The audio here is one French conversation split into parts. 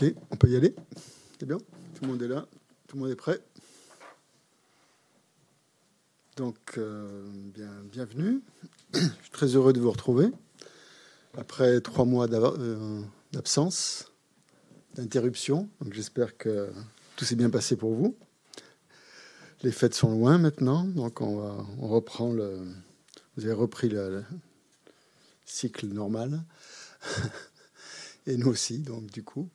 Ok, on peut y aller C'est bien Tout le monde est là Tout le monde est prêt Donc, euh, bien, bienvenue. Je suis très heureux de vous retrouver. Après trois mois euh, d'absence, d'interruption. J'espère que tout s'est bien passé pour vous. Les fêtes sont loin maintenant, donc on reprend le. Vous avez repris le cycle normal. et nous aussi, donc du coup.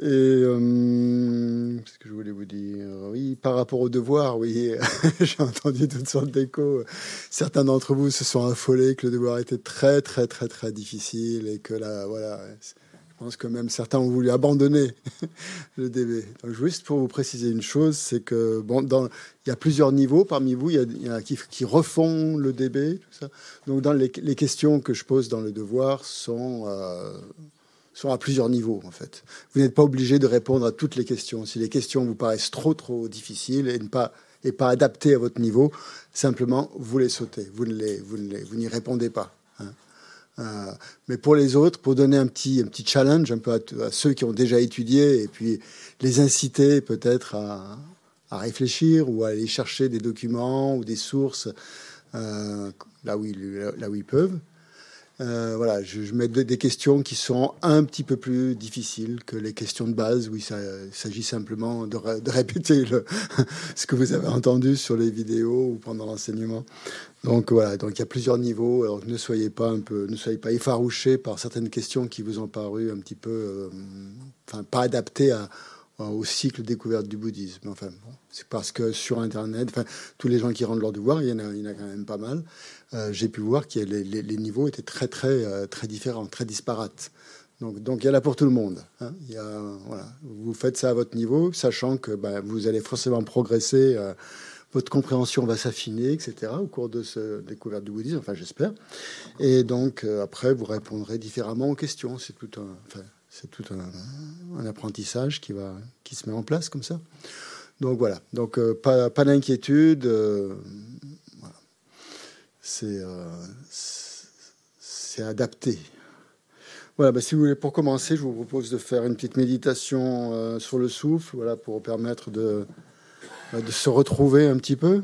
Et euh, ce que je voulais vous dire? Oui, par rapport au devoir, oui, j'ai entendu toutes sortes d'échos. Certains d'entre vous se sont affolés que le devoir était très, très, très, très difficile et que là, voilà, je pense que même certains ont voulu abandonner le DB. Donc, juste pour vous préciser une chose, c'est que bon, il y a plusieurs niveaux parmi vous. Il y, a, qui, qui, refont le DB. Donc, dans les, les, questions que je pose dans le devoir sont euh, sont à plusieurs niveaux, en fait. Vous n'êtes pas obligé de répondre à toutes les questions. Si les questions vous paraissent trop, trop difficiles et, ne pas, et pas adaptées à votre niveau, simplement, vous les sautez. Vous, ne les, vous, ne les, vous n'y répondez pas. Hein. Euh, mais pour les autres, pour donner un petit, un petit challenge un peu à, ceux qui ont déjà étudié et puis les inciter peut-être à, à, réfléchir ou à aller chercher des documents ou des sources euh, là, où ils, là où ils peuvent. Euh, voilà, je, mets des, questions qui sont un petit peu plus difficiles que les questions de base, où il s'agit simplement de, répéter ce que vous avez entendu sur les vidéos ou pendant l'enseignement. Donc voilà, donc il y a plusieurs niveaux. Alors ne soyez pas un peu, ne soyez pas effarouchés par certaines questions qui vous ont paru un petit peu, euh, enfin pas adaptées à, au cycle découverte du bouddhisme. Enfin, c'est parce que sur Internet, enfin, tous les gens qui rendent leur devoir, il y en a, il y en a quand même pas mal. Euh, j'ai pu voir que les, les, niveaux étaient très, très, euh, très différents, très disparates. Donc, donc il y en a pour tout le monde. Hein. Il y a, voilà, vous faites ça à votre niveau, sachant que bah, vous allez forcément progresser. Euh, votre compréhension va s'affiner, etc., au cours de ce découverte du bouddhisme, enfin j'espère. Et donc après, vous répondrez différemment aux questions. C'est tout un, enfin, c'est tout un, apprentissage qui, va, qui se met en place comme ça. Donc voilà, donc euh, pas, pas d'inquiétude. Euh, euh, c'est adapté. Voilà, bah, si vous voulez, pour commencer, je vous propose de faire une petite méditation sur le souffle, voilà, pour permettre de, bah, de se retrouver un petit peu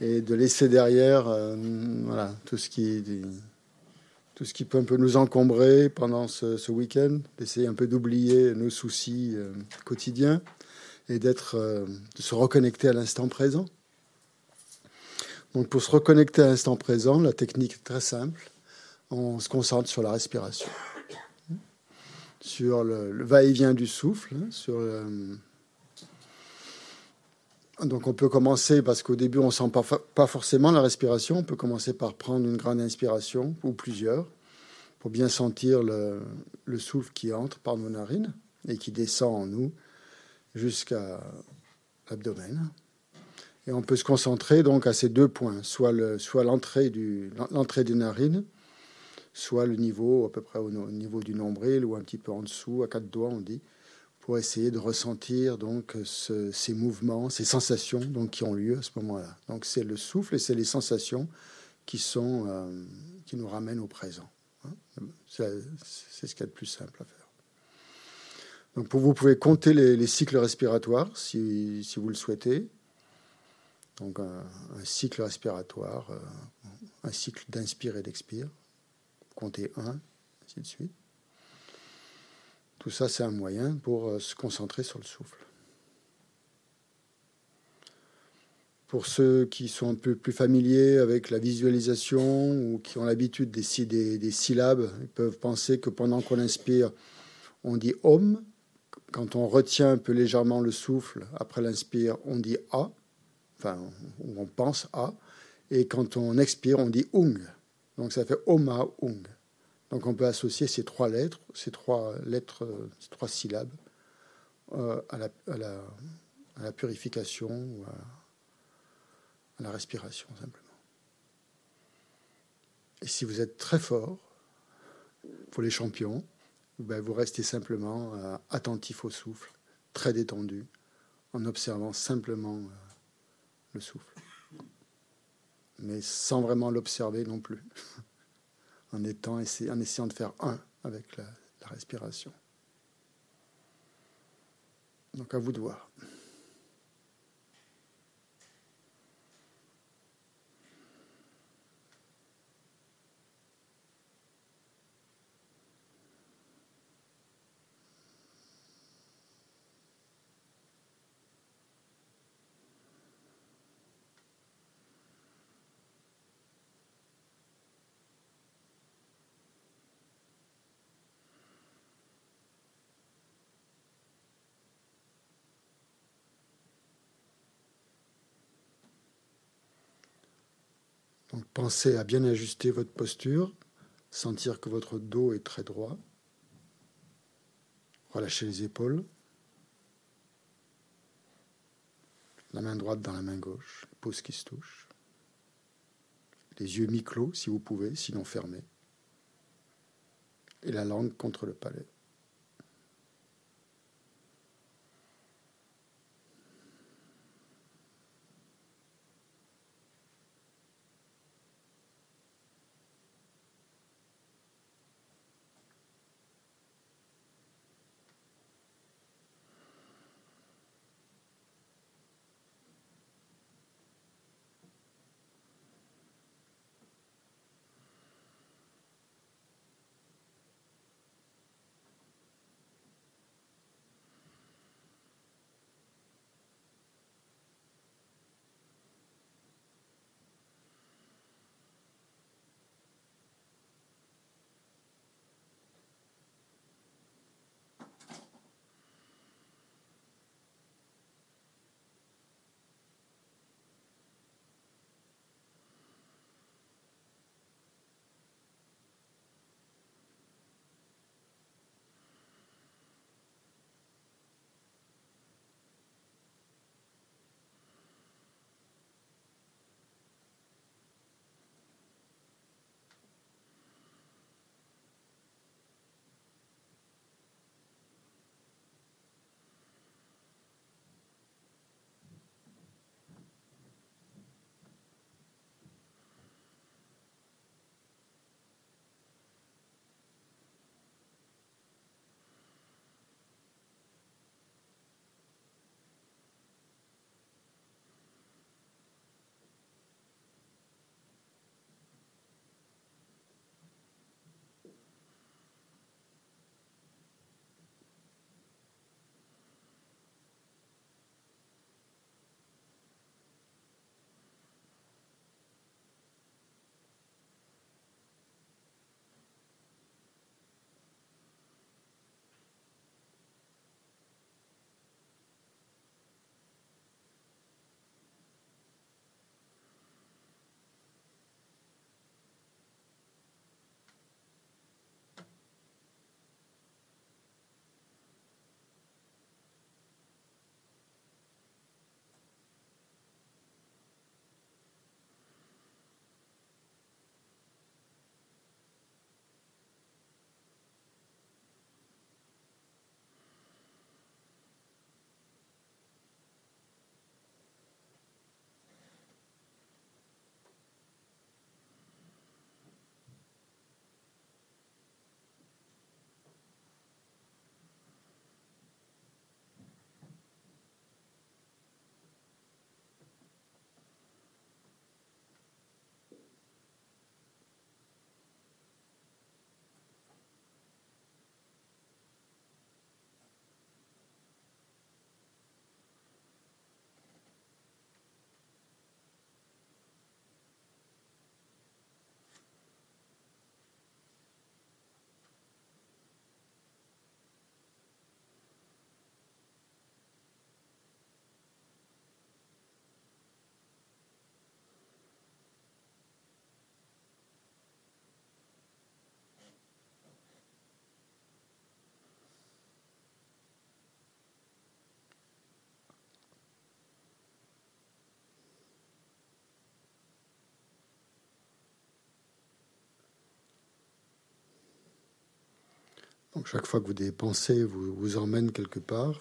et de laisser derrière voilà, tout ce qui tout ce qui peut un peu nous encombrer pendant ce, week-end, d'essayer un peu d'oublier nos soucis euh, quotidiens et d'être, euh, de se reconnecter à l'instant présent. Donc pour se reconnecter à l'instant présent, la technique est très simple. On se concentre sur la respiration, sur le, va-et-vient du souffle, hein, sur donc on peut commencer, parce qu'au début on ne sent pas, pas forcément la respiration, on peut commencer par prendre une grande inspiration, ou plusieurs, pour bien sentir le, souffle qui entre par nos narines et qui descend en nous jusqu'à l'abdomen. Et on peut se concentrer donc à ces deux points, soit l'entrée du, des narines, soit le niveau à peu près au niveau du nombril ou un petit peu en dessous, à quatre doigts on dit, pour essayer de ressentir donc ces mouvements, ces sensations donc qui ont lieu à ce moment-là. Donc c'est le souffle et c'est les sensations qui sont euh, qui nous ramènent au présent. Hein. c'est ce qu'il y a de plus simple à faire. Donc vous, pouvez compter les, cycles respiratoires si, vous le souhaitez. Donc un, cycle respiratoire, euh, un cycle d'inspire et d'expire. Comptez un, ainsi de suite. Tout ça, c'est un moyen pour euh, se concentrer sur le souffle. Pour ceux qui sont un peu plus familiers avec la visualisation ou qui ont l'habitude des, des, syllabes, ils peuvent penser que pendant qu'on inspire, on dit Om. Quand on retient un peu légèrement le souffle, après l'inspire, on dit A. Enfin, on pense A. Et quand on expire, on dit Ung. Donc ça fait Oma Ung. Donc on peut associer ces trois lettres, ces trois lettres, ces trois syllabes euh, à, la, purification ou à, la respiration simplement. Et si vous êtes très fort, pour les champions, ben vous restez simplement euh, attentif au souffle, très détendu, en observant simplement euh, le souffle, mais sans vraiment l'observer non plus. en, étant, en essayant de faire un avec la respiration. Donc à vous de voir. Pensez à bien ajuster votre posture, sentir que votre dos est très droit. Relâchez les épaules. La main droite dans la main gauche, pauses qui se touchent. Les yeux mi-clos si vous pouvez, sinon fermés. Et la langue contre le palais. Chaque fois que vous des pensées vous, vous emmènent quelque part,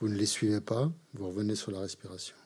vous ne les suivez pas, vous revenez sur la respiration.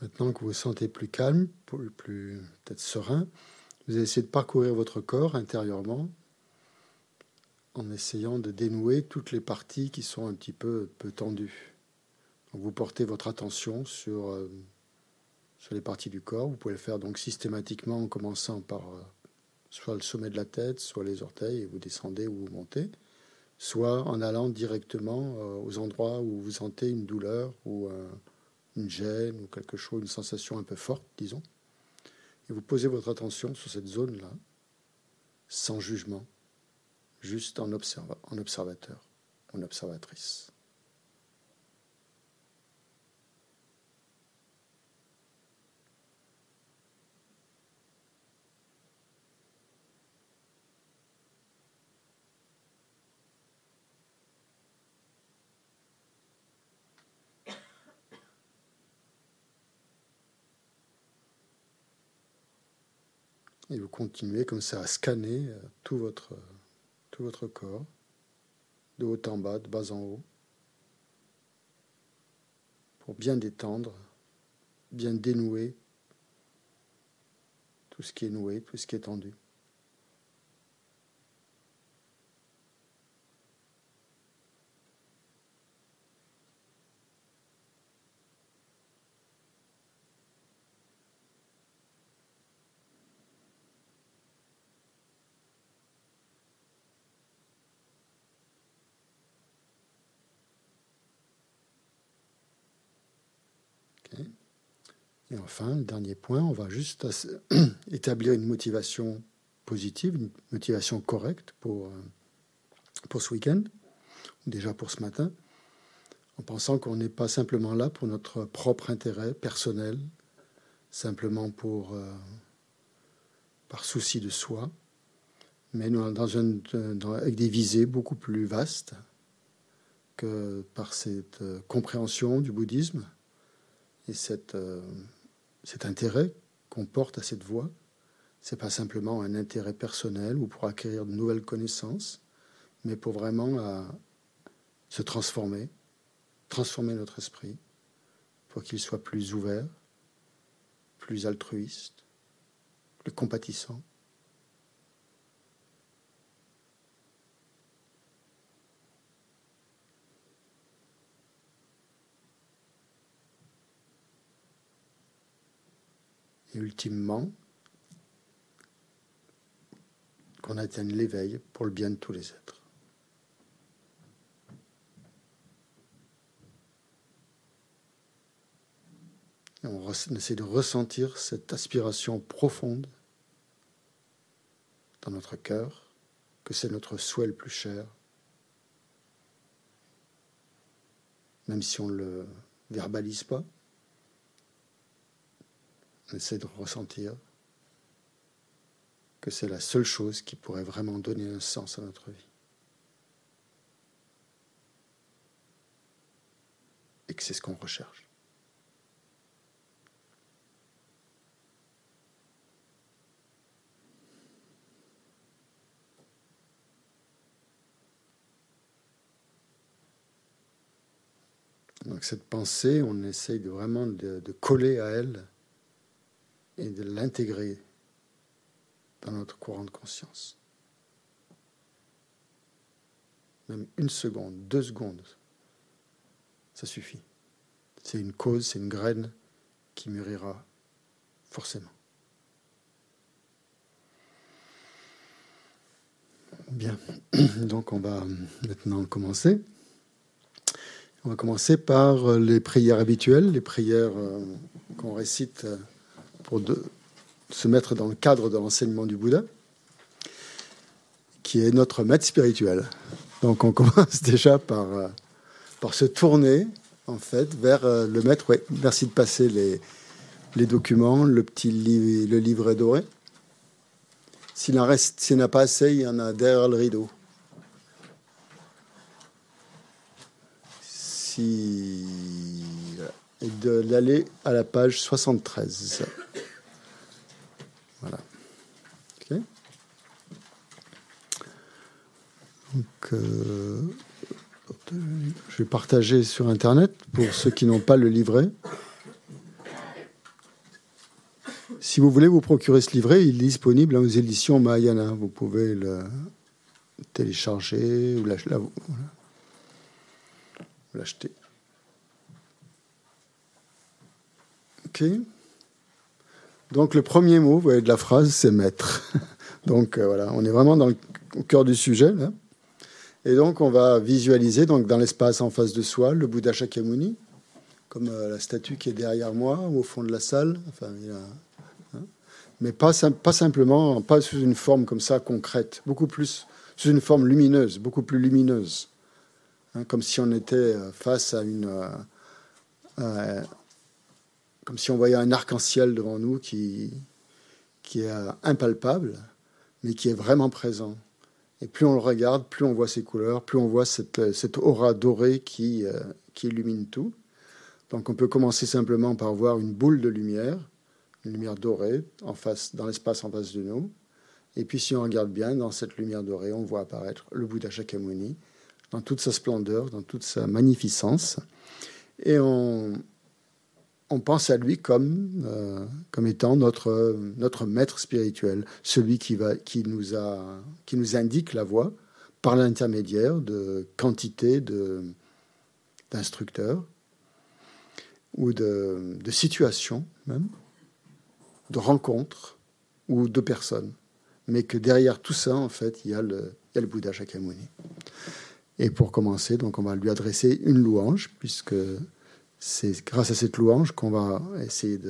Maintenant que vous vous sentez plus calme, plus, peut-être serein, vous allez essayer de parcourir votre corps intérieurement en essayant de dénouer toutes les parties qui sont un petit peu, tendues. Donc vous portez votre attention sur, euh, sur les parties du corps. Vous pouvez le faire donc systématiquement en commençant par euh, soit le sommet de la tête, soit les orteils, et vous descendez ou vous montez, soit en allant directement euh, aux endroits où vous sentez une douleur ou une gêne ou quelque chose, une sensation un peu forte, disons. Et vous posez votre attention sur cette zone-là, sans jugement, juste en, en observateur, en observatrice. Et vous continuez comme ça à scanner euh, tout votre, tout votre corps, de haut en bas, de bas en haut, pour bien détendre, bien dénouer tout ce qui est noué, tout ce qui est tendu. Et enfin, le dernier point, on va juste établir une motivation positive, une motivation correcte pour, euh, pour ce week-end, déjà pour ce matin, en pensant qu'on n'est pas simplement là pour notre propre intérêt personnel, simplement pour, euh, par souci de soi, mais dans dans, avec des visées beaucoup plus vastes que par cette euh, compréhension du bouddhisme et cette cet intérêt qu'on porte à cette voie, c'est pas simplement un intérêt personnel ou pour acquérir de nouvelles connaissances, mais pour vraiment euh, se transformer, transformer notre esprit pour qu'il soit plus ouvert, plus altruiste, plus compatissant. Ultimement qu'on atteigne l'éveil pour le bien de tous les êtres. on essaie de ressentir cette aspiration profonde dans notre cœur, que c'est notre souhait le plus cher, même si on ne le verbalise pas on essaie de ressentir que c'est la seule chose qui pourrait vraiment donner un sens à notre vie. Et que c'est ce qu'on recherche. Donc cette pensée, on essaye de vraiment de, de coller à elle et de l'intégrer dans notre courant de conscience. Même une seconde, deux secondes, ça suffit. C'est une cause, c'est une graine qui mûrira forcément. Bien, donc on va maintenant commencer. On va commencer par les prières habituelles, les prières euh, qu'on récite euh, pour de, se mettre dans le cadre de l'enseignement du Bouddha, qui est notre maître spirituel. Donc on commence déjà par, euh, par se tourner en fait vers euh, le maître. Ouais, merci de passer les, les documents, le petit le livret doré. S'il en reste, s'il n'y en a pas assez, il y en a derrière le rideau. Si et de l'aller à la page 73. Voilà. Donc, euh, je vais partager sur Internet pour ceux qui n'ont pas le livret. Si vous voulez vous procurer ce livret, il est disponible aux éditions Mahayana. Vous pouvez le télécharger ou l'acheter. Ok. Donc le premier mot, voyez, de la phrase, c'est maître. donc euh, voilà, on est vraiment dans le, au cœur du sujet là. Et donc on va visualiser donc dans l'espace en face de soi le Bouddha Shakyamuni, comme euh, la statue qui est derrière moi au fond de la salle. Enfin, hein. mais pas, pas simplement, pas sous une forme comme ça concrète, beaucoup plus sous une forme lumineuse, beaucoup plus lumineuse, hein, comme si on était euh, face à une comme si on voyait un arc-en-ciel devant nous qui, qui est euh, impalpable, mais qui est vraiment présent. Et plus on le regarde, plus on voit ses couleurs, plus on voit cette, euh, cette aura dorée qui, euh, qui illumine tout. Donc on peut commencer simplement par voir une boule de lumière, une lumière dorée en face, dans l'espace en face de nous. Et puis si on regarde bien, dans cette lumière dorée, on voit apparaître le Bouddha Shakyamuni dans toute sa splendeur, dans toute sa magnificence. Et on, on pense à lui comme, euh, comme étant notre, notre maître spirituel, celui qui, va, qui, nous a, qui nous indique la voie par l'intermédiaire de quantité d'instructeurs ou de, de, situations même, de rencontres ou de personnes. Mais que derrière tout ça, en fait, il y a le, il y a le Bouddha Shakyamuni. Et pour commencer, donc, on va lui adresser une louange, puisque c'est grâce à cette louange qu'on va essayer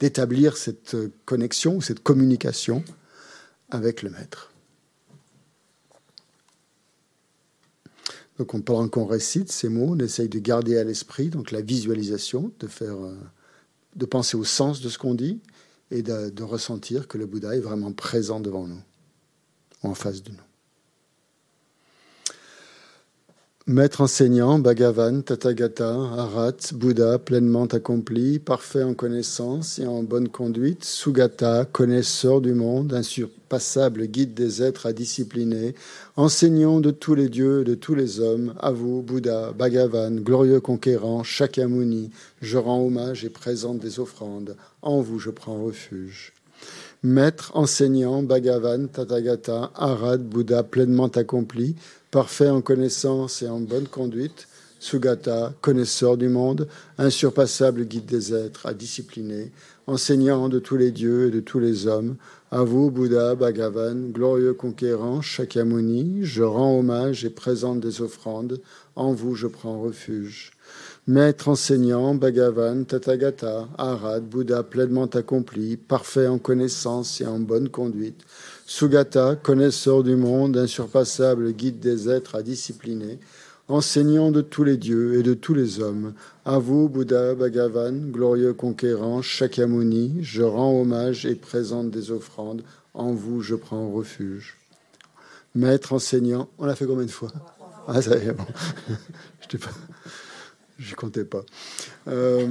d'établir cette connexion, cette communication avec le Maître. Donc on, pendant qu'on récite ces mots, on essaye de garder à l'esprit donc la visualisation, de faire, euh, de penser au sens de ce qu'on dit et de ressentir que le Bouddha est vraiment présent devant nous, en face de nous. Maître enseignant, Bhagavan, Tathagata, Arat, Bouddha, pleinement accompli, parfait en connaissance et en bonne conduite, Sugata, connaisseur du monde, insurpassable guide des êtres à discipliner, enseignant de tous les dieux et de tous les hommes, à vous, Bouddha, Bhagavan, glorieux conquérant, Shakyamuni, je rends hommage et présente des offrandes, en vous je prends refuge. Maître, enseignant, Bhagavan, Tathagata, Arad, Bouddha pleinement accompli, parfait en connaissance et en bonne conduite, Sugata, connaisseur du monde, insurpassable guide des êtres, à discipliner, enseignant de tous les dieux et de tous les hommes, à vous, Bouddha, Bhagavan, glorieux conquérant, Shakyamuni, je rends hommage et présente des offrandes, en vous je prends refuge. Maître enseignant, Bhagavan, Tathagata, Arad, Bouddha pleinement accompli, parfait en connaissance et en bonne conduite, Sugata, connaisseur du monde, insurpassable guide des êtres à discipliner, enseignant de tous les dieux et de tous les hommes, à vous, Bouddha, Bhagavan, glorieux conquérant, Shakyamuni, je rends hommage et présente des offrandes, en vous je prends refuge. Maître enseignant, on l'a fait combien de fois? Ah, ça y est, bon. Je pas... Je comptais pas. Euh,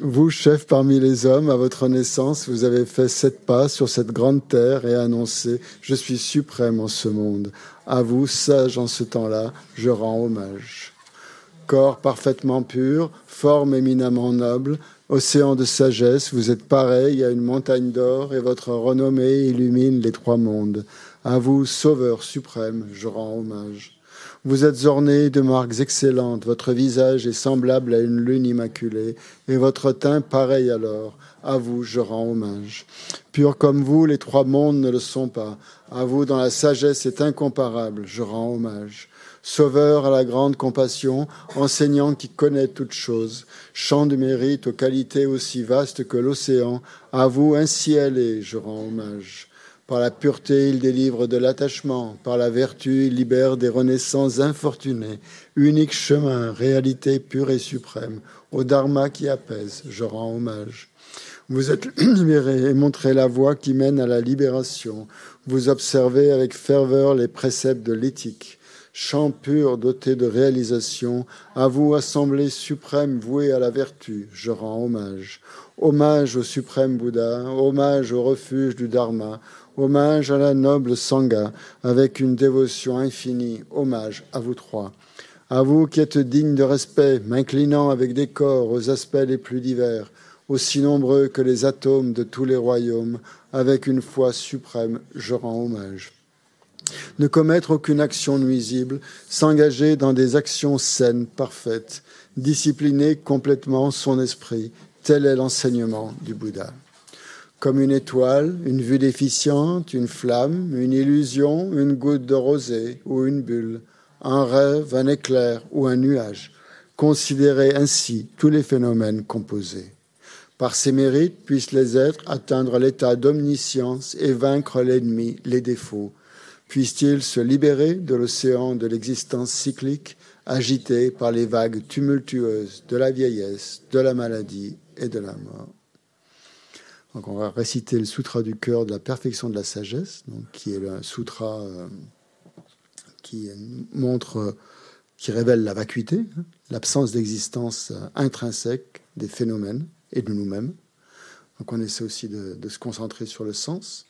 vous, chef parmi les hommes, à votre naissance, vous avez fait sept pas sur cette grande terre et annoncé Je suis suprême en ce monde. À vous, sage en ce temps-là, je rends hommage. Corps parfaitement pur, forme éminemment noble, océan de sagesse, vous êtes pareil à une montagne d'or et votre renommée illumine les trois mondes. À vous, Sauveur suprême, je rends hommage. Vous êtes orné de marques excellentes, votre visage est semblable à une lune immaculée, et votre teint pareil alors. À vous, je rends hommage. Pur comme vous, les trois mondes ne le sont pas. À vous, dans la sagesse est incomparable, je rends hommage. Sauveur à la grande compassion, enseignant qui connaît toutes choses, chant de mérite aux qualités aussi vastes que l'océan, à vous, ainsi est, je rends hommage. Par la pureté, il délivre de l'attachement. Par la vertu, il libère des renaissances infortunées. Unique chemin, réalité pure et suprême. Au Dharma qui apaise, je rends hommage. Vous êtes libéré et montrez la voie qui mène à la libération. Vous observez avec ferveur les préceptes de l'éthique. Chant pur doté de réalisation, à vous, assemblée suprême vouée à la vertu, je rends hommage. Hommage au suprême Bouddha, hommage au refuge du Dharma, Hommage à la noble Sangha, avec une dévotion infinie. Hommage à vous trois. À vous qui êtes dignes de respect, m'inclinant avec décor aux aspects les plus divers. aussi nombreux que les atomes de tous les royaumes, avec une foi suprême, je rends hommage. Ne commettre aucune action nuisible, s'engager dans des actions saines, parfaites, discipliner complètement son esprit, tel est l'enseignement du Bouddha. Comme une étoile, une vue déficiente, une flamme, une illusion, une goutte de rosée ou une bulle, un rêve, un éclair ou un nuage. Considérez ainsi tous les phénomènes composés. Par ces mérites puissent les êtres atteindre l'état d'omniscience et vaincre l'ennemi, les défauts. Puissent-ils se libérer de l'océan de l'existence cyclique, agité par les vagues tumultueuses de la vieillesse, de la maladie et de la mort? On va réciter le sutra du cœur de la perfection de la sagesse, qui est le sutra euh, qui montre, qui révèle la vacuité, hein, l'absence d'existence euh, intrinsèque des phénomènes et de nous-mêmes. Donc on essaie aussi de, se concentrer sur le sens,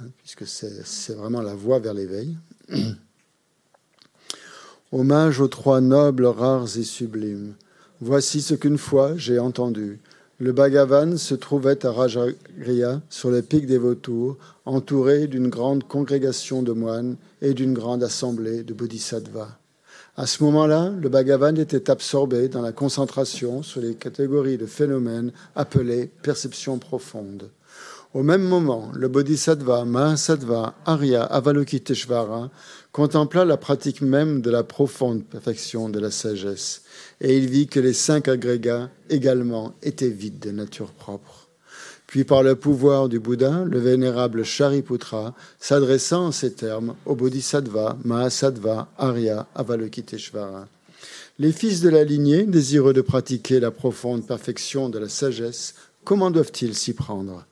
hein, puisque c'est vraiment la voie vers l'éveil. Hommage aux trois nobles, rares et sublimes. Voici ce qu'une fois j'ai entendu. Le Bhagavan se trouvait à Rajagriha, sur le pic des vautours, entouré d'une grande congrégation de moines et d'une grande assemblée de bodhisattvas. À ce moment-là, le Bhagavan était absorbé dans la concentration sur les catégories de phénomènes appelés perception profonde. Au même moment, le Bodhisattva, Mahasattva, Arya, Avalokiteshvara contempla la pratique même de la profonde perfection de la sagesse, et il vit que les cinq agrégats également étaient vides de nature propre. Puis par le pouvoir du Bouddha, le vénérable Shariputra, s'adressant en ces termes au Bodhisattva, Mahasattva, Arya, Avalokiteshvara. Les fils de la lignée, désireux de pratiquer la profonde perfection de la sagesse, comment doivent-ils s'y prendre?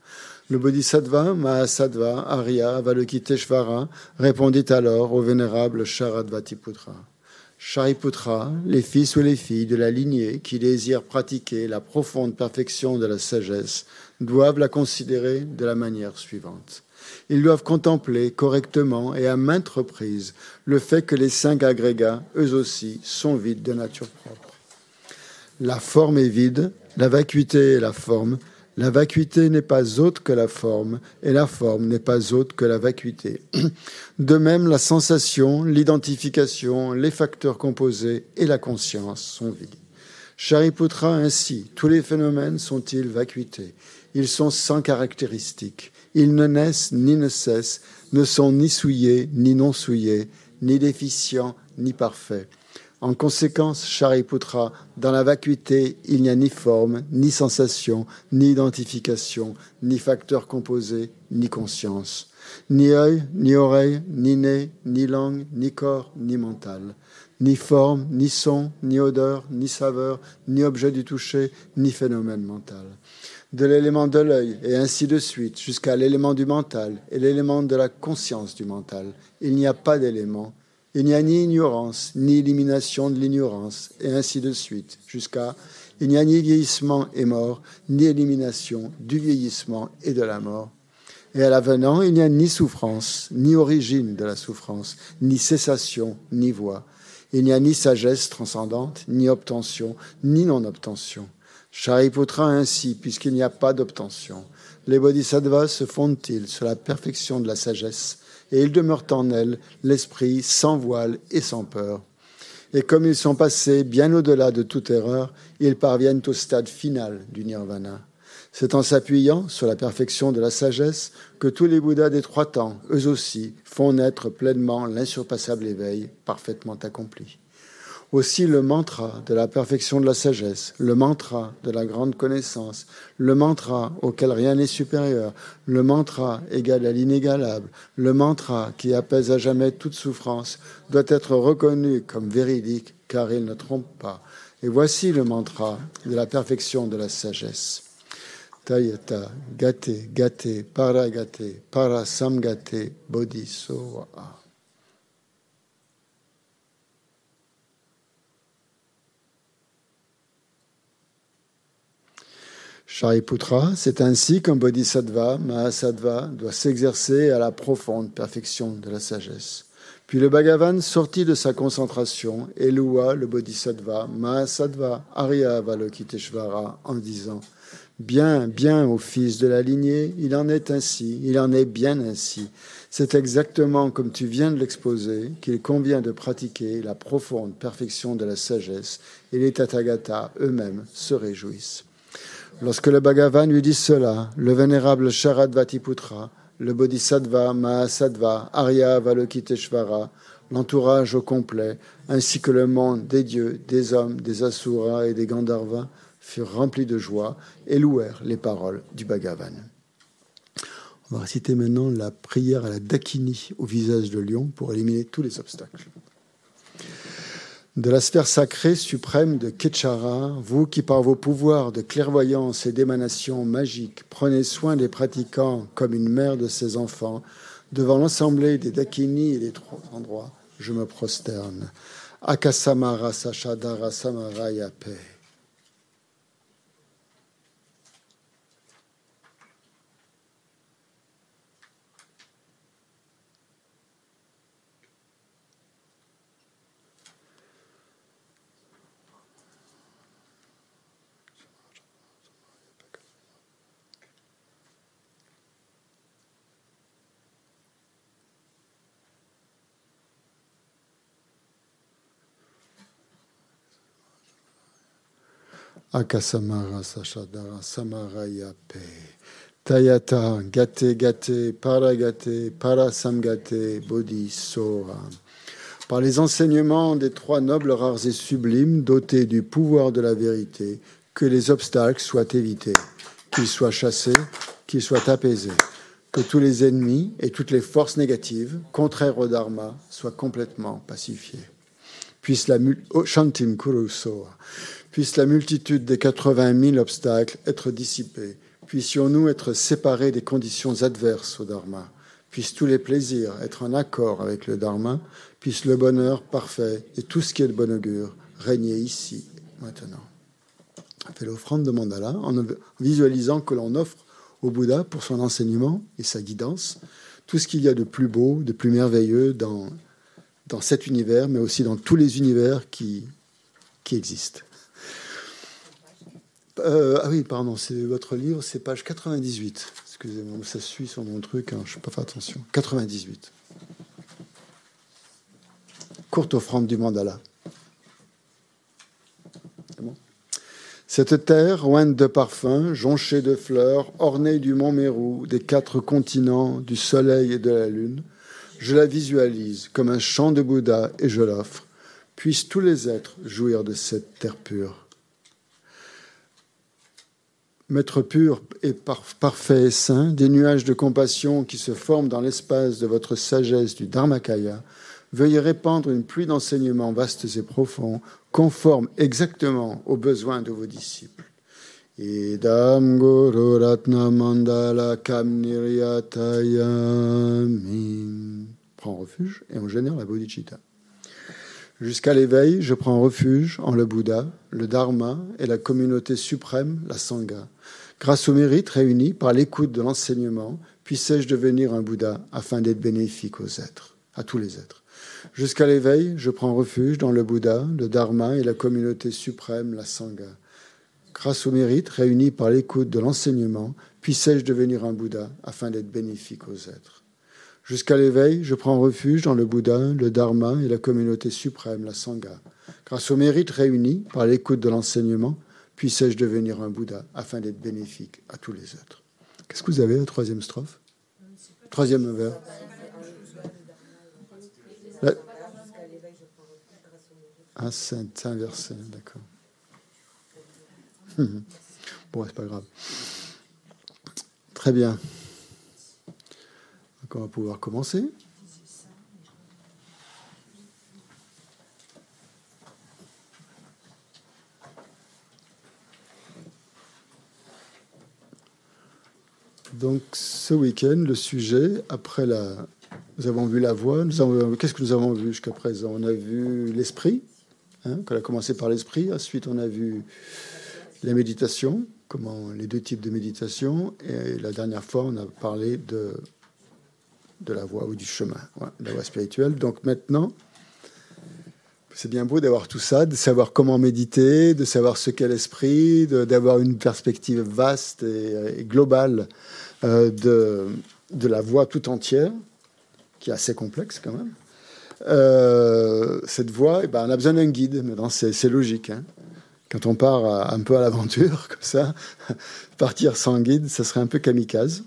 Le Bodhisattva, Mahasattva, Arya, Avalokiteshvara répondit alors au vénérable Sharadvatiputra. Shariputra, les fils ou les filles de la lignée qui désirent pratiquer la profonde perfection de la sagesse doivent la considérer de la manière suivante. Ils doivent contempler correctement et à maintes reprises le fait que les cinq agrégats, eux aussi, sont vides de nature propre. La forme est vide, la vacuité est la forme, la vacuité n'est pas autre que la forme, et la forme n'est pas autre que la vacuité. De même, la sensation, l'identification, les facteurs composés et la conscience sont vides. Shariputra ainsi, tous les phénomènes sont-ils vacuités? Ils sont sans caractéristiques. Ils ne naissent ni ne cessent, ne sont ni souillés ni non souillés, ni déficients ni parfaits. En conséquence, Shariputra, dans la vacuité, il n'y a ni forme, ni sensation, ni identification, ni facteur composé, ni conscience. Ni œil, ni oreille, ni nez, ni langue, ni corps, ni mental. Ni forme, ni son, ni odeur, ni saveur, ni objet du toucher, ni phénomène mental de l'élément de l'œil, et ainsi de suite, jusqu'à l'élément du mental et l'élément de la conscience du mental. Il n'y a pas d'élément. Il n'y a ni ignorance, ni élimination de l'ignorance, et ainsi de suite, jusqu'à il n'y a ni vieillissement et mort, ni élimination du vieillissement et de la mort. Et à l'avenant, il n'y a ni souffrance, ni origine de la souffrance, ni cessation, ni voix. Il n'y a ni sagesse transcendante, ni obtention, ni non-obtention. Shariputra ainsi, puisqu'il n'y a pas d'obtention. Les bodhisattvas se fondent-ils sur la perfection de la sagesse, et ils demeurent en elles l'esprit sans voile et sans peur. Et comme ils sont passés bien au-delà de toute erreur, ils parviennent au stade final du nirvana. C'est en s'appuyant sur la perfection de la sagesse que tous les Bouddhas des trois temps, eux aussi, font naître pleinement l'insurpassable éveil parfaitement accompli. Aussi le mantra de la perfection de la sagesse, le mantra de la grande connaissance, le mantra auquel rien n'est supérieur, le mantra égal à l'inégalable, le mantra qui apaise à jamais toute souffrance, doit être reconnu comme véridique car il ne trompe pas. Et voici le mantra de la perfection de la sagesse. Tayata, gate, gate, paragate, parasamgate, bodhisoa. C'est ainsi qu'un bodhisattva, Mahasattva, doit s'exercer à la profonde perfection de la sagesse. Puis le Bhagavan sortit de sa concentration et loua le bodhisattva, Mahasattva, Arya Avalokiteshvara en disant Bien, bien, ô fils de la lignée, il en est ainsi, il en est bien ainsi. C'est exactement comme tu viens de l'exposer qu'il convient de pratiquer la profonde perfection de la sagesse, et les Tathagata eux-mêmes se réjouissent. Lorsque le Bhagavan lui dit cela, le vénérable Sharadvatiputra, le Bodhisattva Mahasattva, Arya Valokiteshvara, l'entourage au complet, ainsi que le monde des dieux, des hommes, des asuras et des gandharvas, furent remplis de joie et louèrent les paroles du Bhagavan. On va réciter maintenant la prière à la Dakini au visage de lion pour éliminer tous les obstacles. De la sphère sacrée suprême de Ketchara, vous qui par vos pouvoirs de clairvoyance et d'émanation magique prenez soin des pratiquants comme une mère de ses enfants, devant l'assemblée des Dakini et des trois endroits, je me prosterne. Akasamara Sachadara Samaraya Akasamara Sachadara Samaraya Pe. Tayata Gate Gate Paragate Parasamgate Bodhi Sora. Par les enseignements des trois nobles rares et sublimes, dotés du pouvoir de la vérité, que les obstacles soient évités, qu'ils soient chassés, qu'ils soient apaisés, que tous les ennemis et toutes les forces négatives, contraires au Dharma, soient complètement pacifiés. Puisse la oh, Shantim Kurusoa Puisse la multitude des 80 000 obstacles être dissipés. Puissions-nous être séparés des conditions adverses au Dharma. Puissent tous les plaisirs être en accord avec le Dharma. Puisse le bonheur parfait et tout ce qui est de bon augure régner ici, maintenant. On fait l'offrande de mandala en visualisant que l'on offre au Bouddha pour son enseignement et sa guidance tout ce qu'il y a de plus beau, de plus merveilleux dans, dans cet univers, mais aussi dans tous les univers qui, qui existent. Euh, ah oui, pardon, c'est votre livre, c'est page 98. Excusez-moi, ça suit sur mon truc, hein, je ne pas faire attention. 98. Courte offrande du mandala. Cette terre, ointe de parfums, jonchée de fleurs, ornée du mont Mérou, des quatre continents, du soleil et de la lune, je la visualise comme un champ de Bouddha et je l'offre. Puissent tous les êtres jouir de cette terre pure. Maître pur et parfait et saint, des nuages de compassion qui se forment dans l'espace de votre sagesse du Dharmakaya, veuillez répandre une pluie d'enseignements vastes et profonds, conformes exactement aux besoins de vos disciples. Idam Guru Ratna Mandala Prends refuge et on génère la bodhicitta. Jusqu'à l'éveil, je prends refuge en le Bouddha, le Dharma et la communauté suprême, la Sangha. Grâce au mérite réuni par l'écoute de l'enseignement, puissais-je devenir un Bouddha afin d'être bénéfique aux êtres, à tous les êtres. Jusqu'à l'éveil, je prends refuge dans le Bouddha, le Dharma et la communauté suprême, la Sangha. Grâce au mérite réuni par l'écoute de l'enseignement, puissais-je devenir un Bouddha afin d'être bénéfique aux êtres. Jusqu'à l'éveil, je prends refuge dans le Bouddha, le Dharma et la communauté suprême, la Sangha. Grâce au mérite réuni par l'écoute de l'enseignement, puissais-je devenir un Bouddha afin d'être bénéfique à tous les autres. Qu'est-ce que vous avez, la troisième strophe Troisième vers. Ah, c'est inversé, d'accord. bon, c'est pas grave. Très bien. Donc on va pouvoir commencer. Donc ce week-end, le sujet, après la... Nous avons vu la voix, qu'est-ce que nous avons vu jusqu'à présent? On a vu l'esprit, hein, qu'on a commencé par l'esprit, ensuite on a vu la méditation, comment les deux types de méditation, et la dernière fois on a parlé de, de la voie ou du chemin, la voie spirituelle. Donc maintenant, c'est bien beau d'avoir tout ça, de savoir comment méditer, de savoir ce qu'est l'esprit, d'avoir une perspective vaste et, globale euh, de, la voix tout entière, qui est assez complexe quand même. Euh, cette voix, eh ben, on a besoin d'un guide. Maintenant, c'est logique. Hein. Quand on part un peu à l'aventure, comme ça, partir sans guide, ça serait un peu kamikaze.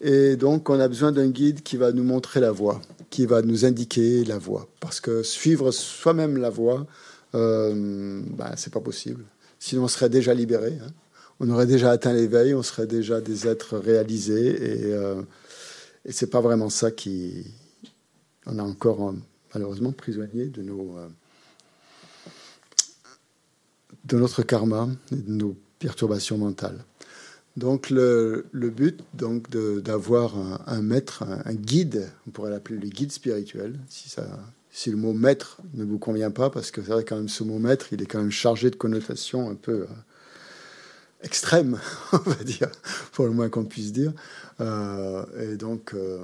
Et donc, on a besoin d'un guide qui va nous montrer la voie, qui va nous indiquer la voie. Parce que suivre soi-même la voie, euh, ben, c'est pas possible. Sinon, on serait déjà libéré. Hein. On aurait déjà atteint l'éveil, on serait déjà des êtres réalisés. Et, euh, et c'est pas vraiment ça qui. On est encore euh, malheureusement prisonnier de nos. Euh, de notre karma et de nos perturbations mentales. Donc le, but donc d'avoir un, maître, un, guide, on pourrait l'appeler le guide spirituel, si, le mot maître ne vous convient pas, parce que c'est vrai quand même ce mot maître, il est quand même chargé de connotations un peu euh, extrêmes, on va dire, pour le moins qu'on puisse dire. Euh, et donc euh,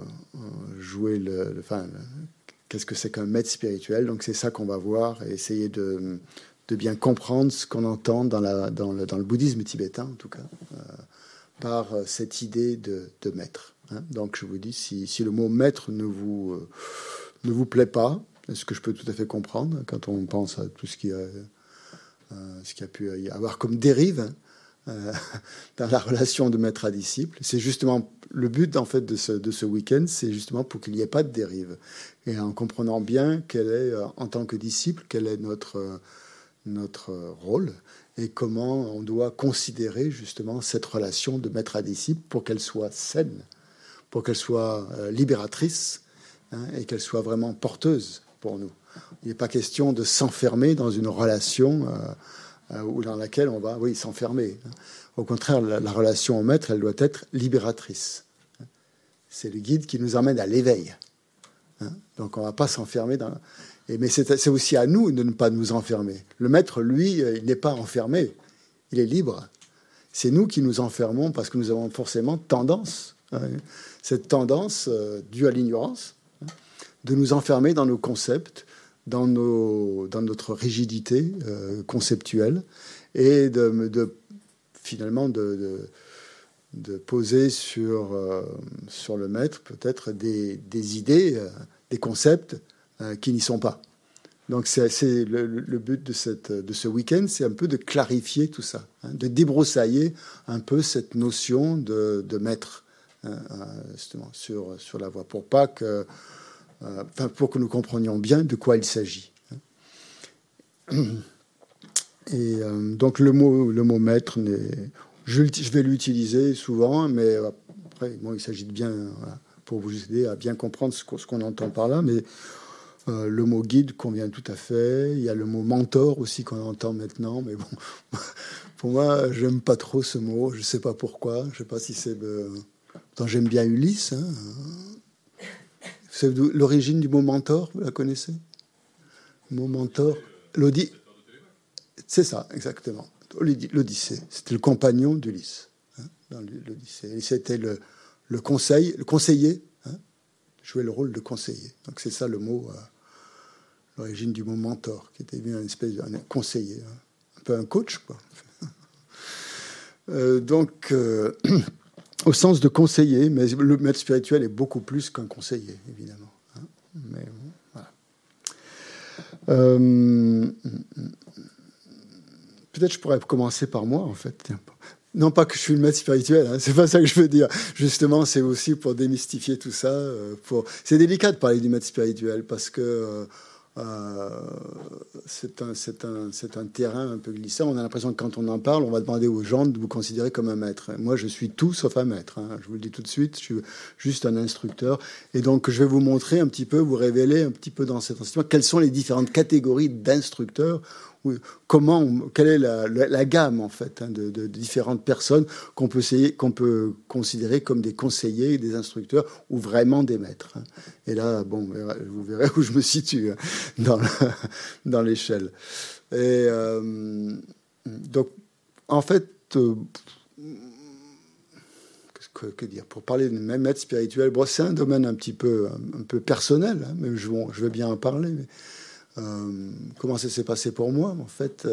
jouer le, qu'est-ce que c'est qu'un maître spirituel? Donc c'est ça qu'on va voir et essayer de, bien comprendre ce qu'on entend dans, le, bouddhisme tibétain, en tout cas par euh, cette idée de, maître. Hein. Donc je vous dis, si, le mot maître ne vous, euh, ne vous plaît pas, ce que je peux tout à fait comprendre quand on pense à tout ce qui a, euh, pu y avoir comme dérive hein, dans la relation de maître à disciple, c'est justement le but en fait de ce, de ce week-end, c'est justement pour qu'il n'y ait pas de dérive. Et en comprenant bien quel est, en tant que disciple, quel est notre, notre rôle et comment on doit considérer justement cette relation de maître à disciple pour qu'elle soit saine, pour qu'elle soit euh, libératrice hein, et qu'elle soit vraiment porteuse pour nous. Il n'est pas question de s'enfermer dans une relation euh, euh, dans laquelle on va, oui, s'enfermer. Hein. Au contraire, la, relation au maître, elle doit être libératrice. C'est le guide qui nous emmène à l'éveil. Hein. Donc on ne va pas s'enfermer dans mais c'est aussi à nous de ne pas nous enfermer. Le maître, lui, euh, il n'est pas enfermé, il est libre. C'est nous qui nous enfermons parce que nous avons forcément tendance, hein, cette tendance euh, due à l'ignorance, hein, de nous enfermer dans nos concepts, dans, notre rigidité euh, conceptuelle et de, finalement de, poser sur, le maître peut-être des, idées, des concepts qui n'y sont pas. Donc c'est le, but de, ce week-end, c'est un peu de clarifier tout ça, hein, de débroussailler un peu cette notion de, maître hein, euh, justement sur, la voie, pour pas que, euh, pour que nous comprenions bien de quoi il s'agit. Hein. Et donc le mot, le mot maître, je, je, vais l'utiliser souvent, mais après, bon, il s'agit de bien, pour vous aider à bien comprendre ce qu'on entend par là, mais euh, le mot guide convient tout à fait. Il y a le mot mentor aussi qu'on entend maintenant, mais bon, pour moi, j'aime pas trop ce mot. Je sais pas pourquoi. Je sais pas si c'est. j'aime bien Ulysse. Hein. C'est l'origine du mot mentor. Vous la connaissez? Le mot mentor. L'Odyssée. C'est ça, exactement. L'Odyssée. C'était le compagnon d'Ulysse hein, dans l'Odyssée. C'était le, le, conseil, le conseiller. Hein, jouait le rôle de conseiller. Donc c'est ça le mot. Euh, l'origine du mot mentor, qui était une espèce de conseiller, hein. un peu un coach, quoi. Euh, donc, euh, au sens de conseiller, mais le maître spirituel est beaucoup plus qu'un conseiller, évidemment. Hein. Mais voilà. Euh, peut-être je pourrais commencer par moi, en fait. Non pas que je suis le maître spirituel, hein, c'est pas ça que je veux dire. Justement, c'est aussi pour démystifier tout ça. Pour... C'est délicat de parler du maître spirituel parce que c'est un, un, un, terrain un peu glissant. On a l'impression que quand on en parle, on va demander aux gens de vous considérer comme un maître. Moi, je suis tout sauf un maître. Hein. Je vous le dis tout de suite, je suis juste un instructeur. Et donc, je vais vous montrer un petit peu, vous révéler un petit peu dans cet enseignement quelles sont les différentes catégories d'instructeurs comment, quelle est la, gamme en fait hein, de, différentes personnes qu'on peut, considérer comme des conseillers, des instructeurs ou vraiment des maîtres. Hein. Et là, bon, vous verrez où je me situe hein, dans, l'échelle. Et euh, donc, en fait, euh, que, dire? Pour parler de même maître spirituel, bon, c'est un domaine un petit peu, personnel, mais je, je vais bien en parler. Comment ça s'est passé pour moi En fait,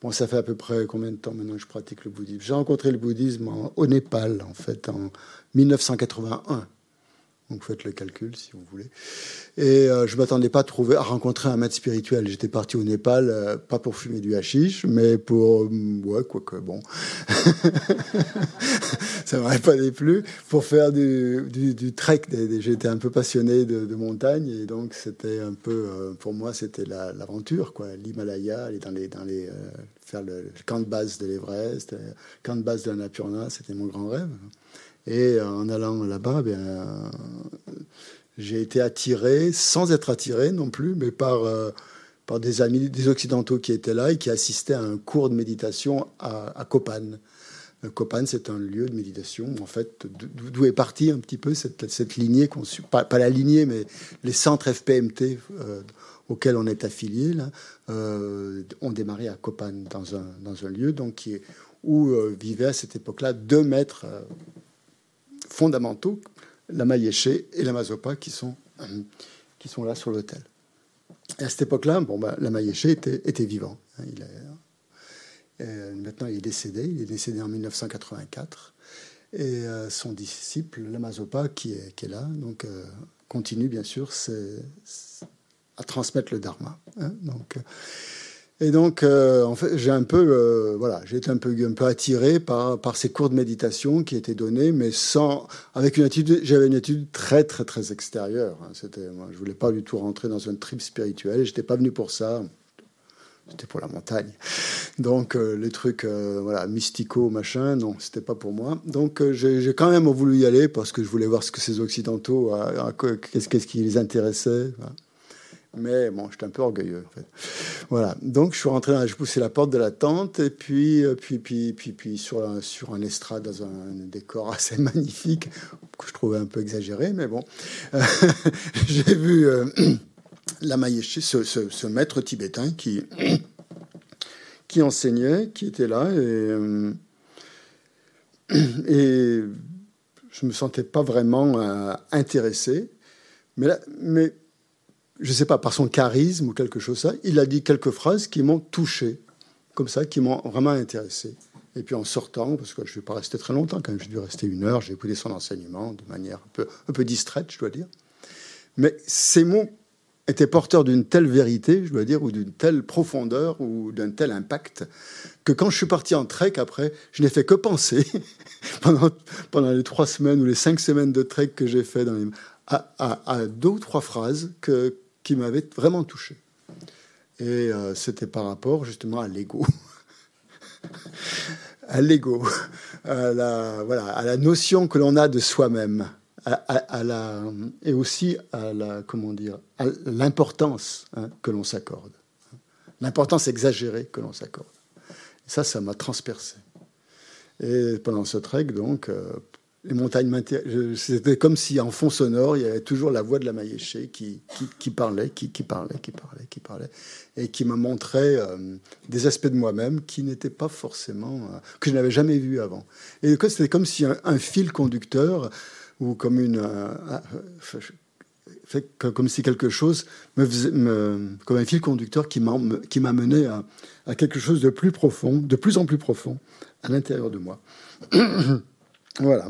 bon, ça fait à peu près combien de temps maintenant que je pratique le bouddhisme? J'ai rencontré le bouddhisme au Népal, en fait, en 1981. Donc faites le calcul si vous voulez. Et euh, je m'attendais pas à trouver, à rencontrer un maître spirituel. J'étais parti au Népal, euh, pas pour fumer du hashish, mais pour, euh, ouais, quoi que bon, ça m'aurait pas déplu, pour faire du, trek. J'étais un peu passionné de, montagne et donc c'était un peu, pour moi, c'était l'aventure. L'Himalaya, aller dans les, dans les, faire le, camp de base de l'Everest, le camp de base de la Napurna, c'était mon grand rêve. Et en allant là-bas, bien, j'ai été attiré, sans être attiré non plus, mais par, euh, par des amis, des Occidentaux qui étaient là et qui assistaient à un cours de méditation à, à Copan. Copan, c'est un lieu de méditation, en fait, d'où est partie un petit peu cette, cette lignée, pas, la lignée, mais les centres FPMT euh, auxquels on est affilié, euh, ont démarré à Copan, dans un, dans un lieu donc, où vivaient à cette époque-là deux maîtres fondamentaux, la Maïeché et la Mazopa, qui sont, qui sont là sur l'hôtel. Et à cette époque-là, bon, bah, la Maïeché était, était vivant. Hein, il est, maintenant, il est décédé. Il est décédé en 1984. Et euh, son disciple, la Mazopa, qui est, qui est là, donc, euh, continue bien sûr à transmettre le Dharma. Hein, donc, et donc, euh, en fait, j'ai un peu, euh, voilà, j'ai été un peu, un peu attiré par, par ces cours de méditation qui étaient donnés, mais sans, avec une attitude, j'avais une attitude très, très, très extérieure. Hein. C'était, moi, je voulais pas du tout rentrer dans un trip spirituel. J'étais pas venu pour ça. C'était pour la montagne. Donc, euh, les trucs, voilà, mystico, machin, non, c'était pas pour moi. Donc, j'ai quand même voulu y aller parce que je voulais voir ce que ces occidentaux, qu'est-ce, qu'est-ce qui les intéressait. Mais bon, j'étais un peu orgueilleux. En fait. Voilà. Donc, je suis rentré, je poussais la porte de la tente, et puis, euh, puis, puis, puis, puis sur, un, sur un estrade dans un décor assez magnifique, que je trouvais un peu exagéré, mais bon. J'ai vu euh, la Maïeché, ce, ce, maître tibétain qui, qui enseignait, qui était là, et, euh, et je me sentais pas vraiment intéressé. Mais, là, mais je ne sais pas, par son charisme ou quelque chose ça, il a dit quelques phrases qui m'ont touché, comme ça, qui m'ont vraiment intéressé. Et puis en sortant, parce que je ne vais pas rester très longtemps, quand même, j'ai dû rester une heure, j'ai écouté son enseignement de manière un peu, distraite, je dois dire. Mais ces mots étaient porteurs d'une telle vérité, je dois dire, ou d'une telle profondeur, ou d'un tel impact, que quand je suis parti en trek après, je n'ai fait que penser, pendant, les trois semaines ou les cinq semaines de trek que j'ai fait à, à, deux ou trois phrases que, qui m'avait vraiment touché. Et euh, c'était par rapport justement à l'ego. à l'ego, à la, voilà, à la notion que l'on a de soi-même, à, et aussi à la, comment dire, à l'importance hein, que l'on s'accorde, l'importance exagérée que l'on s'accorde. Ça, ça m'a transpercé. Et pendant ce trek, donc, euh, les montagnes C'était comme si en fond sonore, il y avait toujours la voix de la Maïeché qui, parlait, qui, parlait, qui parlait, qui parlait, et qui me montrait euh, des aspects de moi-même qui n'étaient pas forcément. Euh, que je n'avais jamais vu avant. Et c'était comme si un, fil conducteur, ou comme une. Euh, comme si quelque chose comme un fil conducteur qui m'a qui m'a mené à, à quelque chose de plus profond, de plus en plus profond, à l'intérieur de moi. voilà.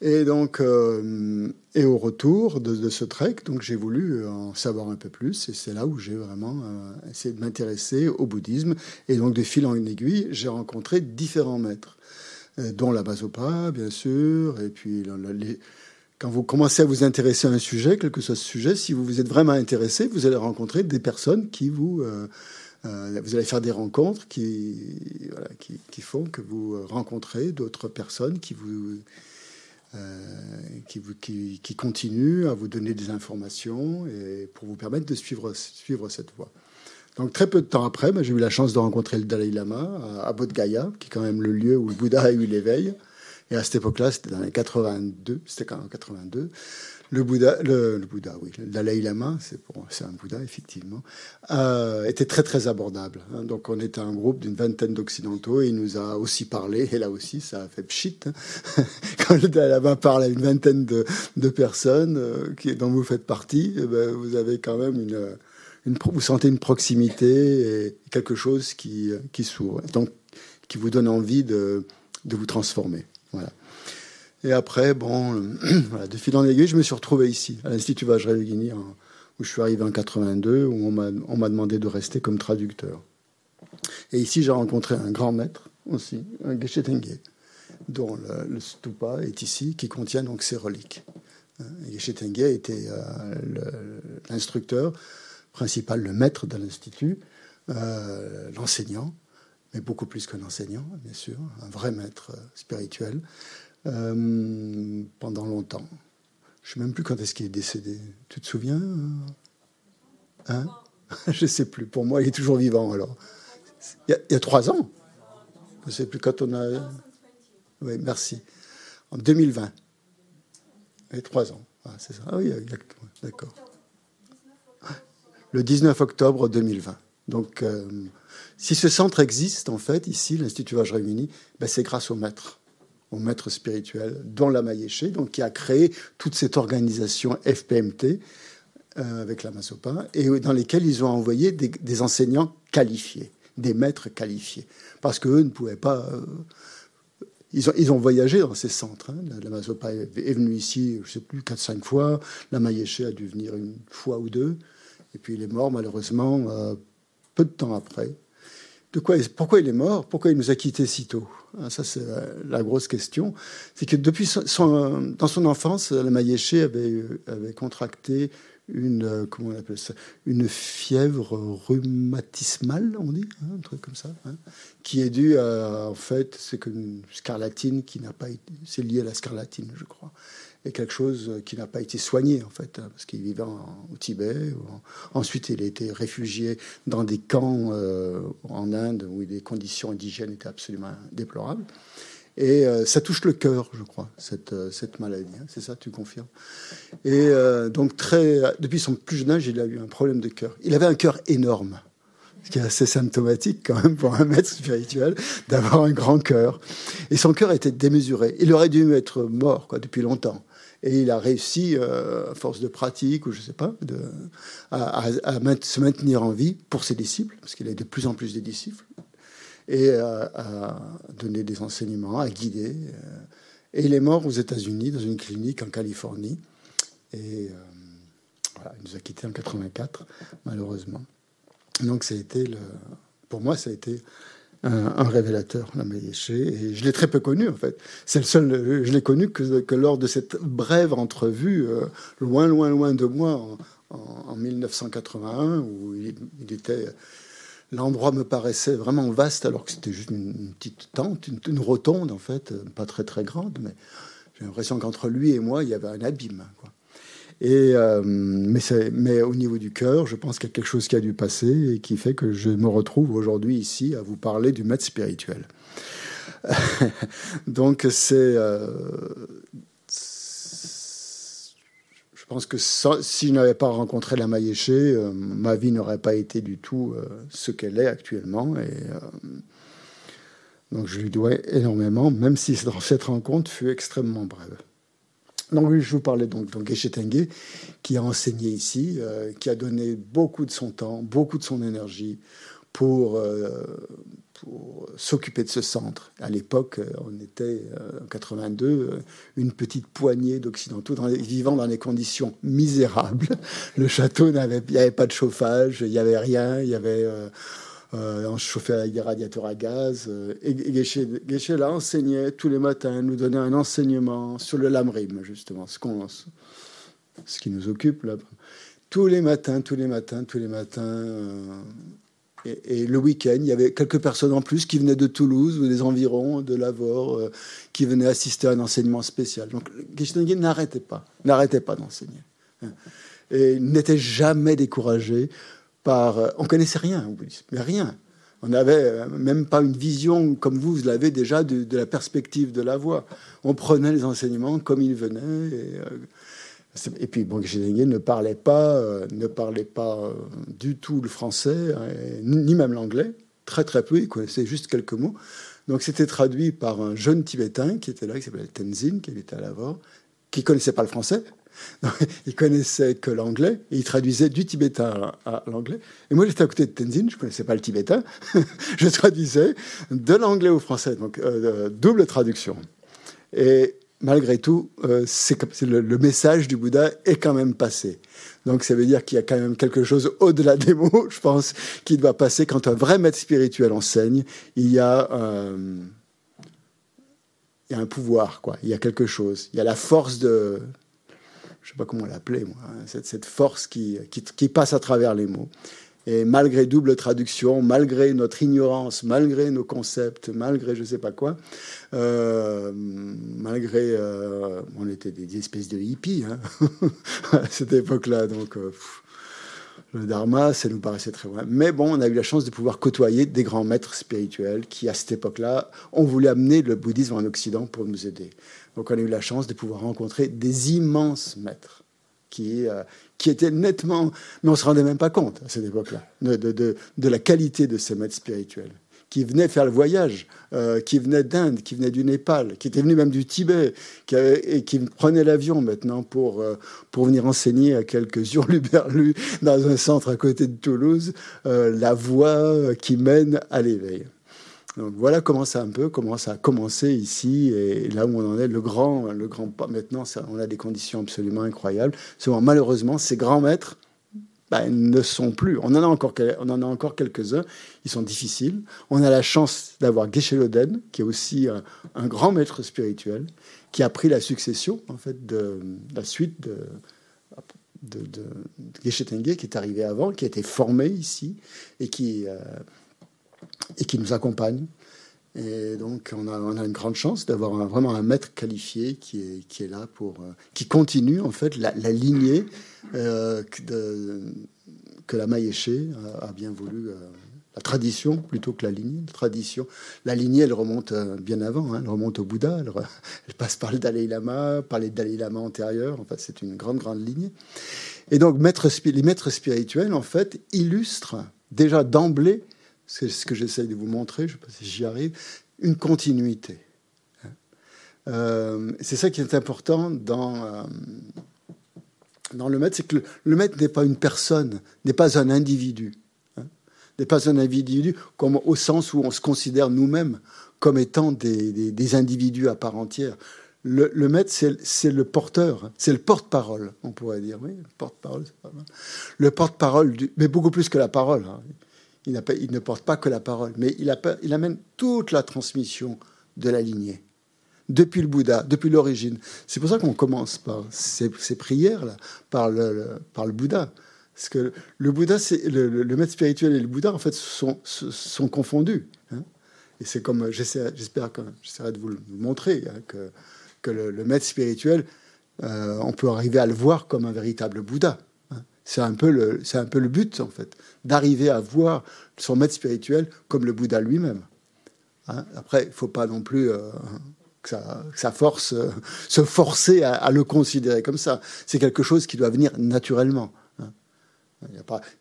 Et donc, euh, et au retour de, ce trek, donc j'ai voulu en savoir un peu plus, et c'est là où j'ai vraiment euh, essayé de m'intéresser au bouddhisme. Et donc, de fil en aiguille, j'ai rencontré différents maîtres, euh, dont la Basopa, bien sûr, et puis quand vous commencez à vous intéresser à un sujet, quel que soit ce sujet, si vous vous êtes vraiment intéressé, vous allez rencontrer des personnes qui vous vous allez faire des rencontres qui, qui, font que vous rencontrez d'autres personnes qui vous, euh, qui, continue à vous donner des informations et pour vous permettre de suivre, cette voie. Donc très peu de temps après, ben, j'ai eu la chance de rencontrer le Dalai Lama à, Bodh Gaya, qui est quand même le lieu où le Bouddha a eu l'éveil. Et à cette époque-là, c'était dans les 82, c'était quand même 82 le Bouddha, le, Bouddha, oui, le Dalai Lama, c'est un Bouddha effectivement, euh, était très très abordable. Hein. Donc on était un groupe d'une vingtaine d'occidentaux et il nous a aussi parlé et là aussi ça a fait pchit. Hein. Quand le Dalai Lama parle à une vingtaine de, personnes euh, qui, dont vous faites partie, eh ben, vous avez quand même une vous sentez une proximité et quelque chose qui, qui s'ouvre, donc qui vous donne envie de, de vous transformer. Voilà. Et après, bon, de fil en aiguille, je me suis retrouvé ici, à l'Institut Vajrayogini, où je suis arrivé en 82, où on m'a demandé de rester comme traducteur. Et ici, j'ai rencontré un grand maître aussi, un Geshe Tenge, dont le, stupa est ici, qui contient donc ses reliques. Geshe Tenge était euh, l'instructeur principal, le maître de l'Institut, euh, l'enseignant, mais beaucoup plus qu'un enseignant, bien sûr, un vrai maître euh, spirituel, pendant longtemps. Je ne sais même plus quand est-ce qu'il est décédé. Tu te souviens hein? Je ne sais plus. Pour moi, il est toujours vivant alors. Il y a, trois ans? Je ne sais plus quand on a. Oui, merci. En 2020. Et trois ans. Ah, c'est ça. Ah oui, d'accord. Le 19 octobre 2020. Donc, euh, si ce centre existe, en fait, ici, l'Institut Vajrayuni, ben, c'est grâce au maître au maître spirituel, dont la Maïeché, donc qui a créé toute cette organisation FPMT euh, avec la Masopa, et dans lesquels ils ont envoyé des, enseignants qualifiés, des maîtres qualifiés, parce qu'eux ne pouvaient pas. Euh, ils, ont, voyagé dans ces centres. Hein. La, Masopa est, venue ici, je ne sais plus, 4-5 fois. La Maïeché a dû venir une fois ou deux. Et puis il est mort, malheureusement, euh, peu de temps après. De quoi, pourquoi il est mort? Pourquoi il nous a quittés si tôt? Ah, ça, c'est la grosse question. C'est que depuis son, dans son enfance, la Maïeché avait, contracté une, comment on appelle ça, une fièvre rhumatismale, on dit, hein, un truc comme ça, hein, qui est due à, en fait, c'est une scarlatine qui n'a pas été, c'est lié à la scarlatine, je crois, et quelque chose qui n'a pas été soigné, en fait, hein, parce qu'il vivait au Tibet. ensuite, il a été réfugié dans des camps euh, en Inde où les conditions indigènes étaient absolument déplorables. Et euh, ça touche le cœur, je crois, cette, euh, cette maladie. Hein. c'est ça, tu confirmes Et donc, très, depuis son plus jeune âge, il a eu un problème de cœur. Il avait un cœur énorme ce qui est assez symptomatique quand même pour un maître spirituel, d'avoir un grand cœur. Et son cœur était démesuré. Il aurait dû être mort quoi, depuis longtemps. Et il a réussi, euh, à force de pratique, ou je ne sais pas, à, se maintenir en vie pour ses disciples, parce qu'il a de plus en plus de disciples, et à, donner des enseignements, à guider. Euh. et il est mort aux États-Unis, dans une clinique en Californie. Et euh, voilà, il nous a quittés en 84, malheureusement. Donc ça a été, le, pour moi, ça a été un, révélateur, la et je l'ai très peu connu en fait. C'est le seul, je l'ai connu que, lors de cette brève entrevue, euh, loin, loin, loin de moi, en, 1981, où il, était, l'endroit me paraissait vraiment vaste, alors que c'était juste une, petite tente, une, rotonde en fait, pas très très grande, mais j'ai l'impression qu'entre lui et moi, il y avait un abîme. Quoi. Euh, mais, mais, au niveau du cœur, je pense qu'il y a quelque chose qui a dû passer et qui fait que je me retrouve aujourd'hui ici à vous parler du maître spirituel. Donc c'est... Euh, je pense que si je n'avais pas rencontré la Maïeché, euh, ma vie n'aurait pas été du tout ce qu'elle est actuellement. Et, donc je lui dois énormément, même si cette rencontre fut extrêmement brève. Donc je vous parlais donc, donc Geshe Tengue, qui a enseigné ici, euh, qui a donné beaucoup de son temps, beaucoup de son énergie pour, euh, pour s'occuper de ce centre. À l'époque, euh, on était en 82 une petite poignée d'occidentaux vivant dans des conditions misérables. Le château n'avait, pas de chauffage, il n'y avait rien, il y avait euh, on chauffait des radiateurs à gaz. Euh, et Geshe, là, enseignait tous les matins, nous donnait un enseignement sur le lamrim, justement, ce, qu'on, ce qui nous occupe là. Tous les matins, tous les matins, tous les matins. Euh, et, le week-end, il y avait quelques personnes en plus qui venaient de Toulouse ou des environs, de Lavore, qui venaient assister à un enseignement spécial. Donc Geshe n'arrêtait pas, n'arrêtait pas d'enseigner. Et n'était jamais découragé Euh, on connaissait rien mais rien. On n'avait euh, même pas une vision comme vous, vous l'avez déjà de, la perspective de la voix. On prenait les enseignements comme ils venaient. Et, euh, puis, bon, ne parlait pas, ne parlait pas du tout le français, hein, ni même l'anglais, très très peu. Il connaissait juste quelques mots. Donc, c'était traduit par un jeune Tibétain qui était là, qui s'appelait Tenzin, qui était à Lavore, qui connaissait pas le français, il connaissait que l'anglais et il traduisait du tibétain à, l'anglais. Et moi, j'étais à côté de Tenzin, je ne connaissais pas le tibétain. je traduisais de l'anglais au français, donc euh, double traduction. Et malgré tout, euh, le, message du Bouddha est quand même passé. Donc ça veut dire qu'il y a quand même quelque chose au-delà des mots, je pense, qui doit passer quand un vrai maître spirituel enseigne. Il y a, euh, il y a un pouvoir, quoi. Il y a quelque chose. Il y a la force de, je sais pas comment l'appeler, moi, hein, cette, force qui, passe à travers les mots. Et malgré double traduction, malgré notre ignorance, malgré nos concepts, malgré je sais pas quoi, euh, malgré, euh, on était des, espèces de hippies hein, à cette époque-là, donc euh, le dharma, ça nous paraissait très loin. Mais bon, on a eu la chance de pouvoir côtoyer des grands maîtres spirituels qui, à cette époque-là, ont voulu amener le bouddhisme en Occident pour nous aider. Donc on a eu la chance de pouvoir rencontrer des immenses maîtres qui, qui étaient nettement... Mais on ne se rendait même pas compte à cette époque-là de, de, de, la qualité de ces maîtres spirituels qui venaient faire le voyage, euh, qui venaient d'Inde, qui venaient du Népal, qui étaient venus même du Tibet, et qui prenaient l'avion maintenant pour, euh, pour venir enseigner à quelques hurluberlus dans un centre à côté de Toulouse euh, la voie qui mène à l'éveil. Donc voilà comment ça un peu comment ça a commencé ici et là où on en est le grand le grand pas maintenant on a des conditions absolument incroyables. Souvent malheureusement ces grands maîtres ben, ne sont plus. On en a encore on en a encore quelques-uns. Ils sont difficiles. On a la chance d'avoir Geshe Loden qui est aussi un, grand maître spirituel qui a pris la succession en fait de, la suite de de, de, Geshe Tenge qui est arrivé avant, qui a été formé ici et qui euh, et qui nous accompagne. Et donc, on a, on a une grande chance d'avoir vraiment un maître qualifié qui est, qui est là pour. Euh, qui continue, en fait, la, lignée euh, que la Maïeché a, bien voulu. Euh, la tradition plutôt que la lignée. La tradition, la lignée, elle remonte bien avant. Hein, elle remonte au Bouddha. Elle, passe par le Dalai Lama, par les Dalai Lama antérieurs. En c'est une grande, grande lignée. Et donc, maître, les maîtres spirituels, en fait, illustrent déjà d'emblée c'est ce que j'essaye de vous montrer, je ne sais pas si j'y arrive, une continuité. Euh, c'est ça qui est important dans, euh, dans le maître, c'est que le, maître n'est pas une personne, n'est pas un individu. Hein, n'est pas un individu comme, au sens où on se considère nous-mêmes comme étant des, des, individus à part entière. Le, maître, c'est le porteur, c'est le porte-parole, on pourrait dire. Oui, le porte-parole, c'est pas mal. Le porte-parole, mais beaucoup plus que la parole. Hein il, ne porte pas que la parole, mais il, amène toute la transmission de la lignée, depuis le Bouddha, depuis l'origine. C'est pour ça qu'on commence par ces, prières-là, par le, Bouddha. Parce que le Bouddha, le, maître spirituel et le Bouddha, en fait, sont, confondus. Hein. Et c'est comme, j'espère que j'essaierai de vous le montrer, hein, que, que le, maître spirituel, euh, on peut arriver à le voir comme un véritable Bouddha. C'est un, peu le, c'est un peu le but, en fait, d'arriver à voir son maître spirituel comme le Bouddha lui-même. Hein, après, il ne faut pas non plus euh, que, ça, force, euh, se forcer à, le considérer comme ça. C'est quelque chose qui doit venir naturellement. Hein.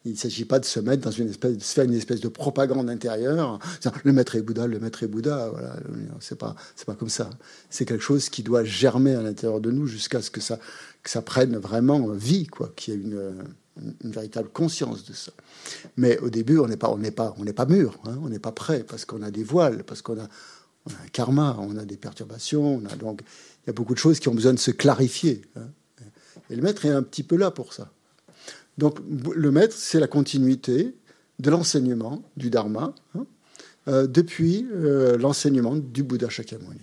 Il ne s'agit pas de se mettre dans une espèce, de faire une espèce de propagande intérieure. Le maître est Bouddha, le maître est Bouddha. Voilà, c'est pas, c'est pas comme ça. C'est quelque chose qui doit germer à l'intérieur de nous jusqu'à ce que ça, que ça prenne vraiment vie, quoi, qu'il y ait une, véritable conscience de ça. Mais au début, on n'est pas, on n'est pas, on n'est pas mûr, hein, on n'est pas prêt parce qu'on a des voiles, parce qu'on a, un karma, on a des perturbations, on a donc il y a beaucoup de choses qui ont besoin de se clarifier. Hein. Et le maître est un petit peu là pour ça. Donc le maître, c'est la continuité de l'enseignement du dharma hein, euh, depuis euh, l'enseignement du Bouddha Shakyamuni.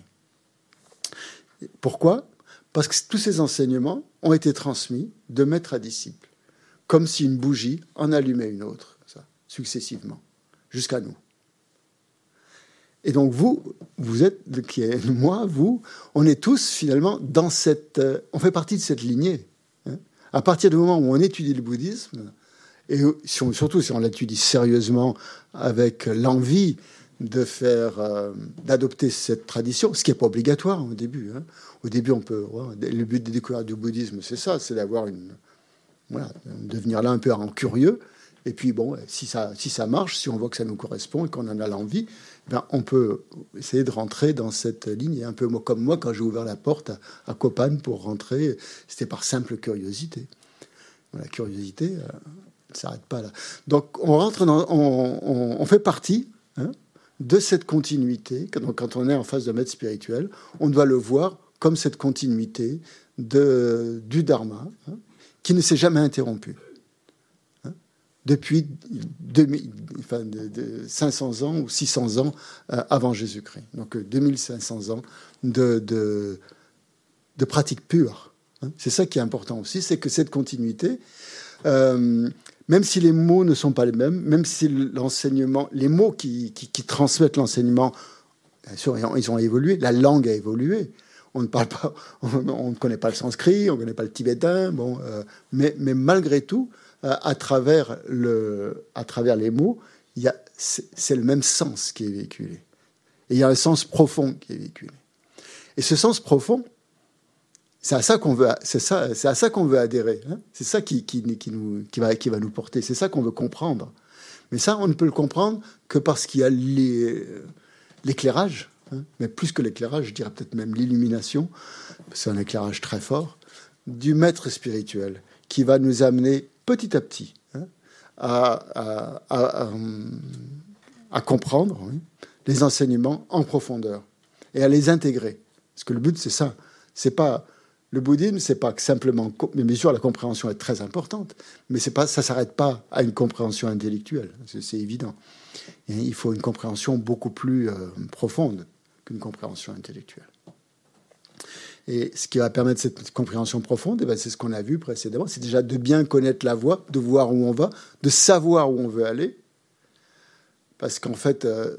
Pourquoi? Parce que tous ces enseignements ont été transmis de maître à disciple, comme si une bougie en allumait une autre, ça, successivement, jusqu'à nous. Et donc vous, vous êtes, qui est moi, vous, on est tous finalement dans cette, euh, on fait partie de cette lignée. Hein. À partir du moment où on étudie le bouddhisme, et surtout si on l'étudie sérieusement avec l'envie de faire, euh, d'adopter cette tradition, ce qui n'est pas obligatoire au début. Hein. Au début, on peut. le but des découvertes du bouddhisme, c'est ça, c'est d'avoir une. Voilà, devenir là un peu en curieux. Et puis, bon, si ça, si ça marche, si on voit que ça nous correspond et qu'on en a l'envie, ben, on peut essayer de rentrer dans cette ligne. Et un peu comme moi, quand j'ai ouvert la porte à, à Copan pour rentrer, c'était par simple curiosité. La curiosité euh, ne s'arrête pas là. Donc on rentre dans, on, on, fait partie hein, de cette continuité. Donc, quand on est en face d'un maître spirituel, on doit le voir comme cette continuité de, du Dharma hein, qui ne s'est jamais interrompu depuis 500 ans ou 600 ans euh, avant Jésus-Christ. Donc 2500 euh, ans de, de, de pratique pure. Hein. C'est ça qui est important aussi, c'est que cette continuité, euh, même si les mots ne sont pas les mêmes, même si l'enseignement, les mots qui, transmettent l'enseignement, bien sûr, ils ont évolué, la langue a évolué. On ne parle pas, ne connaît pas le sanskrit, on ne connaît pas le tibétain, bon, mais, mais malgré tout, euh, à, travers le, à travers les mots, c'est le même sens qui est véhiculé. Et il y a un sens profond qui est véhiculé. Et ce sens profond, c'est à ça qu'on veut, c'est ça, c'est à ça qu'on veut adhérer. Hein. c'est ça qui, nous, qui, va, qui va nous porter. C'est ça qu'on veut comprendre. Mais ça, on ne peut le comprendre que parce qu'il y a l'éclairage, hein. mais plus que l'éclairage, je dirais peut-être même l'illumination. C'est un éclairage très fort du maître spirituel qui va nous amener petit à petit hein, à, à, comprendre les enseignements en profondeur et à les intégrer. Parce que le but, c'est ça. C'est pas le bouddhisme, c'est pas simplement. Mais bien sûr, la compréhension est très importante, mais c'est pas, ça s'arrête pas à une compréhension intellectuelle. C'est évident. il faut une compréhension beaucoup plus euh, profonde qu'une compréhension intellectuelle. Et ce qui va permettre cette compréhension profonde, eh ben, c'est ce qu'on a vu précédemment, c'est déjà de bien connaître la voie, de voir où on va, de savoir où on veut aller. Parce qu'en fait, euh,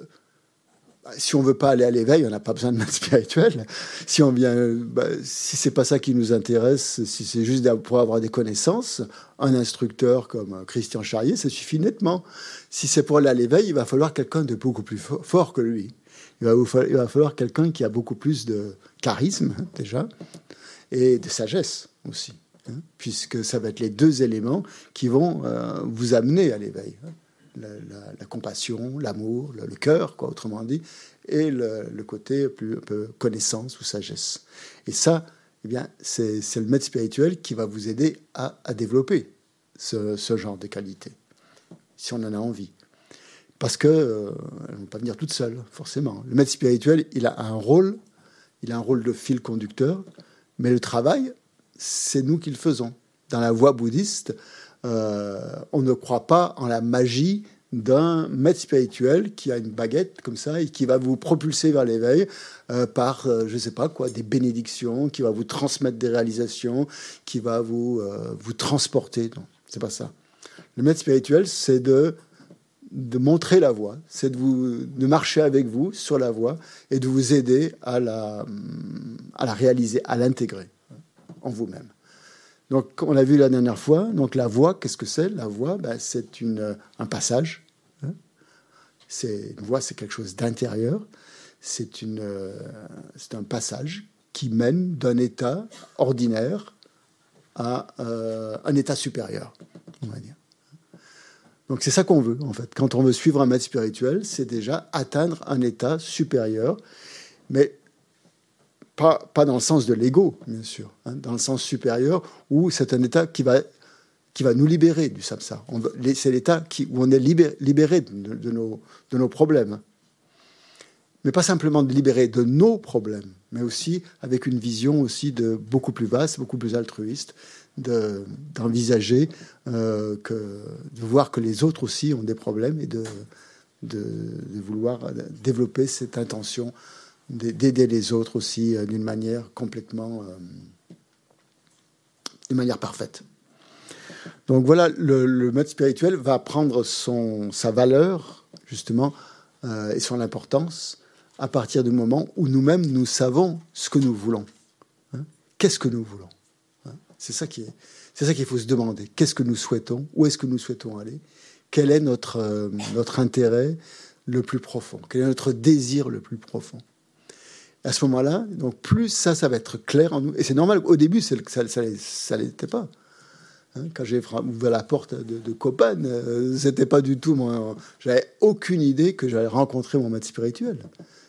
si on veut pas aller à l'éveil, on n'a pas besoin de maître spirituel. Si on vient, bah, si c'est pas ça qui nous intéresse, si c'est juste pour avoir des connaissances, un instructeur comme Christian Charrier, ça suffit nettement. Si c'est pour aller à l'éveil, il va falloir quelqu'un de beaucoup plus fort que lui. Il va, falloir, falloir quelqu'un qui a beaucoup plus de charisme, hein, déjà, et de sagesse aussi, hein, puisque ça va être les deux éléments qui vont euh, vous amener à l'éveil. La, compassion, l'amour, le, cœur, quoi, autrement dit, et le, côté plus un peu connaissance ou sagesse. Et ça, eh bien, c'est le maître spirituel qui va vous aider à, développer ce, ce, genre de qualité, si on en a envie parce que euh, ne vont pas venir toutes seules, forcément. Le maître spirituel, il a un rôle, il a un rôle de fil conducteur, mais le travail, c'est nous qui le faisons. Dans la voie bouddhiste, euh, on ne croit pas en la magie d'un maître spirituel qui a une baguette comme ça et qui va vous propulser vers l'éveil euh, par, je ne sais pas quoi, des bénédictions, qui va vous transmettre des réalisations, qui va vous, vous transporter. Non, c'est pas ça. Le maître spirituel, c'est de de montrer la voie, c'est de, vous, de marcher avec vous sur la voie et de vous aider à la, à la réaliser, à l'intégrer en vous-même. Donc, on l'a vu la dernière fois, donc la voie, qu'est-ce que c'est? La voie, ben, c'est une, un passage. Hein. c'est, une voie, c'est quelque chose d'intérieur. C'est, une, c'est un passage qui mène d'un état ordinaire à euh, un état supérieur, on va dire. Donc c'est ça qu'on veut, en fait. Quand on veut suivre un maître spirituel, c'est déjà atteindre un état supérieur, mais pas, dans le sens de l'ego, bien sûr, hein, dans le sens supérieur, où c'est un état qui va, qui va nous libérer du samsara. C'est l'état où on est libéré, libéré de, nos, de nos problèmes. Mais pas simplement de libérer de nos problèmes, mais aussi avec une vision aussi de beaucoup plus vaste, beaucoup plus altruiste, d'envisager euh, que de voir que les autres aussi ont des problèmes et de, de, vouloir développer cette intention d'aider les autres aussi euh, d'une manière complètement euh, d'une manière parfaite. Donc voilà, le, maître spirituel va prendre son, sa valeur justement et son importance à partir du moment où nous-mêmes nous savons ce que nous voulons. Hein. Qu'est-ce que nous voulons c'est ça qui est, qu'il faut se demander. Qu'est-ce que nous souhaitons? Où est-ce que nous souhaitons aller? Quel est notre, euh, notre intérêt le plus profond? Quel est notre désir le plus profond? À ce moment-là, donc plus ça, ça va être clair en nous. Et c'est normal. Au début, ça, ça, l'était pas. Hein, quand j'ai ouvert la porte de, de euh, c'était pas du tout mon. J'avais aucune idée que j'allais rencontrer mon maître spirituel.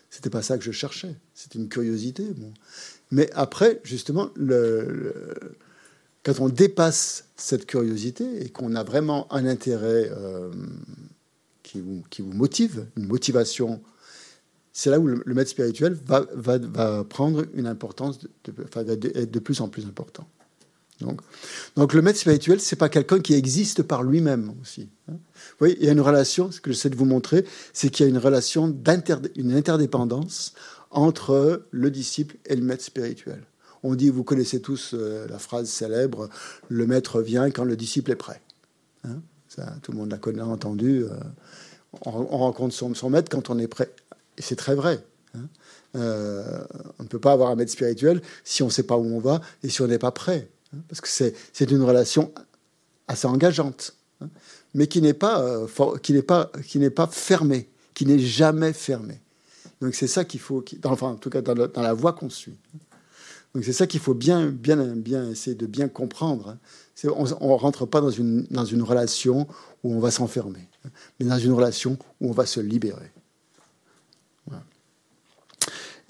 C'était pas ça que je cherchais. C'était une curiosité. Mais après, justement, le, quand on dépasse cette curiosité et qu'on a vraiment un intérêt euh, qui, vous, qui, vous, motive, une motivation, c'est là où le, maître spirituel va, prendre une importance, va être de plus en plus important. Donc, donc le maître spirituel, c'est pas quelqu'un qui existe par lui-même aussi. Hein. Vous voyez, il y a une relation, ce que j'essaie de vous montrer, c'est qu'il y a une relation une interdépendance entre le disciple et le maître spirituel. On dit, vous connaissez tous euh, la phrase célèbre, le maître vient quand le disciple est prêt. Hein. Ça, tout le monde l'a connu, entendu. Euh, on, rencontre son, son, maître quand on est prêt. Et c'est très vrai. Hein. Euh, on ne peut pas avoir un maître spirituel si on ne sait pas où on va et si on n'est pas prêt. Hein, parce que c'est une relation assez engageante, hein, mais qui n'est pas, euh, pas, pas fermée, qui n'est jamais fermée. Donc c'est ça qu'il faut, enfin en tout cas dans, la voie qu'on suit. Donc c'est ça qu'il faut bien, bien, bien essayer de bien comprendre. On ne rentre pas dans une, dans une relation où on va s'enfermer, mais dans une relation où on va se libérer.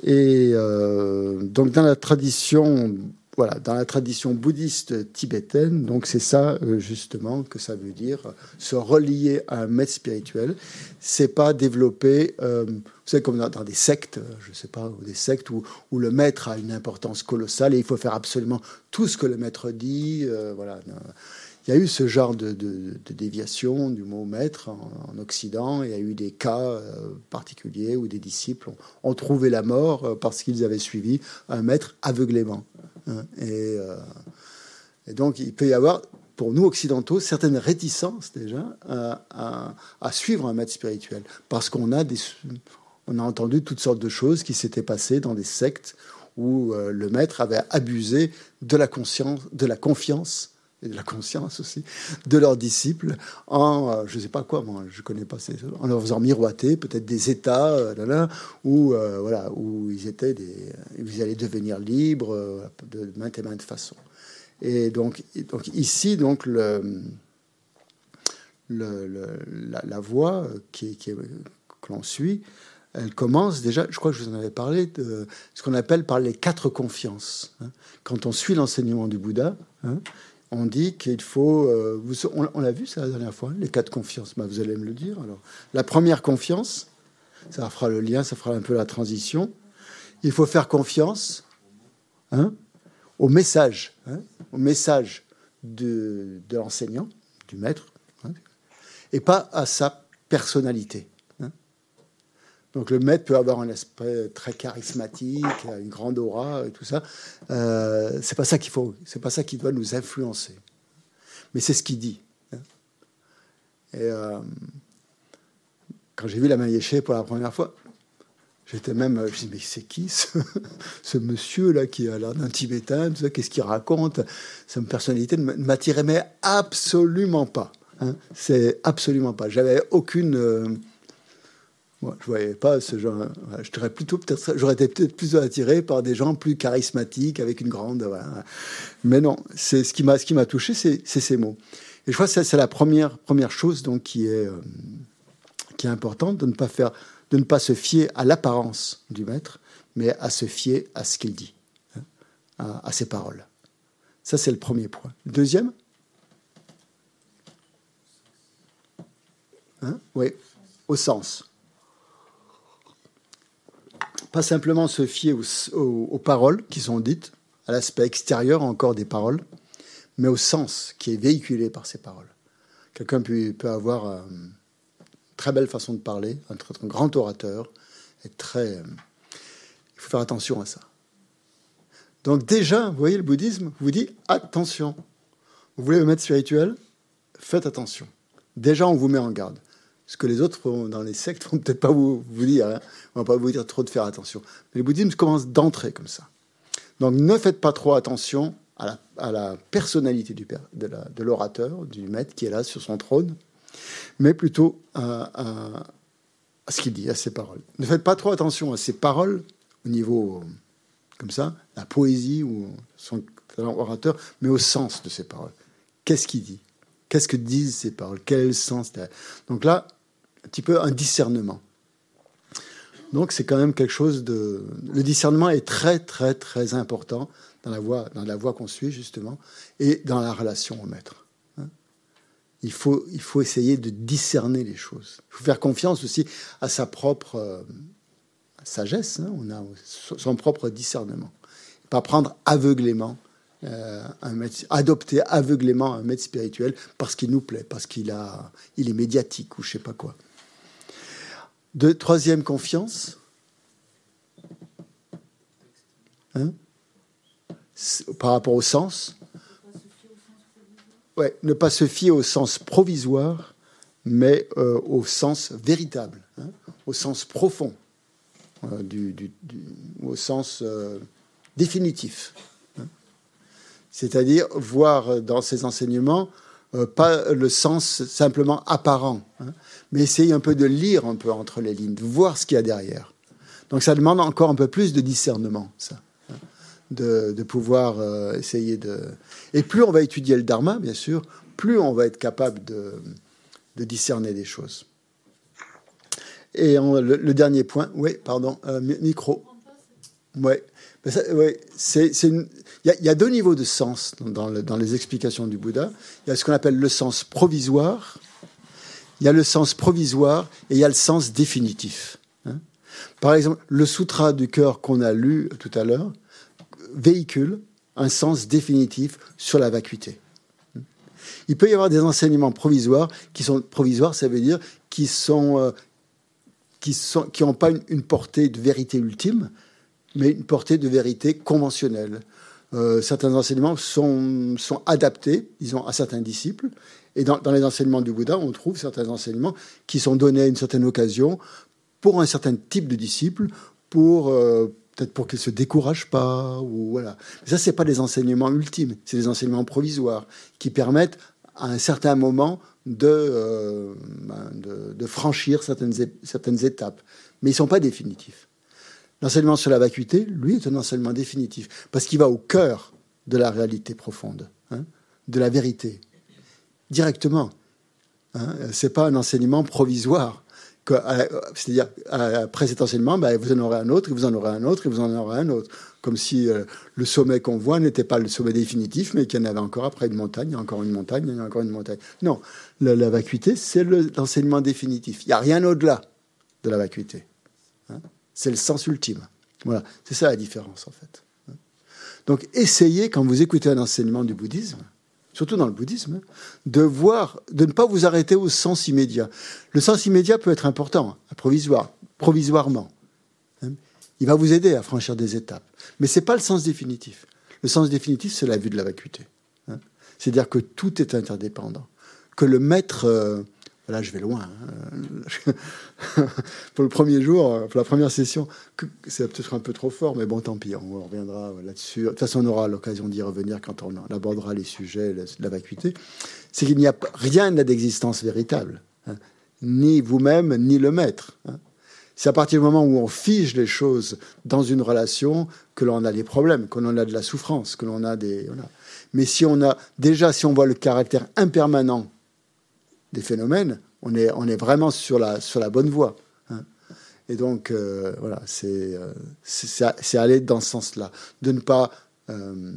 Et euh, donc dans la tradition voilà, dans la tradition bouddhiste tibétaine, donc c'est ça euh, justement que ça veut dire se relier à un maître spirituel. C'est pas développer, euh, vous savez comme dans, des sectes, je sais pas, ou des sectes où, où, le maître a une importance colossale et il faut faire absolument tout ce que le maître dit. Voilà, il y a eu ce genre de, déviation du mot maître en, Occident. Il y a eu des cas euh, particuliers où des disciples ont, trouvé la mort euh, parce qu'ils avaient suivi un maître aveuglément. Hein. Euh, et, donc, il peut y avoir, pour nous occidentaux, certaines réticences déjà à, suivre un maître spirituel parce qu'on a, on a entendu toutes sortes de choses qui s'étaient passées dans des sectes où le maître avait abusé de la conscience, de la confiance et de la conscience aussi de leurs disciples en, euh, je ne sais pas quoi, moi, je connais pas, ces, en leur faisant miroiter peut-être des états euh, où, euh, voilà, où ils étaient des, ils allaient devenir libres de maintes et maintes façons. Et donc, donc ici, donc le, le, la, la, voie qui, qui que l'on suit, elle commence déjà, je crois que je vous en avais parlé, de ce qu'on appelle par les quatre confiances. Hein. Quand on suit l'enseignement du Bouddha, hein, on dit qu'il faut. Euh, on, l'a vu ça la dernière fois, les quatre confiances. Bah, vous allez me le dire. Alors, la première confiance, ça fera le lien, ça fera un peu la transition. Il faut faire confiance hein, au message, hein, au message de, l'enseignant, du maître, hein, et pas à sa personnalité. Donc le maître peut avoir un aspect très charismatique, une grande aura et tout ça. Euh, c'est pas ça qu'il faut, c'est pas ça qui doit nous influencer. Mais c'est ce qu'il dit. Hein. Et euh, quand j'ai vu la Mayéché pour la première fois, j'étais même, je me suis dit, mais c'est qui ce, monsieur là qui a l'air d'un Tibétain, qu'est-ce qu'il raconte? Sa personnalité ne m'attirait mais absolument pas. Hein. C'est absolument pas. J'avais aucune euh, moi, je voyais pas ce genre. Je plutôt peut-être, j'aurais été peut-être plus attiré par des gens plus charismatiques avec une grande. Mais non, c'est ce qui m'a ce qui m'a touché, c'est ces mots. Et je crois que c'est la première première chose donc qui est euh, qui est importante de ne pas faire, de ne pas se fier à l'apparence du maître, mais à se fier à ce qu'il dit, hein, à, ses paroles. Ça, c'est le premier point. Deuxième? Hein? Oui, au sens pas simplement se fier aux, paroles qui sont dites, à l'aspect extérieur encore des paroles, mais au sens qui est véhiculé par ces paroles. Quelqu'un peut, avoir une très belle façon de parler, un, grand orateur, et très. il faut faire attention à ça. Donc déjà, vous voyez, le bouddhisme vous dit attention. Vous voulez vous mettre spirituel, faites attention. Déjà, on vous met en garde. Ce que les autres dans les sectes vont peut-être pas vous, dire. Hein. On va pas vous dire trop de faire attention. Mais le bouddhisme commence d'entrer comme ça. Donc ne faites pas trop attention à la, personnalité du, de l'orateur, du maître qui est là sur son trône, mais plutôt à, ce qu'il dit, à ses paroles. Ne faites pas trop attention à ses paroles au niveau comme ça, la poésie ou son orateur, mais au sens de ses paroles. qu'est-ce qu'il dit? Qu'est-ce que disent ces paroles? Quel sens? Donc là, un petit peu un discernement. Donc c'est quand même quelque chose de... Le discernement est très, très, très important dans la voie, voie qu'on suit, justement, et dans la relation au maître. Hein. il faut, il faut essayer de discerner les choses. Il faut faire confiance aussi à sa propre euh, sagesse. Hein. on a son propre discernement. Pas prendre aveuglément euh, un maître, adopter aveuglément un maître spirituel parce qu'il nous plaît, parce qu'il a, il est médiatique ou je sais pas quoi. De troisième confiance. Hein? Par rapport au sens. Ne pas se fier au sens provisoire, mais euh, au sens véritable, hein, au sens profond, euh, du, au sens euh, définitif. Hein. C'est-à-dire voir dans ces enseignements pas le sens simplement apparent, mais essayer un peu de lire un peu entre les lignes, de voir ce qu'il y a derrière. Donc ça demande encore un peu plus de discernement, ça de, pouvoir euh, essayer de... Et plus on va étudier le dharma, bien sûr, plus on va être capable de, discerner des choses. Et le, dernier point, oui, pardon, euh, micro. Ouais. ouais il, y a, deux niveaux de sens dans, dans, les explications du Bouddha. Il y a ce qu'on appelle le sens provisoire, il y a le sens provisoire et il y a le sens définitif. Hein. Par exemple, le sutra du cœur qu'on a lu tout à l'heure, véhicule un sens définitif sur la vacuité. Il peut y avoir des enseignements provisoires qui sont provisoires, ça veut dire qui sont euh, qui sont qui n'ont pas une, portée de vérité ultime, mais une portée de vérité conventionnelle. Euh, certains enseignements sont, sont adaptés, disons, à certains disciples. Et dans, les enseignements du Bouddha, on trouve certains enseignements qui sont donnés à une certaine occasion pour un certain type de disciple, pour, euh, peut-être pour qu'ils se découragent pas, ou voilà. Mais ça, c'est pas des enseignements ultimes, c'est des enseignements provisoires qui permettent à un certain moment de, euh, ben, franchir certaines, certaines étapes. Mais ils sont pas définitifs. L'enseignement sur la vacuité, lui, est un enseignement définitif, parce qu'il va au cœur de la réalité profonde, hein, de la vérité, directement. Hein. C'est pas un enseignement provisoire. Euh, c'est-à-dire, après cet enseignement, ben, vous en aurez un autre, et vous en aurez un autre, et vous en aurez un autre. Comme si euh, le sommet qu'on voit n'était pas le sommet définitif, mais qu'il y en avait encore après une montagne, encore une montagne, il y a encore une montagne. Non, la, vacuité, c'est l'enseignement définitif. Il n'y a rien au-delà de la vacuité. Hein. c'est le sens ultime. Voilà, c'est ça la différence en fait. Hein. Donc essayez, quand vous écoutez un enseignement du bouddhisme, surtout dans le bouddhisme, de voir, de ne pas vous arrêter au sens immédiat. Le sens immédiat peut être important, provisoire, provisoirement. Hein. Il va vous aider à franchir des étapes. Mais ce n'est pas le sens définitif. Le sens définitif, c'est la vue de la vacuité. Hein. C'est-à-dire que tout est interdépendant. Que le maître euh, Là, je vais loin. Hein. pour le premier jour, pour la première session, c'est peut-être un peu trop fort, mais bon, tant pis, on reviendra là-dessus. De toute façon, on aura l'occasion d'y revenir quand on abordera les sujets de la vacuité. C'est qu'il n'y a rien d'existence véritable, hein. ni vous-même, ni le maître. Hein. C'est à partir du moment où on fige les choses dans une relation que l'on a des problèmes, que l'on a de la souffrance, que l'on a des. Mais si on a déjà, si on voit le caractère impermanent des phénomènes, on est, on est vraiment sur la, sur la bonne voie. Hein. Et donc, euh, voilà, euh, c'est aller dans ce sens-là, de ne pas euh,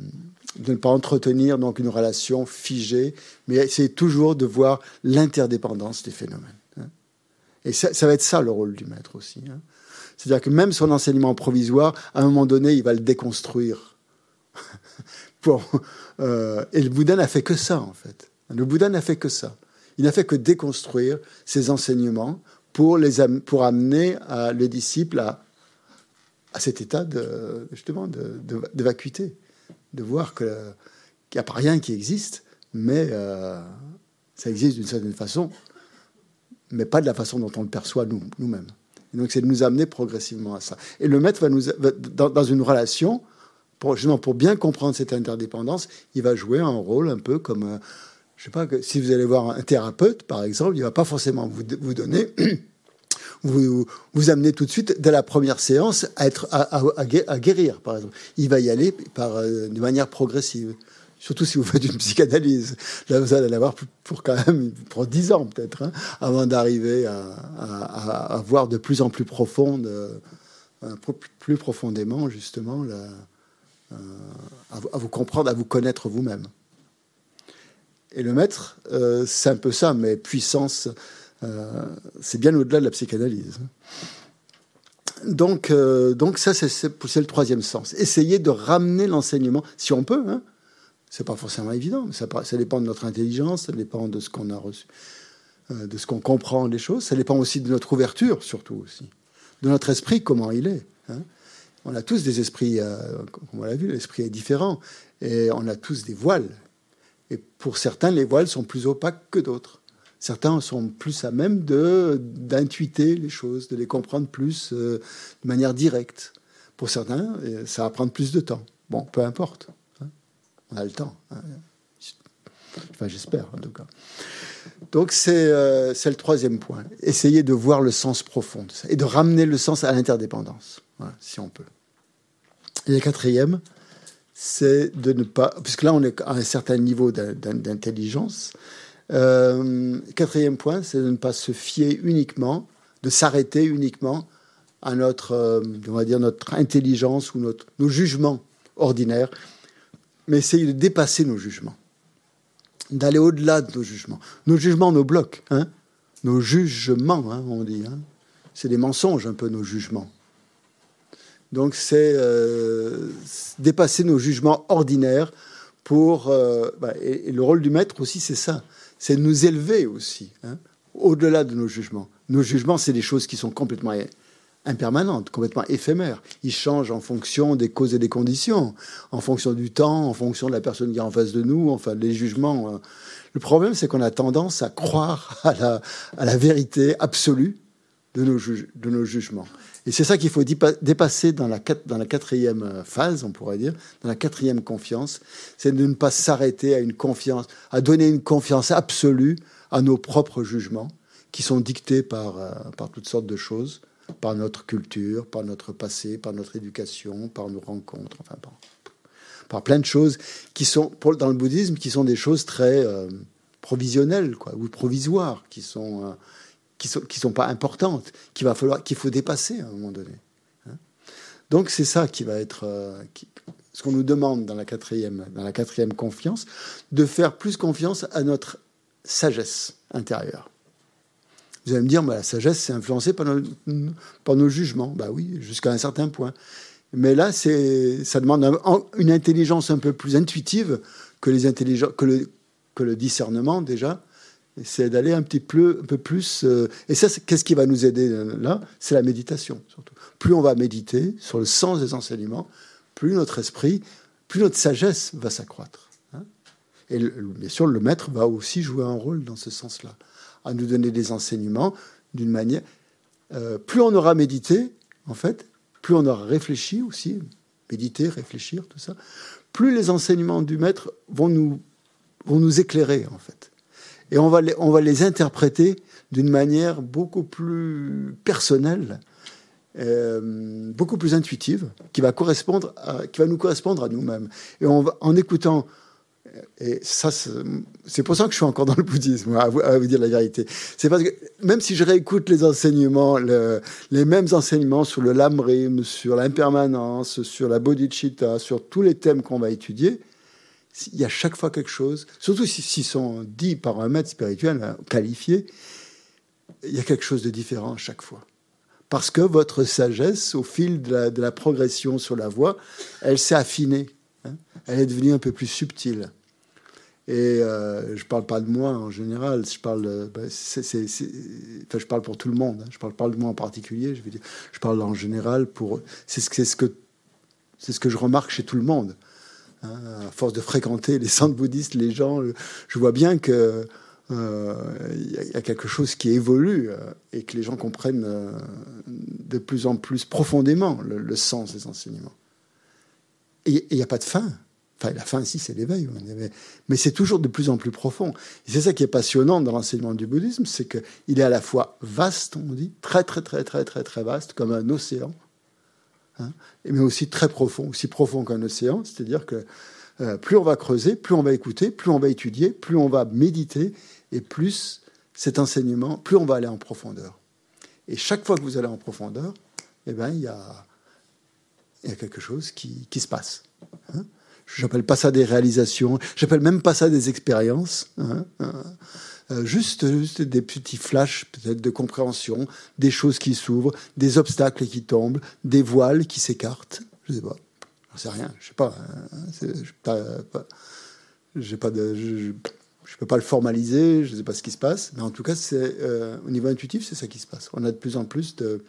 de ne pas entretenir donc une relation figée, mais c'est toujours de voir l'interdépendance des phénomènes. Hein. Et ça, va être ça le rôle du maître aussi. Hein. C'est-à-dire que même son enseignement provisoire, à un moment donné, il va le déconstruire. Et le Bouddha n'a fait que ça, en fait. Le Bouddha n'a fait que ça. Il n'a fait que déconstruire ses enseignements pour, les, pour amener à, le disciple à, à cet état de, justement de, de, vacuité, de voir qu'il n'y a pas rien qui existe, mais euh, ça existe d'une certaine façon, mais pas de la façon dont on le perçoit nous, nous-mêmes. donc c'est de nous amener progressivement à ça. Et le maître va nous, dans, dans, une relation, pour, justement pour bien comprendre cette interdépendance, il va jouer un rôle un peu comme euh, je sais pas, que si vous allez voir un thérapeute, par exemple, il va pas forcément vous, vous donner, vous, vous amener tout de suite, dès la première séance, à, être, à, à, guérir, par exemple. Il va y aller par, euh, de manière progressive. Surtout si vous faites une psychanalyse. Là, vous allez l'avoir pour quand même pour dix ans peut-être, hein, avant d'arriver à, voir de plus en plus profonde, euh, plus profondément justement, euh, à, vous comprendre, à vous connaître vous-même. Et le maître, euh, c'est un peu ça, mais puissance, c'est bien au-delà de la psychanalyse. Donc, donc ça, c'est le troisième sens. Essayer de ramener l'enseignement, si on peut, hein, c'est pas forcément évident. Ça, ça, dépend de notre intelligence, ça dépend de ce qu'on a reçu, euh, de ce qu'on comprend des choses. Ça dépend aussi de notre ouverture, surtout aussi, de notre esprit, comment il est. Hein. On a tous des esprits, euh, comme on l'a vu, l'esprit est différent, et on a tous des voiles. Et pour certains, les voiles sont plus opaques que d'autres. Certains sont plus à même de d'intuiter les choses, de les comprendre plus euh, de manière directe. Pour certains, ça va prendre plus de temps. Bon, peu importe. On a le temps. Hein. Enfin, j'espère, en tout cas. Donc, euh, c'est le troisième point. Essayer de voir le sens profond de ça et de ramener le sens à l'interdépendance, si on peut. Et le quatrième, c'est de ne pas. Puisque là, on est à un certain niveau d'intelligence. Euh, quatrième point, c'est de ne pas se fier uniquement, de s'arrêter uniquement à notre, euh, on va dire, notre intelligence ou notre, nos jugements ordinaires mais essayer de dépasser nos jugements, d'aller au-delà de nos jugements. Nos jugements nos bloquent, hein nos jugements, hein, on dit. Hein c'est des mensonges un peu nos jugements. Donc c'est euh, dépasser nos jugements ordinaires pour... Euh, bah, et, le rôle du maître aussi, c'est ça. C'est nous élever aussi, hein, au-delà de nos jugements. Nos jugements, c'est des choses qui sont complètement impermanente, complètement éphémère. Il change en fonction des causes et des conditions, en fonction du temps, en fonction de la personne qui est en face de nous, enfin les jugements. Euh. Le problème, c'est qu'on a tendance à croire à la, à la vérité absolue de nos, de nos jugements. Et c'est ça qu'il faut dépasser dans la, quatrième euh, phase, on pourrait dire, dans la quatrième confiance, c'est de ne pas s'arrêter à une confiance, à donner une confiance absolue à nos propres jugements, qui sont dictés par, euh, par toutes sortes de choses, par notre culture, par notre passé, par notre éducation, par nos rencontres, enfin par, plein de choses qui sont, dans le bouddhisme, qui sont des choses très euh, provisionnelles, quoi, ou provisoires, qui sont, qui sont, qui sont pas importantes, qu'il va falloir, qu'il faut dépasser à un moment donné. Hein. Donc c'est ça qui va être, euh, ce qu'on nous demande dans la quatrième, dans la quatrième confiance, de faire plus confiance à notre sagesse intérieure. Vous allez me dire, bah, la sagesse, c'est influencé par nos, par nos jugements. Bah oui, jusqu'à un certain point. Mais là, c'est, ça demande une intelligence un peu plus intuitive que, les que, le, que le discernement, déjà. C'est d'aller un petit peu, un peu plus. Euh, et ça, qu'est-ce qui va nous aider euh, là? C'est la méditation, surtout. Plus on va méditer sur le sens des enseignements, plus notre esprit, plus notre sagesse va s'accroître. Hein. et bien sûr, le maître va aussi jouer un rôle dans ce sens-là à nous donner des enseignements d'une manière. Euh, plus on aura médité, en fait, plus on aura réfléchi aussi, méditer, réfléchir, tout ça, plus les enseignements du maître vont nous, vont nous éclairer, en fait. Et on va les, on va les interpréter d'une manière beaucoup plus personnelle, euh, beaucoup plus intuitive, qui va, correspondre qui va nous correspondre à nous-mêmes. Et en écoutant et ça, c'est pour ça que je suis encore dans le bouddhisme, à vous, dire la vérité. C'est parce que même si je réécoute les enseignements, les mêmes enseignements sur le lamrim, sur l'impermanence, sur la bodhicitta, sur tous les thèmes qu'on va étudier, il y a chaque fois quelque chose, surtout s'ils sont dits par un maître spirituel qualifié, il y a quelque chose de différent à chaque fois. Parce que votre sagesse, au fil de la, progression sur la voie, elle s'est affinée. Hein. elle est devenue un peu plus subtile. Et euh, je parle pas de moi en général, je parle, bah, je parle pour tout le monde. Hein. Je parle pas de moi en particulier. Je, veux dire, je parle en général pour. C'est ce, ce ce que je remarque chez tout le monde. Hein. À force de fréquenter les centres bouddhistes, les gens, je vois bien que euh, il y, a quelque chose qui évolue euh, et que les gens comprennent euh, de plus en plus profondément le, le sens des enseignements. Et il n'y a pas de fin. Enfin, la fin, si, c'est l'éveil. Mais c'est toujours de plus en plus profond. Et c'est ça qui est passionnant dans l'enseignement du bouddhisme, c'est qu'il est à la fois vaste, on dit, très, très, très, très, très, très vaste, comme un océan, hein, mais aussi très profond, aussi profond qu'un océan. C'est-à-dire que euh, plus on va creuser, plus on va écouter, plus on va étudier, plus on va méditer, et plus cet enseignement, plus on va aller en profondeur. Et chaque fois que vous allez en profondeur, eh ben, il y a, quelque chose qui, qui se passe. Hein J'appelle pas ça des réalisations, j'appelle même pas ça des expériences. Hein, hein. Euh, juste, juste, des petits flashs peut-être de compréhension, des choses qui s'ouvrent, des obstacles qui tombent, des voiles qui s'écartent. Je sais pas, je sais rien, je sais pas. Hein, je, je, peux pas le formaliser, je sais pas ce qui se passe, mais en tout cas, c'est euh, au niveau intuitif, c'est ça qui se passe. On a de plus en plus de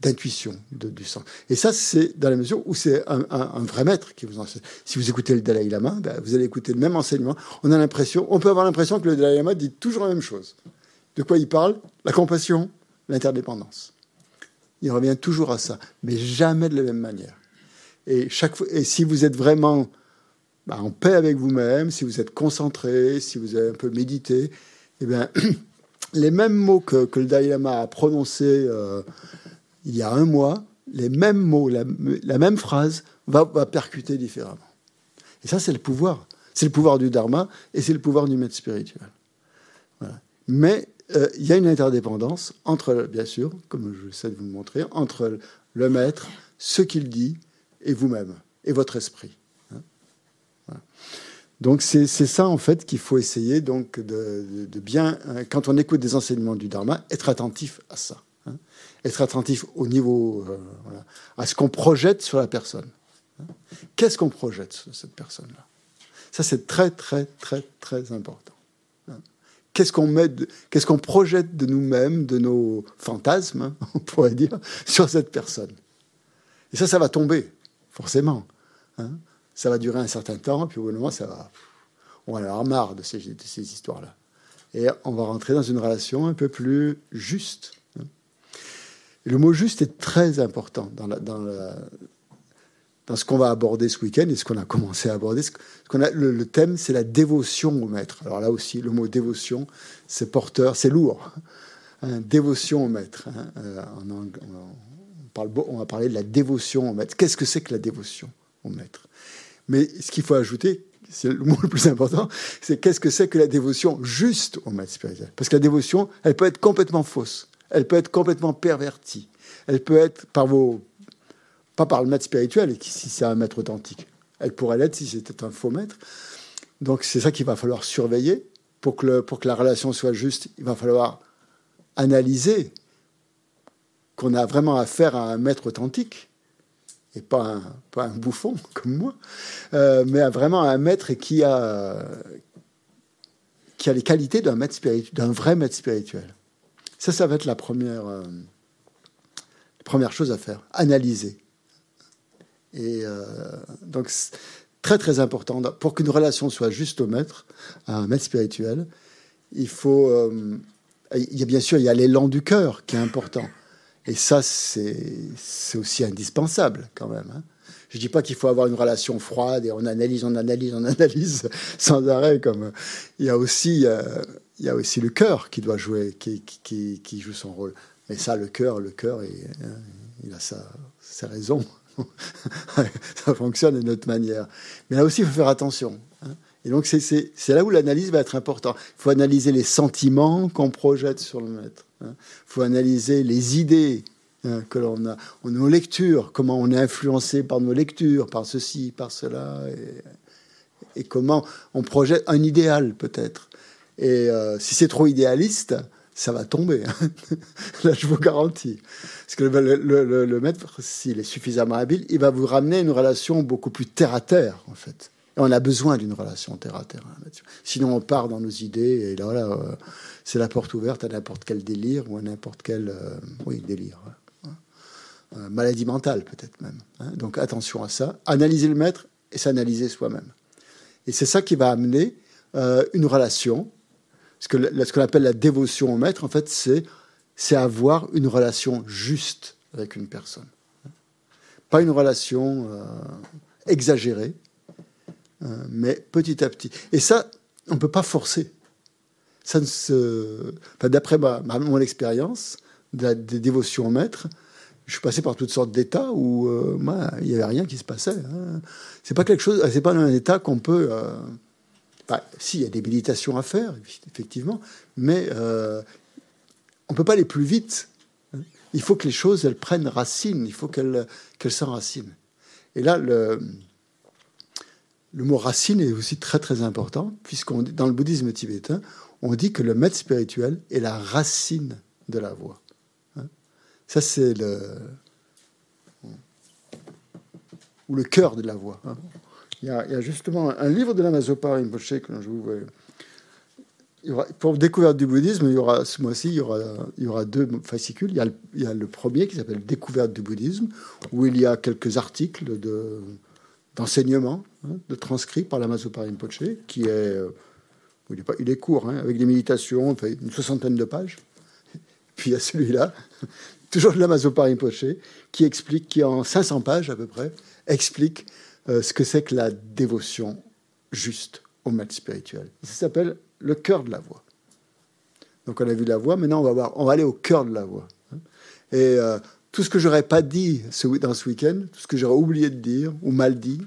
d'intuition du sens. Et ça, c'est dans la mesure où c'est un, vrai maître qui vous enseigne. Si vous écoutez le Dalai Lama, ben, vous allez écouter le même enseignement. On a l'impression, on peut avoir l'impression que le Dalai Lama dit toujours la même chose. De quoi il parle? La compassion, l'interdépendance. Il revient toujours à ça, mais jamais de la même manière. Et, chaque fois, et si vous êtes vraiment ben, en paix avec vous-même, si vous êtes concentré, si vous avez un peu médité, eh bien, les mêmes mots que, le Dalai Lama a prononcés euh, il y a un mois, les mêmes mots, la, même phrase va, percuter différemment. Et ça, c'est le pouvoir. C'est le pouvoir du dharma et c'est le pouvoir du maître spirituel. Mais euh, il y a une interdépendance entre, bien sûr, comme je sais de vous le montrer, entre le maître, ce qu'il dit, et vous-même, et votre esprit. Hein. Donc c'est ça en fait qu'il faut essayer donc de, bien, hein, quand on écoute des enseignements du Dharma, être attentif à ça être attentif au niveau, euh, à ce qu'on projette sur la personne. Qu'est-ce qu'on projette sur cette personne-là? Ça, c'est très, très, très, très important. Qu'est-ce qu'on met, qu'est-ce qu'on projette de nous-mêmes, de nos fantasmes, hein, on pourrait dire, sur cette personne? Et ça, ça va tomber, forcément. Hein. ça va durer un certain temps, puis au bout d'un moment, ça va. On va avoir marre de ces, de ces histoires-là. Et on va rentrer dans une relation un peu plus juste le mot juste est très important dans, ce qu'on va aborder ce week-end et ce qu'on a commencé à aborder. Le, thème, c'est la dévotion au maître. Alors là aussi, le mot dévotion, c'est porteur, c'est lourd. Hein, dévotion au maître. Hein. Euh, on va parler de la dévotion au maître. Qu'est-ce que c'est que la dévotion au maître? Mais ce qu'il faut ajouter, c'est le mot le plus important, c'est qu'est-ce que c'est que la dévotion juste au maître spirituel? Parce que la dévotion, elle peut être complètement fausse. Elle peut être complètement pervertie. Elle peut être par vos, pas par le maître spirituel, si c'est un maître authentique. Elle pourrait l'être si c'était un faux maître. Donc c'est ça qu'il va falloir surveiller pour que, pour que la relation soit juste. Il va falloir analyser qu'on a vraiment affaire à un maître authentique et pas un, un bouffon comme moi, euh, mais à vraiment un maître qui a, qui a les qualités d'un maître spirituel, d'un vrai maître spirituel. Ça, ça va être la première, euh, première chose à faire, analyser. Et euh, donc, très très important, pour qu'une relation soit juste au maître, à un maître spirituel, il faut... Euh, il y a bien sûr, il y a l'élan du cœur qui est important. Et ça, c'est aussi indispensable quand même. Hein. Je ne dis pas qu'il faut avoir une relation froide et on analyse, on analyse, on analyse sans arrêt. Comme il y a aussi il y a aussi le cœur qui doit jouer, qui, qui, joue son rôle. Mais ça, le cœur, le cœur, il, hein, il a sa, sa raison. ça fonctionne d'une autre manière. Mais là aussi, il faut faire attention. Hein. Et donc, c'est là où l'analyse va être importante. Il faut analyser les sentiments qu'on projette sur le maître. Hein. Il faut analyser les idées que l'on a, nos lectures, comment on est influencé par nos lectures, par ceci, par cela, et comment on projette un idéal peut-être. Et euh, si c'est trop idéaliste, ça va tomber. Hein. Là, je vous garantis. Parce que le, maître, s'il est suffisamment habile, il va vous ramener une relation beaucoup plus terre à terre, en fait. Et on a besoin d'une relation terre à terre. Hein, Sinon, on part dans nos idées, et là, là euh, c'est la porte ouverte à n'importe quel délire ou à n'importe quel euh, oui, délire. Hein. maladie mentale, peut-être même. Donc, attention à ça. Analyser le maître et s'analyser soi-même. Et c'est ça qui va amener une relation ce qu'on ce appelle la dévotion au maître, en fait, c'est avoir une relation juste avec une personne. Pas une relation euh, exagérée, euh, mais petit à petit. Et ça, on ne peut pas forcer. Ça ne se... D'après ma, mon expérience de la dévotion au maître, je suis passé par toutes sortes d'états où moi, il n'y avait rien qui se passait. Hein. C'est pas pas un état qu'on peut. Enfin, si, il y a des méditations à faire, effectivement, mais on peut pas aller plus vite. Il faut que les choses, elles prennent racine, il faut qu'elles s'enracinent. Et là, le, le mot racine est aussi très très important, puisqu'on dans le bouddhisme tibétain, on dit que le maître spirituel est la racine de la voie. Hein. Ça, c'est le. ou le cœur de la voie. Hein. Il, y a, justement un livre de la Mazopa Rinpoche que je vous pour découverte du bouddhisme, il y aura ce mois-ci, il y aura, il y deux fascicules. Il y a le, il y premier qui s'appelle Découverte du bouddhisme, où il y a quelques articles de, d'enseignement, hein, de transcrits par la Mazopa Rinpoche, qui est, euh, il, est il court, hein, avec des méditations, une soixantaine de pages. Puis il y a celui-là, toujours de la Mazopa Rinpoche, qui explique, qui en 500 pages à peu près, explique euh, ce que c'est que la dévotion juste au maître spirituel. Ça s'appelle le cœur de la voix. Donc on a vu la voix, maintenant on va, voir, on va aller au cœur de la voix. Et euh, tout ce que j'aurais pas dit dans ce week-end, tout ce que j'aurais oublié de dire ou mal dit,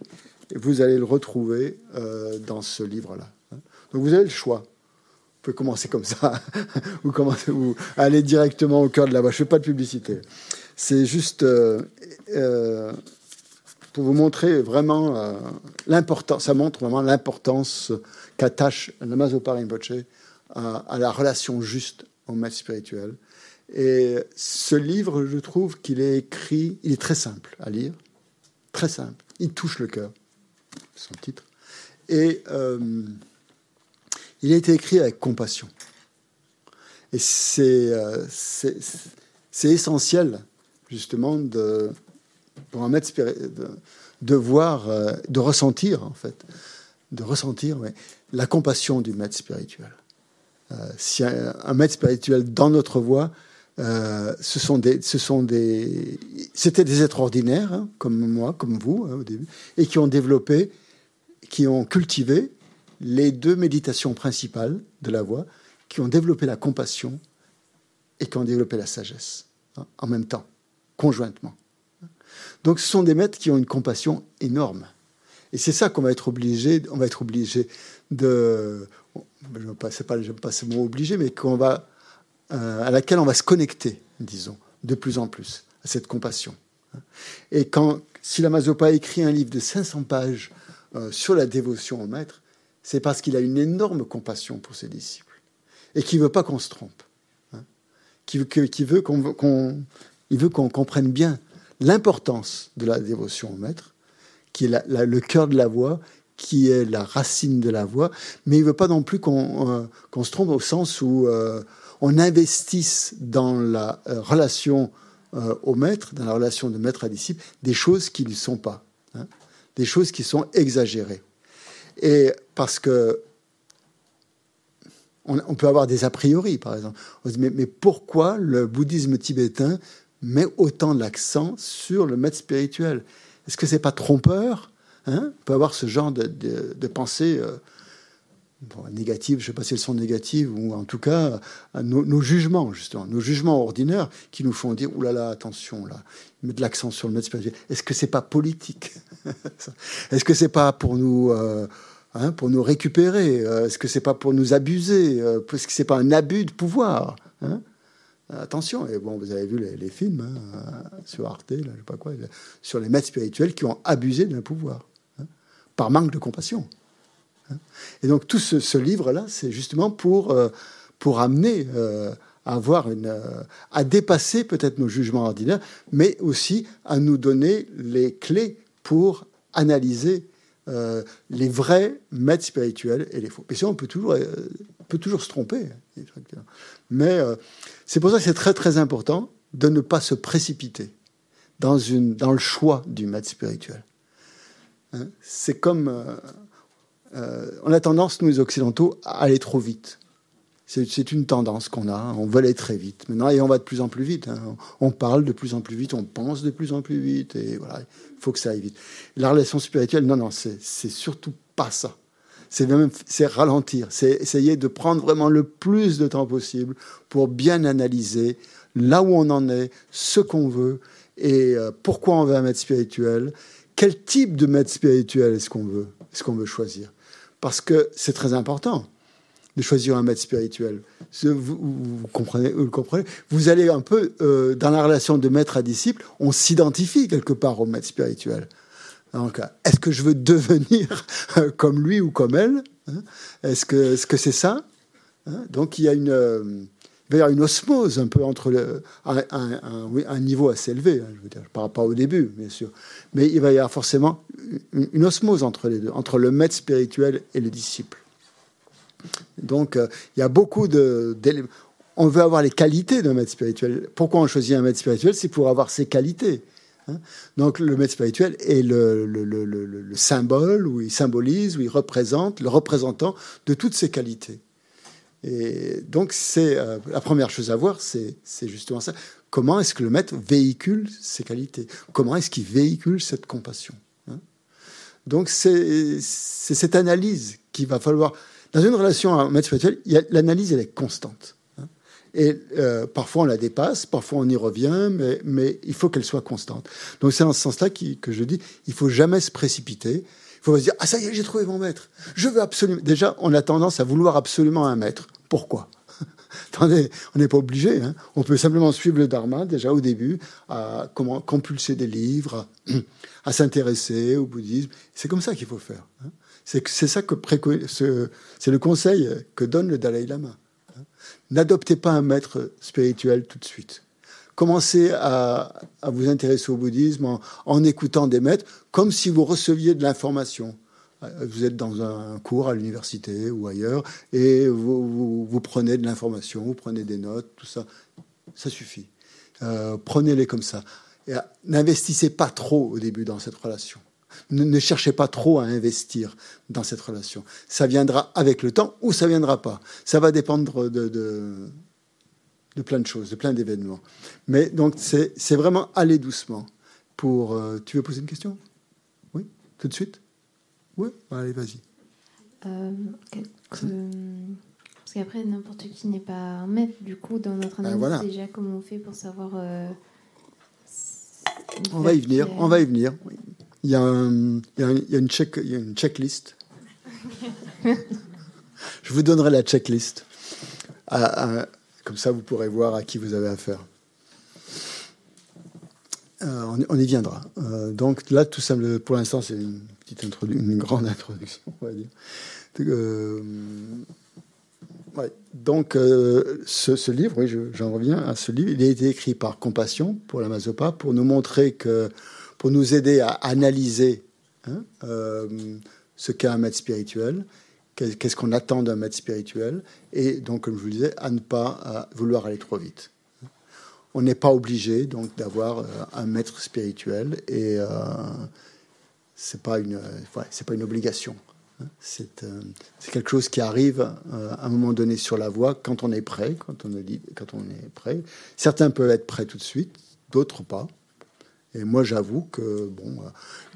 vous allez le retrouver euh, dans ce livre-là. Donc vous avez le choix. Vous pouvez commencer comme ça, ou, commencer, ou aller directement au cœur de la voix. Je ne fais pas de publicité. C'est juste pour vous montrer vraiment l'importance, ça montre vraiment l'importance qu'attache Namazopa Rinpoche à, à la relation juste au maître spirituel. Et ce livre, je trouve qu'il est écrit, il est très simple à lire, très simple. Il touche le cœur, son titre. Et euh, il a été écrit avec compassion. Et c'est euh, essentiel, justement, de, pour un maître de, voir, euh, de ressentir, en fait, de ressentir la compassion du maître spirituel. Euh, si un, maître spirituel dans notre voie, euh, ce sont des, ce sont des, c'était des êtres ordinaires hein, comme moi, comme vous hein, au début, et qui ont développé, qui ont cultivé les deux méditations principales de la voie, qui ont développé la compassion et qui ont développé la sagesse hein, en même temps, conjointement. Donc, ce sont des maîtres qui ont une compassion énorme. Et c'est ça qu'on va être obligé, on va être obligé de, je ne pas, pas, pas ce mot obligé, mais qu'on va, euh, à laquelle on va se connecter, disons, de plus en plus, à cette compassion. Et quand, si écrit un livre de 500 pages euh, sur la dévotion au maître, c'est parce qu'il a une énorme compassion pour ses disciples et qu'il veut pas qu'on se trompe, hein, qui, veut qu'on, il veut qu'on comprenne bien l'importance de la dévotion au maître qui est le cœur de la voix, qui est la racine de la voix, mais il ne veut pas non plus qu'on euh, se trompe au sens où euh, on investisse dans la euh, relation au maître, dans la relation de maître à disciple, des choses qui ne sont pas, hein, des choses qui sont exagérées. Et parce que on, peut avoir des a priori, par exemple. On se dit, mais pourquoi le bouddhisme tibétain met autant l'accent sur le maître spirituel. Est-ce que c'est pas trompeur hein? On peut avoir ce genre de, de, pensée euh, négative, je ne sais pas si elles sont négatives, ou en tout cas nos, jugements, justement, nos jugements ordinaires qui nous font dire, oulala, là là, attention, là, mettre l'accent sur le maître spirituel. Est-ce que c'est pas politique? Est-ce que c'est pas pour nous... Euh, hein, pour nous récupérer? Est-ce que c'est pas pour nous abuser? Est-ce que c'est pas un abus de pouvoir hein? Attention, et bon, vous avez vu les, films hein, sur Arte, je sais pas quoi, sur les maîtres spirituels qui ont abusé d'un pouvoir hein, par manque de compassion. Hein. Et donc tout ce, livre-là, c'est justement pour euh, pour amener euh, à avoir une, euh, à dépasser peut-être nos jugements ordinaires, mais aussi à nous donner les clés pour analyser les vrais maîtres spirituels et les faux. Et ça, on peut toujours, peut toujours se tromper. Mais c'est pour ça que c'est très très important de ne pas se précipiter dans, une, dans le choix du maître spirituel. Hein, c'est comme... Euh, euh, on a tendance, nous Occidentaux, à aller trop vite. C'est une tendance qu'on a, on veut aller très vite. Maintenant, et on va de plus en plus vite. Hein. On parle de plus en plus vite, on pense de plus en plus vite, et voilà, il faut que ça aille vite. La relation spirituelle, non, non, c'est surtout pas ça c'est même ralentir, c'est essayer de prendre vraiment le plus de temps possible pour bien analyser là où on en est, ce qu'on veut, et euh, pourquoi on veut un maître spirituel, quel type de maître spirituel est-ce qu'on veut, est-ce qu'on veut choisir? Parce que c'est très important de choisir un maître spirituel. Vous, comprenez, vous comprenez? Vous allez un peu euh, dans la relation de maître à disciple, on s'identifie quelque part au maître spirituel. Est-ce que je veux devenir comme lui ou comme elle hein? Est-ce que c'est -ce c'est ça? Hein? Donc, il y a une, euh, y une osmose un peu entre le, un, un, niveau assez élevé, hein, je veux dire, par rapport au début, bien sûr. Mais il va y avoir forcément une, une osmose entre les deux, entre le maître spirituel et le disciple. Donc, euh, il y a beaucoup de. On veut avoir les qualités d'un maître spirituel. Pourquoi on choisit un maître spirituel? C'est pour avoir ses qualités. Hein. Donc, le maître spirituel est le, le, symbole, où il symbolise, où il représente, le représentant de toutes ses qualités. Et donc, c'est euh, la première chose à voir, c'est justement ça. Comment est-ce que le maître véhicule ses qualités? Comment est-ce qu'il véhicule cette compassion hein? Donc, c'est cette analyse qu'il va falloir dans une relation à un maître spirituel, l'analyse, elle est constante. Et euh, parfois on la dépasse, parfois on y revient, mais, mais il faut qu'elle soit constante. Donc c'est dans ce sens-là que je dis, il faut jamais se précipiter. Il faut se dire, ah ça y est, j'ai trouvé mon maître. Je veux absolument. Déjà, on a tendance à vouloir absolument un maître. Pourquoi? Attendez, on n'est pas obligé. Hein. On peut simplement suivre le dharma déjà au début, à comment compulser des livres, à, s'intéresser au bouddhisme. C'est comme ça qu'il faut faire. Hein. C'est ça que c'est le conseil que donne le Dalai Lama. N'adoptez pas un maître spirituel tout de suite. Commencez à, vous intéresser au bouddhisme en, écoutant des maîtres, comme si vous receviez de l'information. Vous êtes dans un cours à l'université ou ailleurs et vous, prenez de l'information, vous prenez des notes, tout ça. Ça suffit. Euh, prenez-les comme ça. N'investissez pas trop au début dans cette relation ne, cherchez pas trop à investir dans cette relation. Ça viendra avec le temps ou ça viendra pas. Ça va dépendre de, de, plein de choses, de plein d'événements. Mais donc, c'est vraiment aller doucement. Pour, euh, tu veux poser une question? Oui? Tout de suite? Oui? Allez, vas-y. Euh, parce qu'après, n'importe qui n'est pas un maître, du coup, dans notre ben analyse, déjà, comment on fait pour savoir. Euh, on va y venir, on va y venir il y a, une, check, il y a une checklist. Je vous donnerai la checklist. comme ça, vous pourrez voir à qui vous avez affaire. Euh, on, y viendra. Euh, donc là, tout simple, pour l'instant, c'est une petite une grande introduction, on va dire. Euh, donc, ce, ce, livre, oui, j'en reviens à ce livre. Il a été écrit par Compassion pour la Mazopa pour nous montrer que pour nous aider à analyser hein, euh, ce qu'est un maître spirituel, qu'est-ce qu'on attend d'un maître spirituel, et donc, comme je vous le disais, à ne pas euh, vouloir aller trop vite. On n'est pas obligé donc d'avoir euh, un maître spirituel, et c'est pas une, c'est pas une obligation. Hein. C'est quelque chose qui arrive à un moment donné sur la voie quand on est prêt, quand on, dit, quand on est prêt. Certains peuvent être prêts tout de suite, d'autres pas. Et moi, j'avoue que, bon, euh,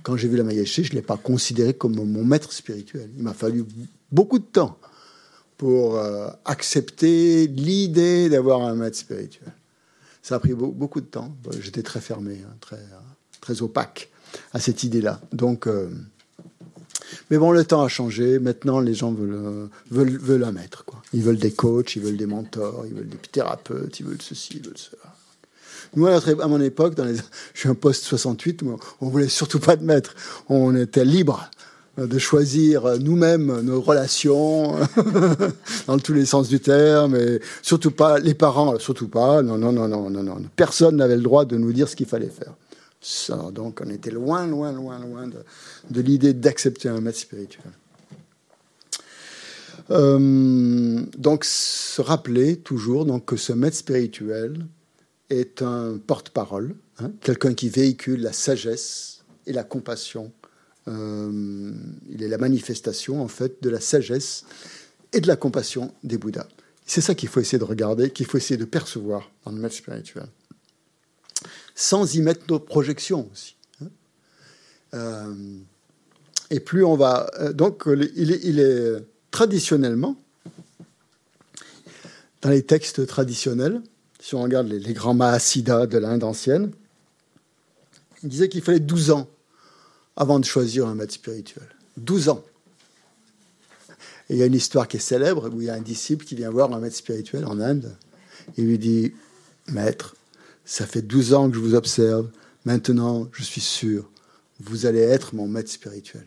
quand j'ai vu la Maïaché, je ne l'ai pas considéré comme mon maître spirituel. Il m'a fallu beaucoup de temps pour euh, accepter l'idée d'avoir un maître spirituel. Ça a pris beaucoup de temps. J'étais très fermé, hein, très, très opaque à cette idée-là. Donc, euh, mais bon, le temps a changé. Maintenant, les gens veulent, un maître. Ils veulent des coachs, ils veulent des mentors, ils veulent des thérapeutes, ils veulent ceci, ils veulent cela. Nous, à mon époque, dans les, je suis un poste 68, on voulait surtout pas de maître. On était libre de choisir nous-mêmes nos relations dans tous les sens du terme et surtout pas les parents surtout pas non non non non non non personne n'avait le droit de nous dire ce qu'il fallait faire. Donc on était loin loin loin loin de, l'idée d'accepter un maître spirituel. Euh, donc se rappeler toujours donc que ce maître spirituel est un porte-parole, hein, quelqu'un qui véhicule la sagesse et la compassion. Euh, il est la manifestation, en fait, de la sagesse et de la compassion des Bouddhas. C'est ça qu'il faut essayer de regarder, qu'il faut essayer de percevoir dans le maître spirituel. Sans y mettre nos projections aussi. Hein. Euh, et plus on va. Euh, donc, il est, il est traditionnellement, dans les textes traditionnels, si on regarde les, grands Mahasiddhas de l'Inde ancienne, Il disait qu'il fallait 12 ans avant de choisir un maître spirituel. 12 ans. Il y a une histoire qui est célèbre où il y a un disciple qui vient voir un maître spirituel en Inde. Il lui dit Maître, ça fait 12 ans que je vous observe. Maintenant, je suis sûr, vous allez être mon maître spirituel.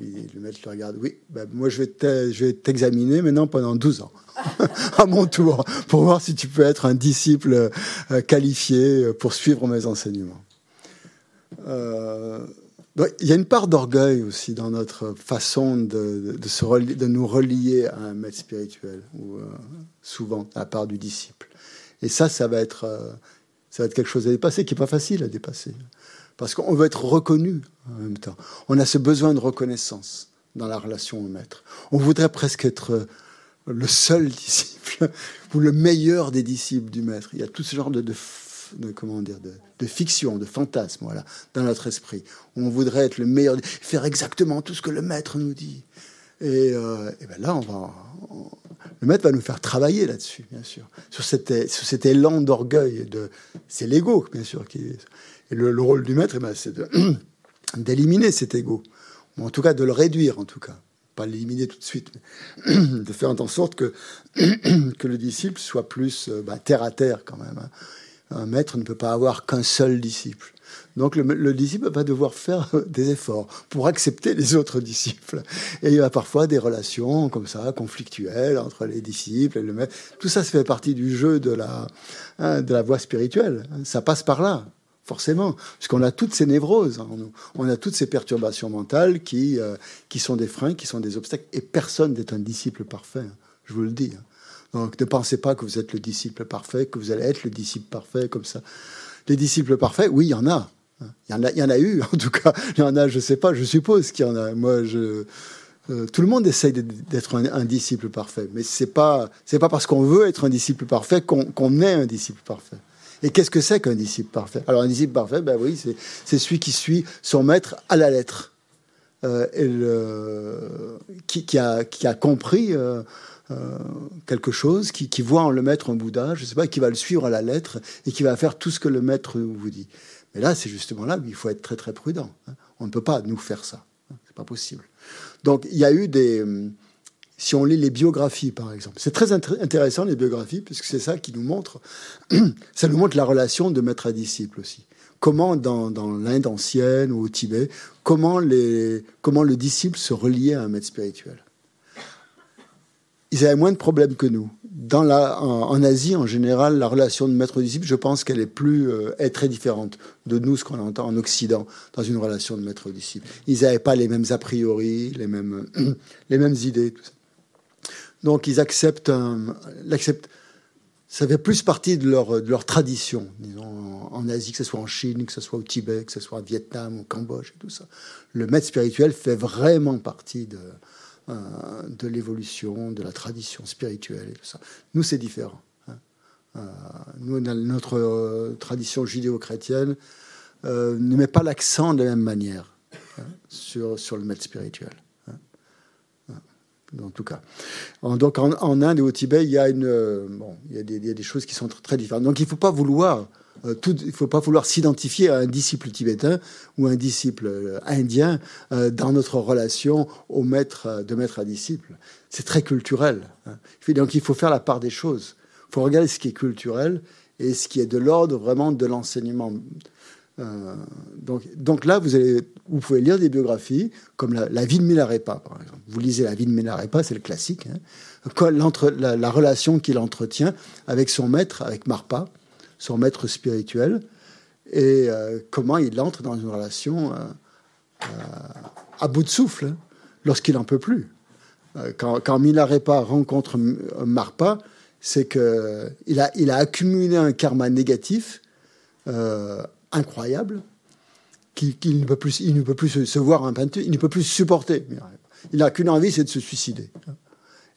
Le maître le regarde Oui, ben, moi je vais t'examiner maintenant pendant 12 ans, à mon tour, pour voir si tu peux être un disciple euh, qualifié pour suivre mes enseignements. Euh, il y a une part d'orgueil aussi dans notre façon de, de, nous relier à un maître spirituel, euh, souvent à part du disciple. Et ça, ça va être, ça va être quelque chose à dépasser, qui n'est pas facile à dépasser. Parce qu'on veut être reconnu en même temps. On a ce besoin de reconnaissance dans la relation au maître. On voudrait presque être euh, le seul disciple ou le meilleur des disciples du maître. Il y a tout ce genre de, comment dire, de, fiction, de fantasme, voilà, dans notre esprit. On voudrait être le meilleur, faire exactement tout ce que le maître nous dit. Et, euh, ben là, le maître va nous faire travailler là-dessus, bien sûr, sur sur cet élan d'orgueil. De, c'est l'ego, bien sûr, qui Et le, rôle du maître, eh ben, c'est d'éliminer cet ego, ou en tout cas de le réduire, en tout cas pas l'éliminer tout de suite, mais de faire en sorte que, que le disciple soit plus euh, bah, terre à terre quand même. Hein un maître ne peut pas avoir qu'un seul disciple. Donc le, disciple va devoir faire des efforts pour accepter les autres disciples. Et il y a parfois des relations comme ça, conflictuelles entre les disciples et le maître. Tout ça, ça fait partie du jeu de la, hein, de la voie spirituelle. Ça passe par là, forcément, puisqu'on a toutes ces névroses en nous. On a toutes ces perturbations mentales qui, euh, qui sont des freins, qui sont des obstacles. Et personne n'est un disciple parfait, hein. je vous le dis. Hein. Donc ne pensez pas que vous êtes le disciple parfait, que vous allez être le disciple parfait comme ça. Les disciples parfaits, oui, il y en a. Il y en a, il y en a eu, en tout cas. Il y en a, je ne sais pas, je suppose qu'il y en a. Moi, euh, tout le monde essaye d'être un, disciple parfait, mais c'est pas c'est pas parce qu'on veut être un disciple parfait qu'on est un disciple parfait. Et qu'est-ce que c'est qu'un disciple parfait? Alors un disciple parfait, ben oui, c'est celui qui suit son maître à la lettre, euh, qui, qui, a, qui compris. Euh, euh, quelque chose, qui, voit en le maître un Bouddha, je sais pas, qui va le suivre à la lettre et qui va faire tout ce que le maître vous dit. Mais là, c'est justement là où il faut être très très prudent. Hein. On ne peut pas nous faire ça. Hein. C'est pas possible. Donc il y a eu des. Si on lit les biographies, par exemple, c'est très intéressant les biographies, puisque c'est ça qui nous montre. ça nous montre la relation de maître à disciple aussi. Comment dans, l'Inde ancienne ou au Tibet, comment, les, comment le disciple se reliait à un maître spirituel ils avaient moins de problèmes que nous. Dans la, en, Asie, en général, la relation de maître-disciple, je pense qu'elle est plus euh, est très différente de nous, ce qu'on entend en Occident, dans une relation de maître-disciple. Ils n'avaient pas les mêmes a priori, les mêmes, les mêmes idées. Donc ils acceptent, l'acceptent. Ça fait plus partie de leur, de leur tradition, disons, en, Asie, que ce soit en Chine, que ce soit au Tibet, que ce soit au Vietnam, au Cambodge et tout ça. Le maître spirituel fait vraiment partie de, euh, de l'évolution, de la tradition spirituelle et tout ça. Nous, c'est différent. Hein. Euh, nous, notre euh, tradition judéo-chrétienne ne met pas l'accent de la même manière hein, sur, sur le maître spirituel. En tout cas. Donc en, Inde et au Tibet, il y a, une, bon, il y a, des, il y a des choses qui sont très différentes. Donc il ne faut pas vouloir euh, il ne faut pas vouloir s'identifier à un disciple tibétain ou un disciple euh, indien euh, dans notre relation au maître, de maître à disciple. C'est très culturel. Hein. Donc il faut faire la part des choses. Il faut regarder ce qui est culturel et ce qui est de l'ordre vraiment de l'enseignement. Donc, donc là, vous, allez, vous pouvez lire des biographies comme la, vie de Milarepa, par exemple. Vous lisez la vie de Milarepa, c'est le classique. Hein, la, la relation qu'il entretient avec son maître, avec Marpa son maître spirituel, et euh, comment il entre dans une relation euh, euh, à bout de souffle hein, lorsqu'il n'en peut plus. quand, quand Milarepa rencontre Marpa, c'est qu'il il a accumulé un karma négatif incroyable, qu'il ne peut plus, il ne peut plus se, voir un peinture, il ne peut plus supporter. Il n'a qu'une envie, c'est de se suicider.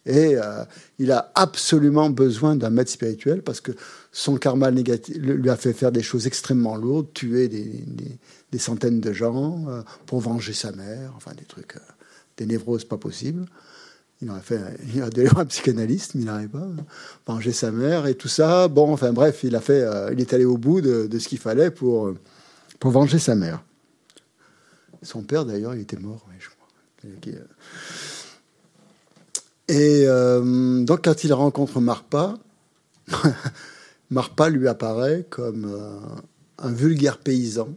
Et euh, il a absolument besoin d'un maître spirituel parce que son karma négatif lui a fait faire des choses extrêmement lourdes, tuer des, des, centaines de gens euh, pour venger sa mère, enfin des trucs, euh, des névroses pas possibles. Il a fait, il a d'ailleurs un psychanalyste, mais il n'arrive pas. Hein. Venger sa mère et tout ça. Bon, enfin bref, il a fait, il est allé au bout de, ce qu'il fallait pour pour venger sa mère. Son père, d'ailleurs, il était mort, je crois. Et euh, donc, quand il rencontre Marpa, Marpa lui apparaît comme euh, un vulgaire paysan.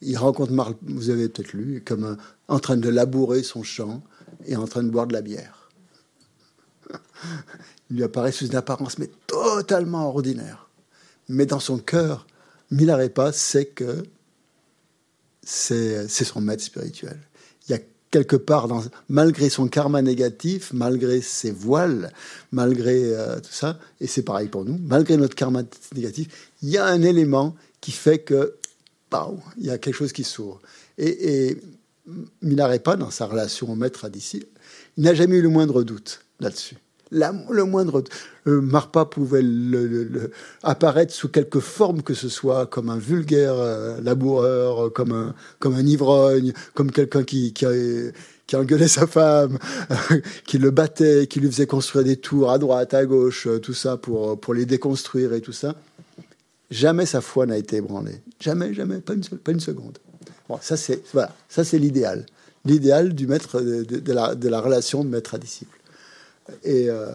Il rencontre Marpa, vous avez peut-être lu, comme en train de labourer son champ et en train de boire de la bière. Il lui apparaît sous une apparence, mais totalement ordinaire. Mais dans son cœur, Milarepa sait que c'est son maître spirituel. Il y a quelque part, dans, malgré son karma négatif, malgré ses voiles, malgré euh, tout ça, et c'est pareil pour nous, malgré notre karma négatif, il y a un élément qui fait que, il y a quelque chose qui s'ouvre. Et, Milarepa, dans sa relation au maître à il n'a jamais eu le moindre doute là-dessus le moindre. Euh, Marpa pouvait apparaître sous quelque forme que ce soit, comme un vulgaire euh, laboureur, comme un, comme un ivrogne, comme quelqu'un qui, qui, qui engueulait sa femme, qui le battait, qui lui faisait construire des tours à droite, à gauche, euh, tout ça pour, pour les déconstruire et tout ça. Jamais sa foi n'a été ébranlée. Jamais, jamais, pas une, pas une seconde. Bon, ça c'est voilà, ça c'est l'idéal, l'idéal du maître la, de la relation de maître à disciple. Et euh,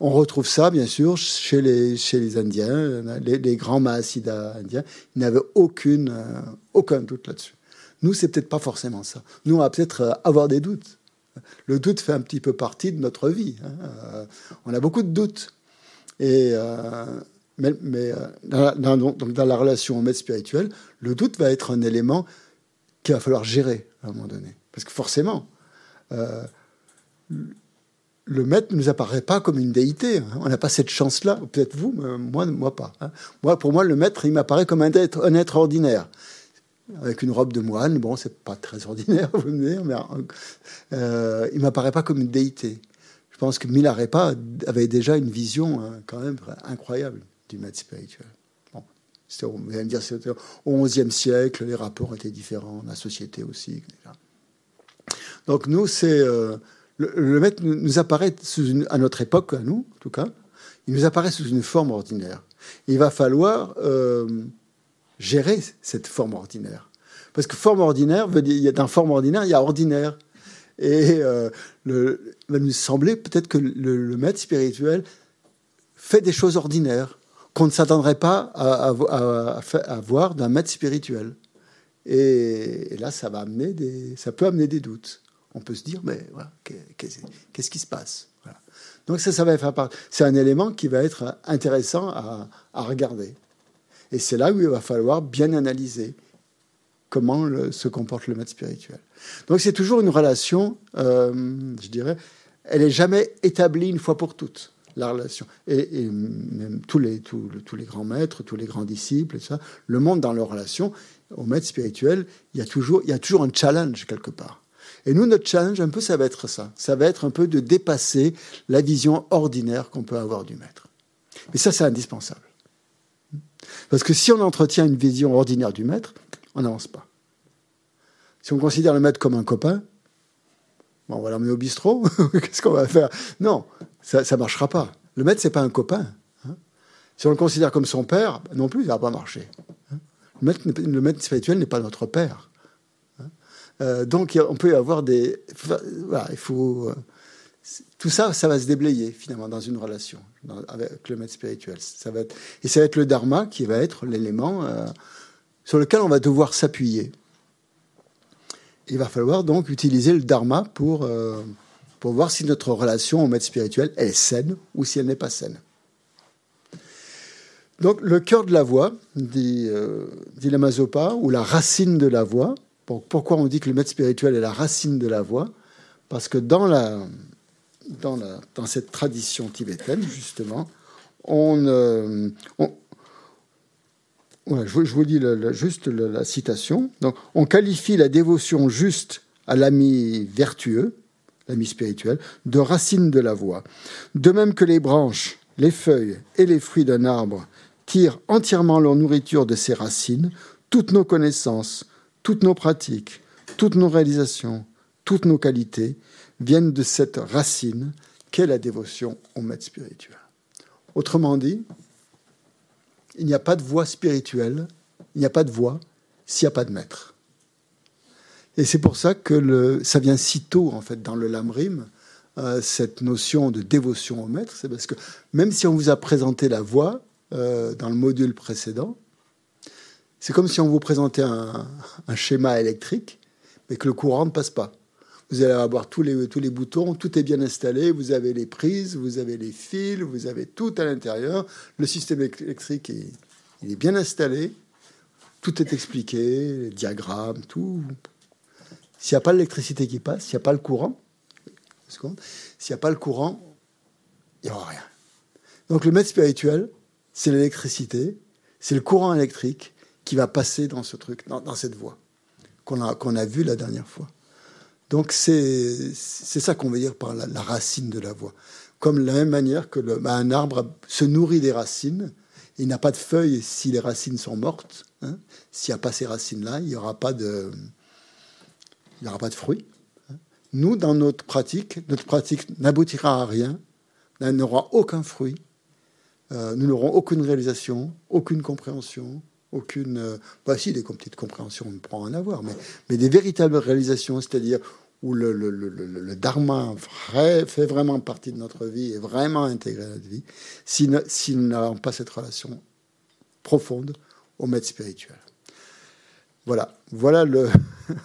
on retrouve ça, bien sûr, chez les, chez les Indiens, les, grands Mahasiddhas indiens. Ils n'avaient aucune, euh, aucun doute là-dessus. Nous, c'est peut-être pas forcément ça. Nous, on va peut-être euh, avoir des doutes. Le doute fait un petit peu partie de notre vie. Hein. on a beaucoup de doutes. Et, mais, dans la relation au maître spirituel, le doute va être un élément qu'il va falloir gérer à un moment donné. Parce que forcément, le maître ne nous apparaît pas comme une déité. Hein. On n'a pas cette chance-là. Peut-être vous, mais moi, moi pas. Hein. Moi, pour moi, le maître, il m'apparaît comme un être, ordinaire. Avec une robe de moine, bon, c'est pas très ordinaire, vous me dire, mais euh, il m'apparaît pas comme une déité. Je pense que Milarepa avait déjà une vision hein, quand même incroyable du maître spirituel. Bon, vous allez me dire, c'était au XIe siècle, les rapports étaient différents, la société aussi. Donc nous, c'est euh, le, maître nous apparaît à notre époque, à nous en tout cas, il nous apparaît sous une forme ordinaire. Il va falloir euh, gérer cette forme ordinaire. Parce que forme ordinaire veut dire, dans forme ordinaire, il y a ordinaire. Et euh, il va nous sembler peut-être que le, maître spirituel fait des choses ordinaires qu'on ne s'attendrait pas à, voir d'un maître spirituel. Et, là, ça va amener ça peut amener des doutes on peut se dire, mais voilà, qu'est-ce qui se passe? Donc ça, ça va faire part. C'est un élément qui va être intéressant à, regarder. Et c'est là où il va falloir bien analyser comment se comporte le maître spirituel. Donc c'est toujours une relation, euh, je dirais, elle n'est jamais établie une fois pour toutes la relation. Et, même tous les, tous, les grands maîtres, tous les grands disciples, ça, le monde dans leur relation, au maître spirituel, il y, a toujours, il y a toujours un challenge quelque part. Et nous, notre challenge, un peu, ça va être ça. Ça va être un peu de dépasser la vision ordinaire qu'on peut avoir du maître. Mais ça, c'est indispensable. Parce que si on entretient une vision ordinaire du maître, on n'avance pas. Si on considère le maître comme un copain, on va l'emmener au bistrot, qu'est-ce qu'on va faire? Non, ça ne marchera pas. Le maître, c'est pas un copain. Hein. si on le considère comme son père, non plus, ça ne va pas marcher. Hein. le maître spirituel n'est pas notre père. Euh, donc on peut avoir des... Voilà, il faut... Euh, tout ça, ça va se déblayer finalement dans une relation avec le maître spirituel. Ça va et ça va être le dharma qui va être l'élément euh, sur lequel on va devoir s'appuyer. Il va falloir donc utiliser le dharma pour, pour voir si notre relation au maître spirituel est saine ou si elle n'est pas saine. Donc le cœur de la voix, dit, dit Lamazopa, ou la racine de la voix, pourquoi on dit que le maître spirituel est la racine de la voix Parce que dans, la, dans, cette tradition tibétaine, justement, on, euh, je, vous dis juste la, citation. Donc, on qualifie la dévotion juste à l'ami vertueux, l'ami spirituel, de racine de la voix. De même que les branches, les feuilles et les fruits d'un arbre tirent entièrement leur nourriture de ces racines, toutes nos connaissances, toutes nos pratiques, toutes nos réalisations, toutes nos qualités viennent de cette racine qu'est la dévotion au maître spirituel. Autrement dit, il n'y a pas de voie spirituelle, il n'y a pas de voie s'il n'y a pas de maître. Et c'est pour ça que ça vient si tôt, en fait, dans le lamrim, euh, cette notion de dévotion au maître. C'est parce que même si on vous a présenté la voix euh, dans le module précédent, c'est comme si on vous présentait un, schéma électrique, mais que le courant ne passe pas. Vous allez avoir tous les, tous les boutons, tout est bien installé, vous avez les prises, vous avez les fils, vous avez tout à l'intérieur. Le système électrique est, il est bien installé, tout est expliqué, les diagrammes, tout. S'il n'y a pas l'électricité qui passe, s'il n'y a pas le courant, s'il n'y a pas le courant, il n'y aura rien. Donc le maître spirituel, c'est l'électricité, c'est le courant électrique qui va passer dans ce truc, dans, cette voie qu'on a, qu'on a vue la dernière fois. Donc c'est ça qu'on veut dire par la, racine de la voie. Comme la même manière que bah, un arbre se nourrit des racines, il n'a pas de feuilles si les racines sont mortes. Hein. S'il n'y a pas ces racines-là, il n'y aura pas de, il aura pas de fruits. Hein. Nous, dans notre pratique, notre pratique n'aboutira à rien, n'aura aucun fruit. Euh, nous n'aurons aucune réalisation, aucune compréhension, aucune. Euh, bah si, des petites compréhensions, on pourra en avoir, mais, mais des véritables réalisations, c'est-à-dire où le, le, le, le, dharma fait vraiment partie de notre vie et vraiment intégré à notre vie, si, si nous n'avons pas cette relation profonde au maître spirituel. Voilà, voilà le,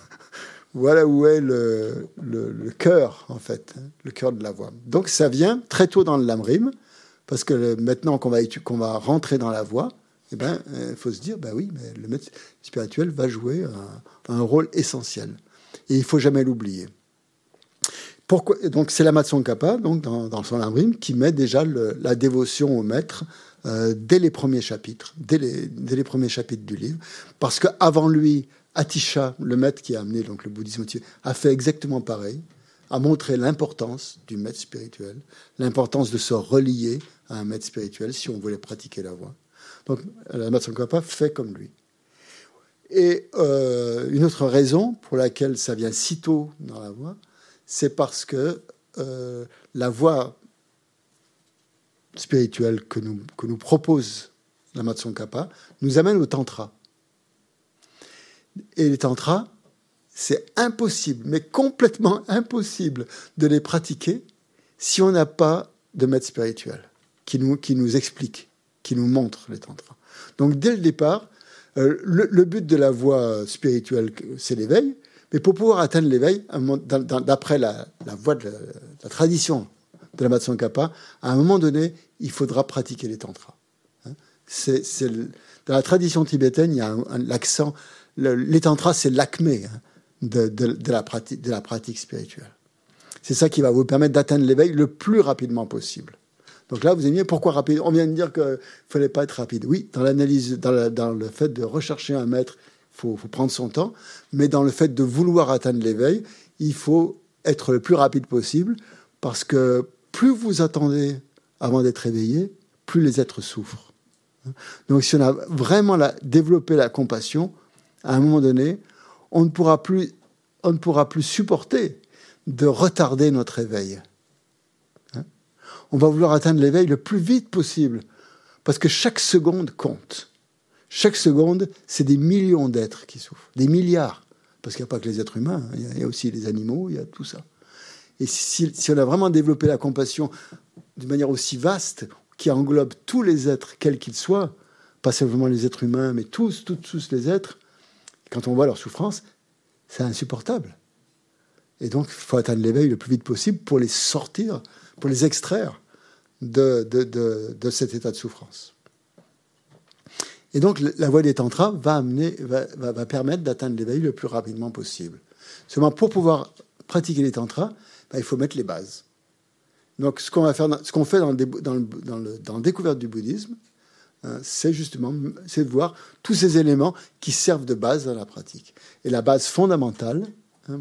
voilà où est le, le, cœur en fait, hein, le cœur de la voix. Donc ça vient très tôt dans le lamrim, parce que maintenant qu'on va qu'on va rentrer dans la voix, eh ben, il euh, faut se dire, bah oui, mais le maître spirituel va jouer un, rôle essentiel. Et il faut jamais l'oublier. Donc c'est la Kappa, donc dans, son lamrim, qui met déjà la dévotion au maître euh, dès les premiers chapitres, dès les, premiers chapitres du livre, parce qu'avant lui, Atisha, le maître qui a amené donc le bouddhisme, a fait exactement pareil, a montré l'importance du maître spirituel, l'importance de se relier à un maître spirituel si on voulait pratiquer la voie. Donc la Kappa fait comme lui. Et euh, une autre raison pour laquelle ça vient si tôt dans la voie, c'est parce que euh, la voie spirituelle que nous, propose la Kappa nous amène au Tantra. Et les Tantras, c'est impossible, mais complètement impossible de les pratiquer si on n'a pas de maître spirituel qui nous, qui nous explique, qui nous montre les Tantras. Donc dès le départ, euh, le, but de la voie spirituelle, c'est l'éveil. Mais pour pouvoir atteindre l'éveil, d'après la, voie de la, tradition de la Kappa, à un moment donné, il faudra pratiquer les tantras. Hein. c'est, dans la tradition tibétaine, il y a l'accent. les tantras, c'est l'acmé hein, de, la de la pratique spirituelle. C'est ça qui va vous permettre d'atteindre l'éveil le plus rapidement possible. Donc là, vous dit pourquoi rapide? On vient de dire qu'il fallait pas être rapide. Oui, dans l'analyse, dans, le fait de rechercher un maître, il faut, prendre son temps. Mais dans le fait de vouloir atteindre l'éveil, il faut être le plus rapide possible parce que plus vous attendez avant d'être éveillé, plus les êtres souffrent. Donc si on a vraiment développé la compassion, à un moment donné, on ne pourra plus, on ne pourra plus supporter de retarder notre éveil on va vouloir atteindre l'éveil le plus vite possible. Parce que chaque seconde compte. Chaque seconde, c'est des millions d'êtres qui souffrent, des milliards. Parce qu'il n'y a pas que les êtres humains, hein. il y a aussi les animaux, il y a tout ça. Et si, on a vraiment développé la compassion d'une manière aussi vaste, qui englobe tous les êtres, quels qu'ils soient, pas simplement les êtres humains, mais tous, tous, tous les êtres, quand on voit leur souffrance, c'est insupportable. Et donc, il faut atteindre l'éveil le plus vite possible pour les sortir pour les extraire de, de, cet état de souffrance. Et donc la voie des tantras va, amener, va, va, permettre d'atteindre l'éveil le plus rapidement possible. Seulement pour pouvoir pratiquer les tantras, bah, il faut mettre les bases. Donc ce qu'on va faire, ce qu'on fait dans, dans, le, dans, le, dans la découverte du bouddhisme, hein, c'est justement c'est de voir tous ces éléments qui servent de base à la pratique. Et la base fondamentale, Hein,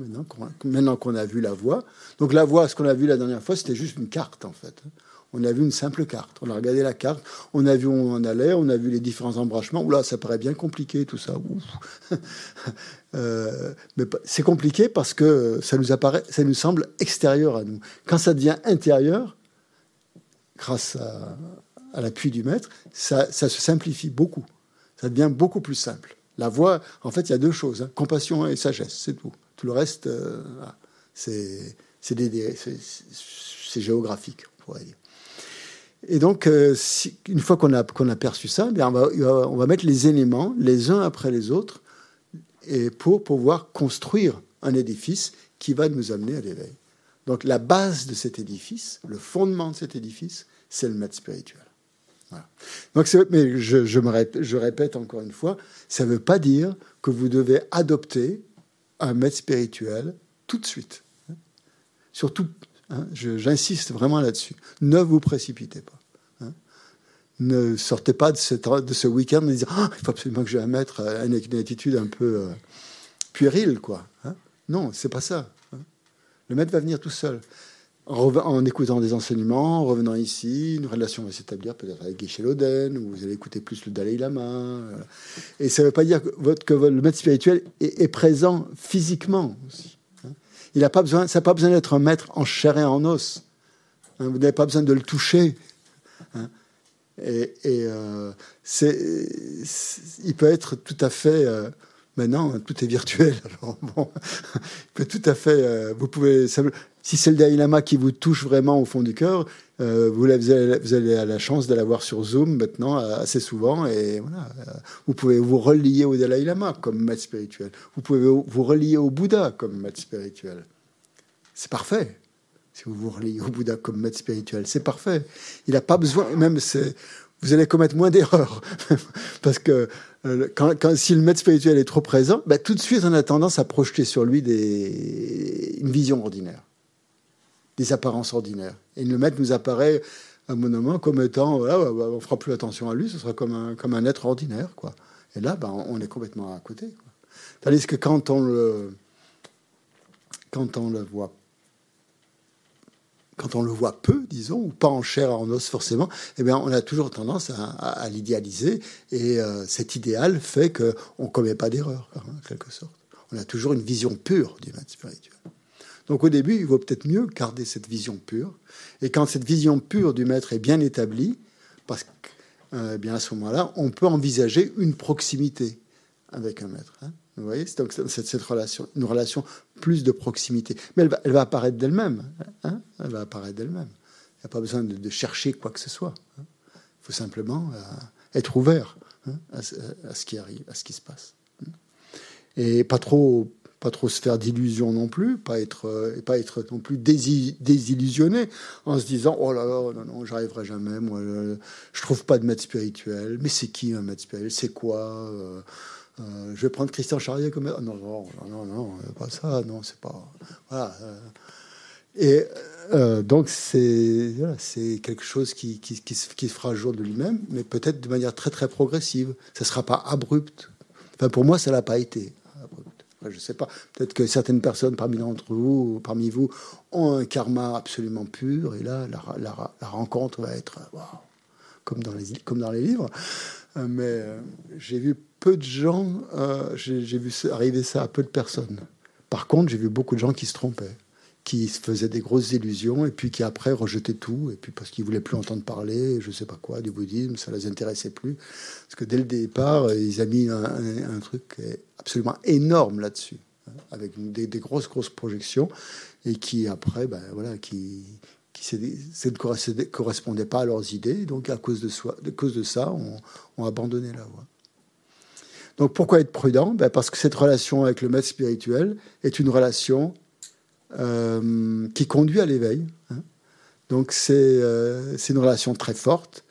maintenant qu'on a vu la voie. Donc la voie, ce qu'on a vu la dernière fois, c'était juste une carte en fait. On a vu une simple carte. On a regardé la carte, on a vu où on en allait, on a vu les différents embranchements. Oula, ça paraît bien compliqué tout ça. Euh, mais c'est compliqué parce que ça nous apparaît, ça nous semble extérieur à nous. Quand ça devient intérieur, grâce à, l'appui du maître, ça, se simplifie beaucoup. Ça devient beaucoup plus simple. La voie, en fait, il y a deux choses hein. compassion et sagesse, c'est tout. Tout le reste, euh, c'est géographique, on pourrait dire. Et donc, euh, une fois qu'on a, qu'on a perçu ça, bien on, va, on va mettre les éléments les uns après les autres et pour pouvoir construire un édifice qui va nous amener à l'éveil. Donc la base de cet édifice, le fondement de cet édifice, c'est le maître spirituel. Donc, mais je, je, je répète encore une fois, ça ne veut pas dire que vous devez adopter un maître spirituel tout de suite. Surtout, hein, j'insiste vraiment là-dessus. Ne vous précipitez pas. Hein. Ne sortez pas de, ce week-end en disant ah, il faut absolument que je un maître une, une attitude un peu euh, puérile, quoi. Hein. Non, c'est pas ça. Le maître va venir tout seul en, écoutant des enseignements, en revenant ici, une relation va s'établir peut-être avec Geshe Loden, ou vous allez écouter plus le Dalai Lama. Et ça ne veut pas dire que, votre, que le maître spirituel est, présent physiquement aussi. Hein. Il n'a pas besoin, ça n'a pas besoin d'être un maître en chair et en os. Hein. Vous n'avez pas besoin de le toucher. Hein. Et, euh, il peut être tout à fait euh, Maintenant, tout est virtuel. Alors, bon, tout à fait. Euh, vous pouvez. Si c'est le Dalai Lama qui vous touche vraiment au fond du cœur, euh, vous, avez, vous, avez, la chance de l'avoir sur Zoom maintenant assez souvent. Et voilà, euh, vous pouvez vous relier au Dalai Lama comme maître spirituel. Vous pouvez vous relier au Bouddha comme maître spirituel. C'est parfait. Si vous vous reliez au Bouddha comme maître spirituel, c'est parfait. Il n'a pas besoin, même vous allez commettre moins d'erreurs. Parce que euh, quand, si le maître spirituel est trop présent, bah, tout de suite on a tendance à projeter sur lui des, une vision ordinaire, des apparences ordinaires. Et le maître nous apparaît à un moment comme étant, voilà, on fera plus attention à lui, ce sera comme un, comme un être ordinaire. Quoi. Et là, bah, on est complètement à côté. Quoi. Tandis que quand on le, quand on le voit quand on le voit peu, disons, ou pas en chair, en os forcément, eh bien, on a toujours tendance à, l'idéaliser. Et euh, cet idéal fait qu'on ne commet pas d'erreur, hein, en quelque sorte. On a toujours une vision pure du maître spirituel. Donc au début, il vaut peut-être mieux garder cette vision pure. Et quand cette vision pure du maître est bien établie, parce que, euh, eh bien à ce moment-là, on peut envisager une proximité avec un maître. Hein. Vous voyez, c'est donc cette, relation, une relation plus de proximité. Mais elle va, apparaître d'elle-même. Hein elle va apparaître d'elle-même. Il n'y a pas besoin de, chercher quoi que ce soit. Hein. Il faut simplement euh, être ouvert hein, à, ce qui arrive, à ce qui se passe. Hein. Et pas trop, pas trop se faire d'illusions non plus, pas être, euh, et pas être non plus désillusionné en se disant oh là là, non, non, j'arriverai jamais, moi, je trouve pas de maître spirituel. Mais c'est qui un maître spirituel? C'est quoi euh, euh, je vais prendre Christian Charrier comme. Non, non, non, non, pas ça, non, c'est pas. Voilà. Euh. Et euh, donc, c'est voilà, quelque chose qui, qui, qui, se fera jour de lui-même, mais peut-être de manière très, très progressive. Ça ne sera pas abrupt. Enfin, pour moi, ça l'a pas été. Je sais pas. Peut-être que certaines personnes parmi d'entre vous, parmi vous, ont un karma absolument pur, et là, la, la, rencontre va être comme, dans les, comme dans les livres. Mais j'ai vu peu de gens, euh, j'ai vu arriver ça à peu de personnes. Par contre, j'ai vu beaucoup de gens qui se trompaient, qui se faisaient des grosses illusions et puis qui après rejetaient tout, et puis parce qu'ils voulaient plus entendre parler, je sais pas quoi, du bouddhisme, ça les intéressait plus. Parce que dès le départ, ils ont mis un, truc absolument énorme là-dessus, hein, avec des, grosses, grosses projections, et qui après, ben, voilà, qui, qui ne correspondaient pas à leurs idées, donc à cause de, ça, ont on abandonné la voie. Donc pourquoi être prudent? Ben Parce que cette relation avec le maître spirituel est une relation euh, qui conduit à l'éveil. Hein. Donc euh, c'est une relation très forte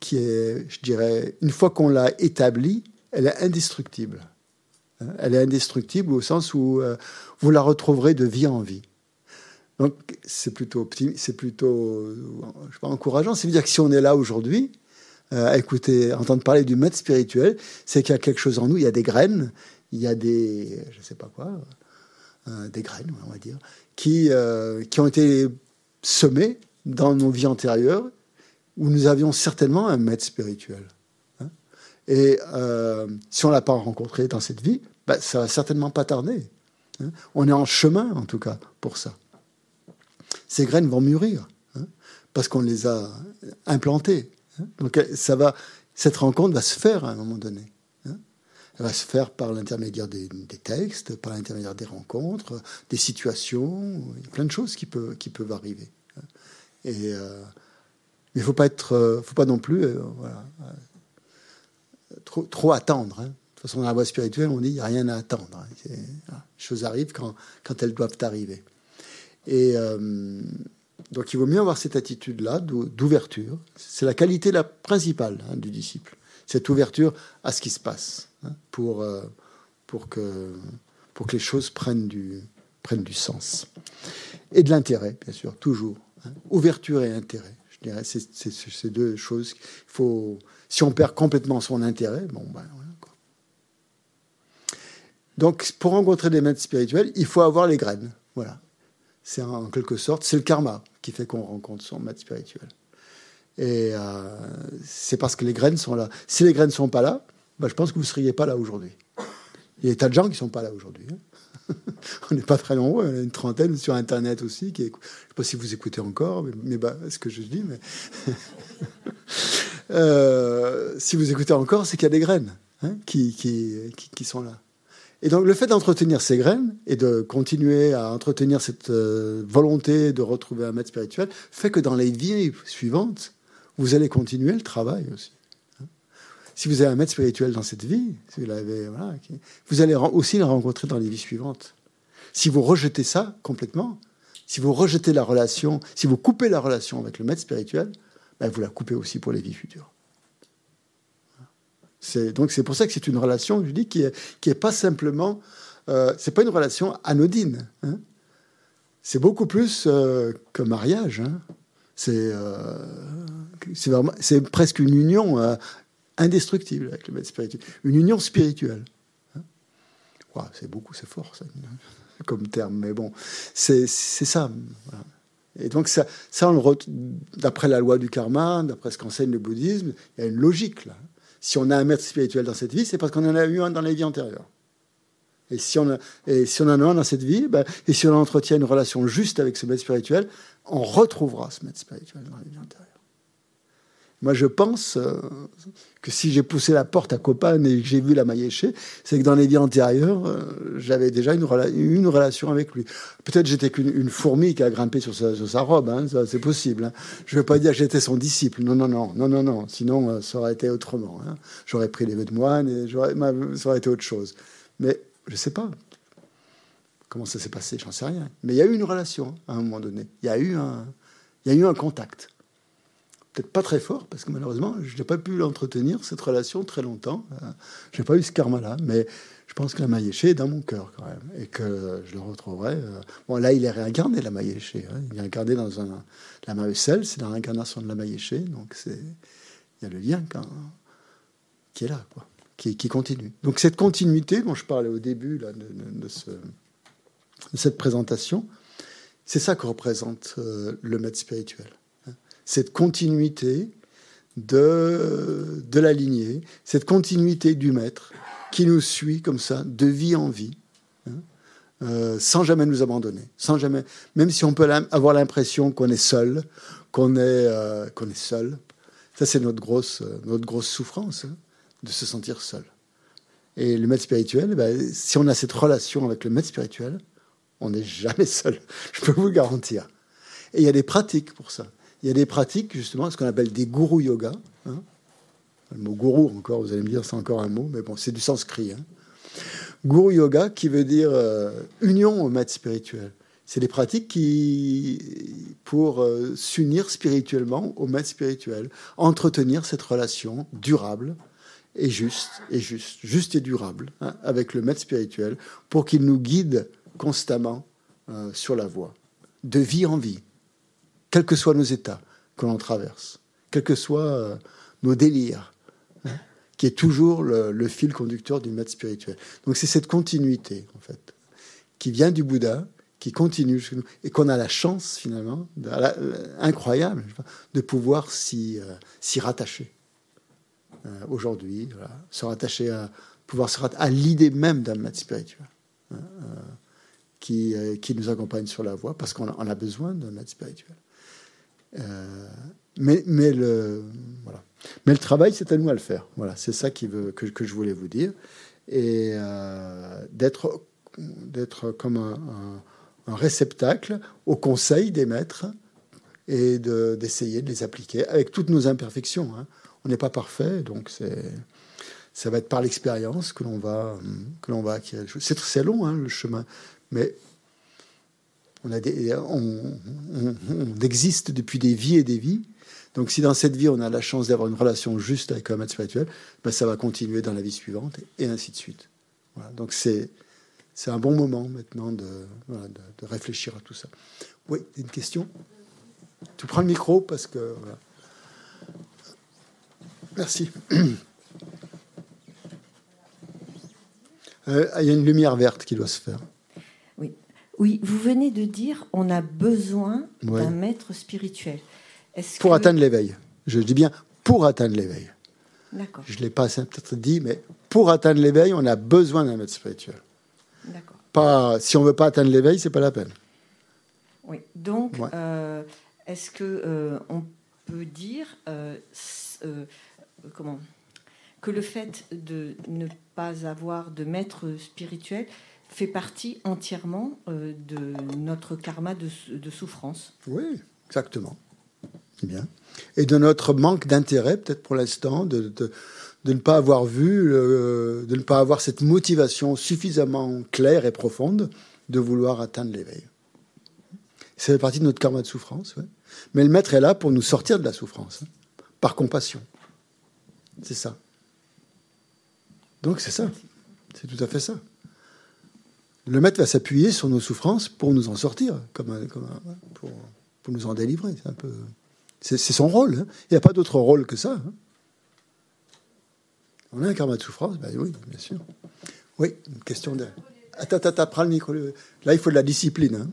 qui est, je dirais, une fois qu'on l'a établie, elle est indestructible. Hein. Elle est indestructible au sens où euh, vous la retrouverez de vie en vie. Donc c'est plutôt, plutôt encourageant. C'est-à-dire que si on est là aujourd'hui, euh, à écouter, entendre parler du maître spirituel, c'est qu'il y a quelque chose en nous, il y a des graines, il y a des, je sais pas quoi, euh, des graines, on va dire, qui, euh, qui ont été semées dans nos vies antérieures, où nous avions certainement un maître spirituel. Hein. Et si on l'a pas rencontré dans cette vie, bah, ça va certainement pas tarder. Hein. On est en chemin, en tout cas, pour ça. Ces graines vont mûrir, hein, parce qu'on les a implantées. Donc ça va, cette rencontre va se faire à un moment donné. Hein. Elle va se faire par l'intermédiaire des, textes, par l'intermédiaire des rencontres, des situations. Il y a plein de choses qui peuvent, arriver. Et, euh, mais il ne faut pas être, faut pas non plus voilà, trop, attendre. Hein. De toute façon, dans la voie spirituelle, on dit il n'y a rien à attendre. Hein. Les choses arrivent quand, elles doivent arriver. Donc il vaut mieux avoir cette attitude-là d'ouverture. C'est la qualité la principale hein, du disciple, cette ouverture à ce qui se passe, hein, pour, euh, pour, que, pour que les choses prennent du, prennent du sens. Et de l'intérêt, bien sûr, toujours. Hein. Ouverture et intérêt. Je dirais, c'est ces deux choses. faut, si on perd complètement son intérêt, bon, ben voilà. Donc, pour rencontrer des maîtres spirituels, il faut avoir les graines. Voilà c'est en quelque sorte, c'est le karma qui fait qu'on rencontre son maître spirituel. Et euh, c'est parce que les graines sont là. Si les graines ne sont pas là, bah, je pense que vous ne seriez pas là aujourd'hui. Il y a des tas de gens qui ne sont pas là aujourd'hui. Hein. on n'est pas très nombreux, on a une trentaine sur Internet aussi. Qui je ne sais pas si vous écoutez encore, mais, mais bah, ce que je dis, mais euh, si vous écoutez encore, c'est qu'il y a des graines hein, qui, qui, qui sont là. Et donc le fait d'entretenir ces graines et de continuer à entretenir cette euh, volonté de retrouver un maître spirituel fait que dans les vies suivantes, vous allez continuer le travail aussi. Hein. Si vous avez un maître spirituel dans cette vie, vous allez aussi le rencontrer dans les vies suivantes. Si vous rejetez ça complètement, si vous rejetez la relation, si vous coupez la relation avec le maître spirituel, ben vous la coupez aussi pour les vies futures donc c'est pour ça que c'est une relation, je dis, qui est, qui est pas simplement, euh, c'est pas une relation anodine. Hein. C'est beaucoup plus euh, que mariage. Hein. Euh, c'est presque une union euh, indestructible avec le maître spirituel, une union spirituelle. Hein. c'est beaucoup, c'est fort comme terme, mais bon, c'est ça. Et donc ça, ça d'après la loi du karma, d'après ce qu'enseigne le bouddhisme, il y a une logique là si on a un maître spirituel dans cette vie, c'est parce qu'on en a eu un dans les vies antérieures. Et si on, on en a un dans cette vie, ben, et si on entretient une relation juste avec ce maître spirituel, on retrouvera ce maître spirituel dans les vies antérieures. Moi, je pense euh, que si j'ai poussé la porte à Copan et que j'ai vu la Maïeché, c'est que dans les vies antérieures, euh, j'avais déjà une, une, relation avec lui. Peut-être j'étais qu'une fourmi qui a grimpé sur sa, robe, hein, c'est possible. Hein. Je ne veux pas dire que j'étais son disciple. Non, non, non, non, non, non. Sinon, euh, ça aurait été autrement. Hein. J'aurais pris les vœux de moine et ça aurait été autre chose. Mais je ne sais pas comment ça s'est passé, j'en sais rien. Mais il y a eu une relation à un moment donné. Il y a eu un contact peut-être pas très fort, parce que malheureusement, je n'ai pas pu l'entretenir, cette relation, très longtemps. Euh, je n'ai pas eu ce karma-là, mais je pense que la Maïeché est dans mon cœur quand même, et que je le retrouverai. Euh, bon, là, il est réincarné, la Maïeché. Hein. Il est incarné dans un... La Maïsel, c'est la réincarnation de la Maïeché, donc. Il y a le lien quand... qui est là, quoi, qui, continue. Donc cette continuité dont je parlais au début là, de, ce... cette présentation, c'est ça que représente euh, le maître spirituel cette continuité de, de la lignée, cette continuité du maître qui nous suit comme ça, de vie en vie, hein, euh, sans jamais nous abandonner, sans jamais, même si on peut avoir l'impression qu'on est seul, qu'on est, euh, qu'on est seul. Ça, c'est notre grosse, notre grosse souffrance, hein, de se sentir seul. Et le maître spirituel, ben, si on a cette relation avec le maître spirituel, on n'est jamais seul, je peux vous le garantir. Et il y a des pratiques pour ça. Il y a des pratiques, justement, ce qu'on appelle des gourou yoga. Hein. Le mot gourou, encore, vous allez me dire, c'est encore un mot, mais bon, c'est du sanskrit. Hein. Yoga, qui veut dire euh, union au maître spirituel. C'est des pratiques qui, pour euh, s'unir spirituellement au maître spirituel, entretenir cette relation durable et juste, et juste, juste et durable hein, avec le maître spirituel, pour qu'il nous guide constamment euh, sur la voie, de vie en vie quels que soient nos états que l'on traverse, quels que soient euh, nos délires, hein, qui est toujours le, fil conducteur du maître spirituel. Donc c'est cette continuité, en fait, qui vient du Bouddha, qui continue chez nous, et qu'on a la chance, finalement, incroyable, de pouvoir s'y euh, rattacher. Euh, aujourd'hui, se rattacher à pouvoir se rattacher à l'idée même d'un maître spirituel. Hein, qui, nous accompagne sur la voie parce qu'on a besoin d'un maître spirituel. Euh, mais, le, voilà. mais le travail, c'est à nous à le faire. Voilà, c'est ça que, je voulais vous dire. et euh, d'être comme un, réceptacle au conseil des maîtres et d'essayer de, les appliquer avec toutes nos imperfections. Hein. On n'est pas parfait, donc ça va être par l'expérience que l'on va que l'on va acquérir. C'est long hein, le chemin, mais on, existe depuis des vies et des vies. Donc si dans cette vie on a la chance d'avoir une relation juste avec un maître spirituel, ben ça va continuer dans la vie suivante et, ainsi de suite. Donc c'est c'est un bon moment maintenant de, de, réfléchir à tout ça. Oui, une question? Tu prends le micro parce que. Merci. Euh, il y a une lumière verte qui doit se faire. Oui. Vous venez de dire on a besoin d'un maître spirituel. Pour atteindre l'éveil. Je dis bien pour atteindre l'éveil. D'accord. Je ne l'ai pas peut-être dit, mais pour atteindre l'éveil, on a besoin d'un maître spirituel. Pas, si on ne veut pas atteindre l'éveil, c'est pas la peine. Oui. Donc, euh, est-ce que euh, on peut dire euh, comment que le fait de ne pas avoir de maître spirituel fait partie entièrement de notre karma de, souffrance Oui, exactement. Bien. Et de notre manque d'intérêt, peut-être pour l'instant, de, de ne pas avoir vu, euh, de ne pas avoir cette motivation suffisamment claire et profonde de vouloir atteindre l'éveil. Ça fait partie de notre karma de souffrance. Mais le maître est là pour nous sortir de la souffrance, hein, par compassion. C'est ça. Donc c'est ça. C'est tout à fait ça. Le maître va s'appuyer sur nos souffrances pour nous en sortir, comme, comme pour, pour, nous en délivrer. C'est un peu, c'est, son rôle. Hein. Il n'y a pas d'autre rôle que ça. Hein. On a un karma de souffrance ben Oui, bien sûr. Oui, une question de. Attends, attends, prends le micro. Là, il faut de la discipline. Hein.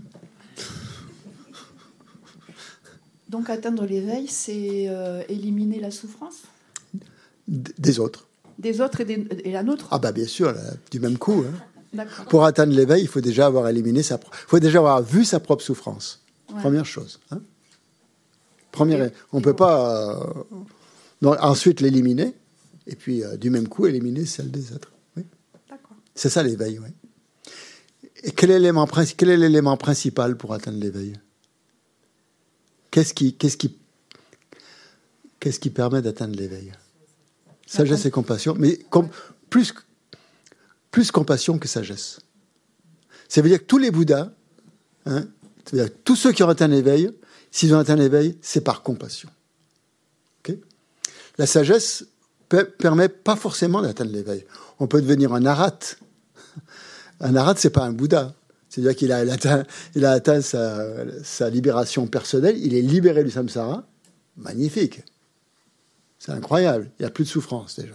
Donc, atteindre l'éveil, c'est euh, éliminer la souffrance? Des autres. Des autres et, et la nôtre? Ah, bah bien sûr, du même coup. Hein. Pour atteindre l'éveil, il faut déjà avoir éliminé sa. Faut déjà avoir vu sa propre souffrance. Première chose. Hein. Première. on ne peut pas. Euh, ensuite l'éliminer et puis euh, du même coup éliminer celle des autres. Oui. C'est ça l'éveil, oui. Et quel est l'élément, quel est l'élément principal pour atteindre l'éveil? Qu'est-ce qui, qu'est-ce qui, qu'est-ce qui permet d'atteindre l'éveil? Sagesse et compassion, mais plus, plus compassion que sagesse. Ça veut dire que tous les Bouddhas, hein, tous ceux qui ont atteint l'éveil, s'ils ont atteint l'éveil, c'est par compassion. La sagesse, permet pas forcément d'atteindre l'éveil. On peut devenir un arat. Un arat, c'est pas un Bouddha. C'est-à-dire qu'il a, atteint, il a atteint sa, libération personnelle, il est libéré du samsara. Magnifique. C'est incroyable. Il n'y a plus de souffrance déjà.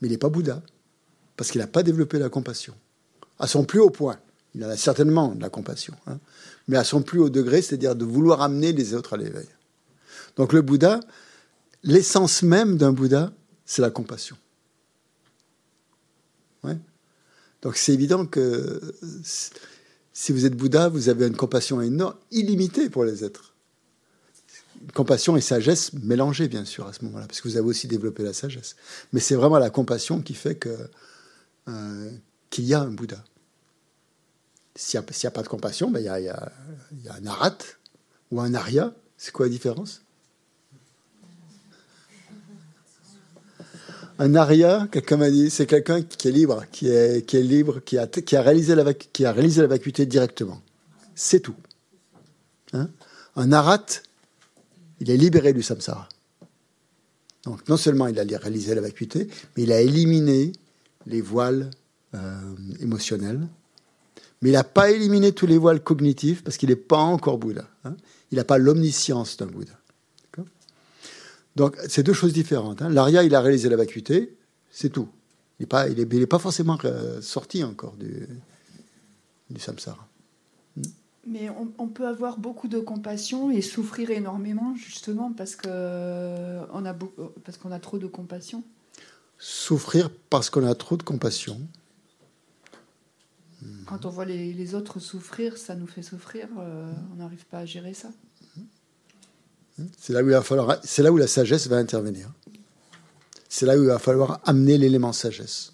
Mais il n'est pas Bouddha, parce qu'il n'a pas développé la compassion. À son plus haut point. Il en a certainement de la compassion. Hein. mais à son plus haut degré, c'est-à-dire de vouloir amener les autres à l'éveil. Donc le Bouddha, l'essence même d'un Bouddha, c'est la compassion. Donc c'est évident que si vous êtes Bouddha, vous avez une compassion énorme, illimitée pour les êtres. compassion et sagesse mélangées, bien sûr, à ce moment-là, parce que vous avez aussi développé la sagesse. Mais c'est vraiment la compassion qui fait que, euh, qu'il y a un Bouddha. S'il n'y a, pas de compassion, ben, il, y a, il, y a, y un arat ou un arya. C'est quoi la différence? Un aria, quelqu'un m'a dit, c'est quelqu'un qui est libre, qui est, libre, qui a, réalisé la, qui a réalisé la vacuité directement. C'est tout. Hein? Un arat, il est libéré du samsara. Donc non seulement il a réalisé la vacuité, mais il a éliminé les voiles euh, émotionnels, mais il n'a pas éliminé tous les voiles cognitifs parce qu'il n'est pas encore Bouddha. Hein il n'a pas l'omniscience d'un Bouddha. Donc, c'est deux choses différentes. Hein. L'aria, il a réalisé la vacuité, c'est tout. Il n'est pas, il pas forcément euh, sorti encore du, du samsara. Hmm. Mais on, peut avoir beaucoup de compassion et souffrir énormément, justement, parce qu'on a, parce qu'on a trop de compassion. Souffrir parce qu'on a trop de compassion. Quand on voit les, autres souffrir, ça nous fait souffrir. Euh, on n'arrive pas à gérer ça. C'est là où il va falloir, c'est là où la sagesse va intervenir. C'est là où il va falloir amener l'élément sagesse.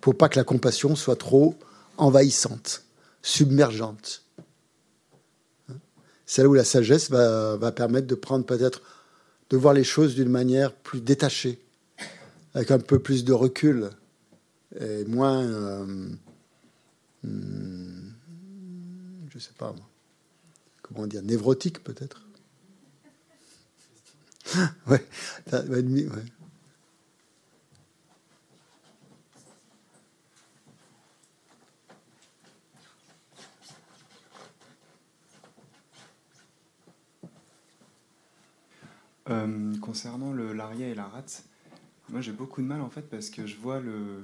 faut pas que la compassion soit trop envahissante, submergente. C'est là où la sagesse va, va permettre de prendre peut-être, de voir les choses d'une manière plus détachée, avec un peu plus de recul et moins, euh, hmm, je sais pas, comment dire, névrotique peut-être. ouais, ouais. Euh, concernant le l'aria et la rate, moi j'ai beaucoup de mal en fait parce que je vois le,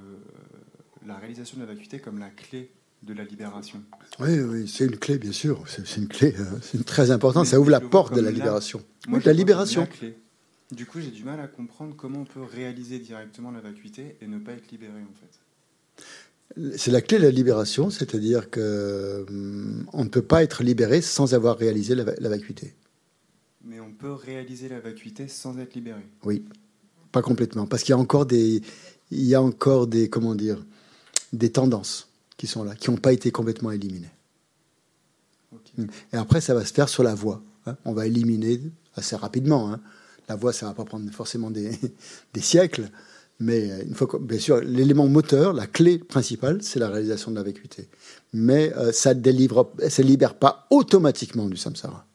la réalisation de la vacuité comme la clé de la libération. Oui, oui, c'est une clé bien sûr, c'est une clé, euh, c'est très importante, ça ouvre la porte de la libération. Moi, de la libération. Du coup, j'ai du mal à comprendre comment on peut réaliser directement la vacuité et ne pas être libéré en fait. C'est la clé de la libération, c'est-à-dire que hum, on ne peut pas être libéré sans avoir réalisé la vacuité. Peut réaliser la vacuité sans être libéré. Oui, pas complètement, parce qu'il y a encore des, il y a encore des, comment dire, des tendances qui sont là, qui n'ont pas été complètement éliminées. Et après, ça va se faire sur la voie. Hein. On va éliminer assez rapidement. Hein. La voie, ça va pas prendre forcément des, des siècles, mais une fois bien sûr, l'élément moteur, la clé principale, c'est la réalisation de la vacuité. Mais euh, ça ne libère pas automatiquement du samsara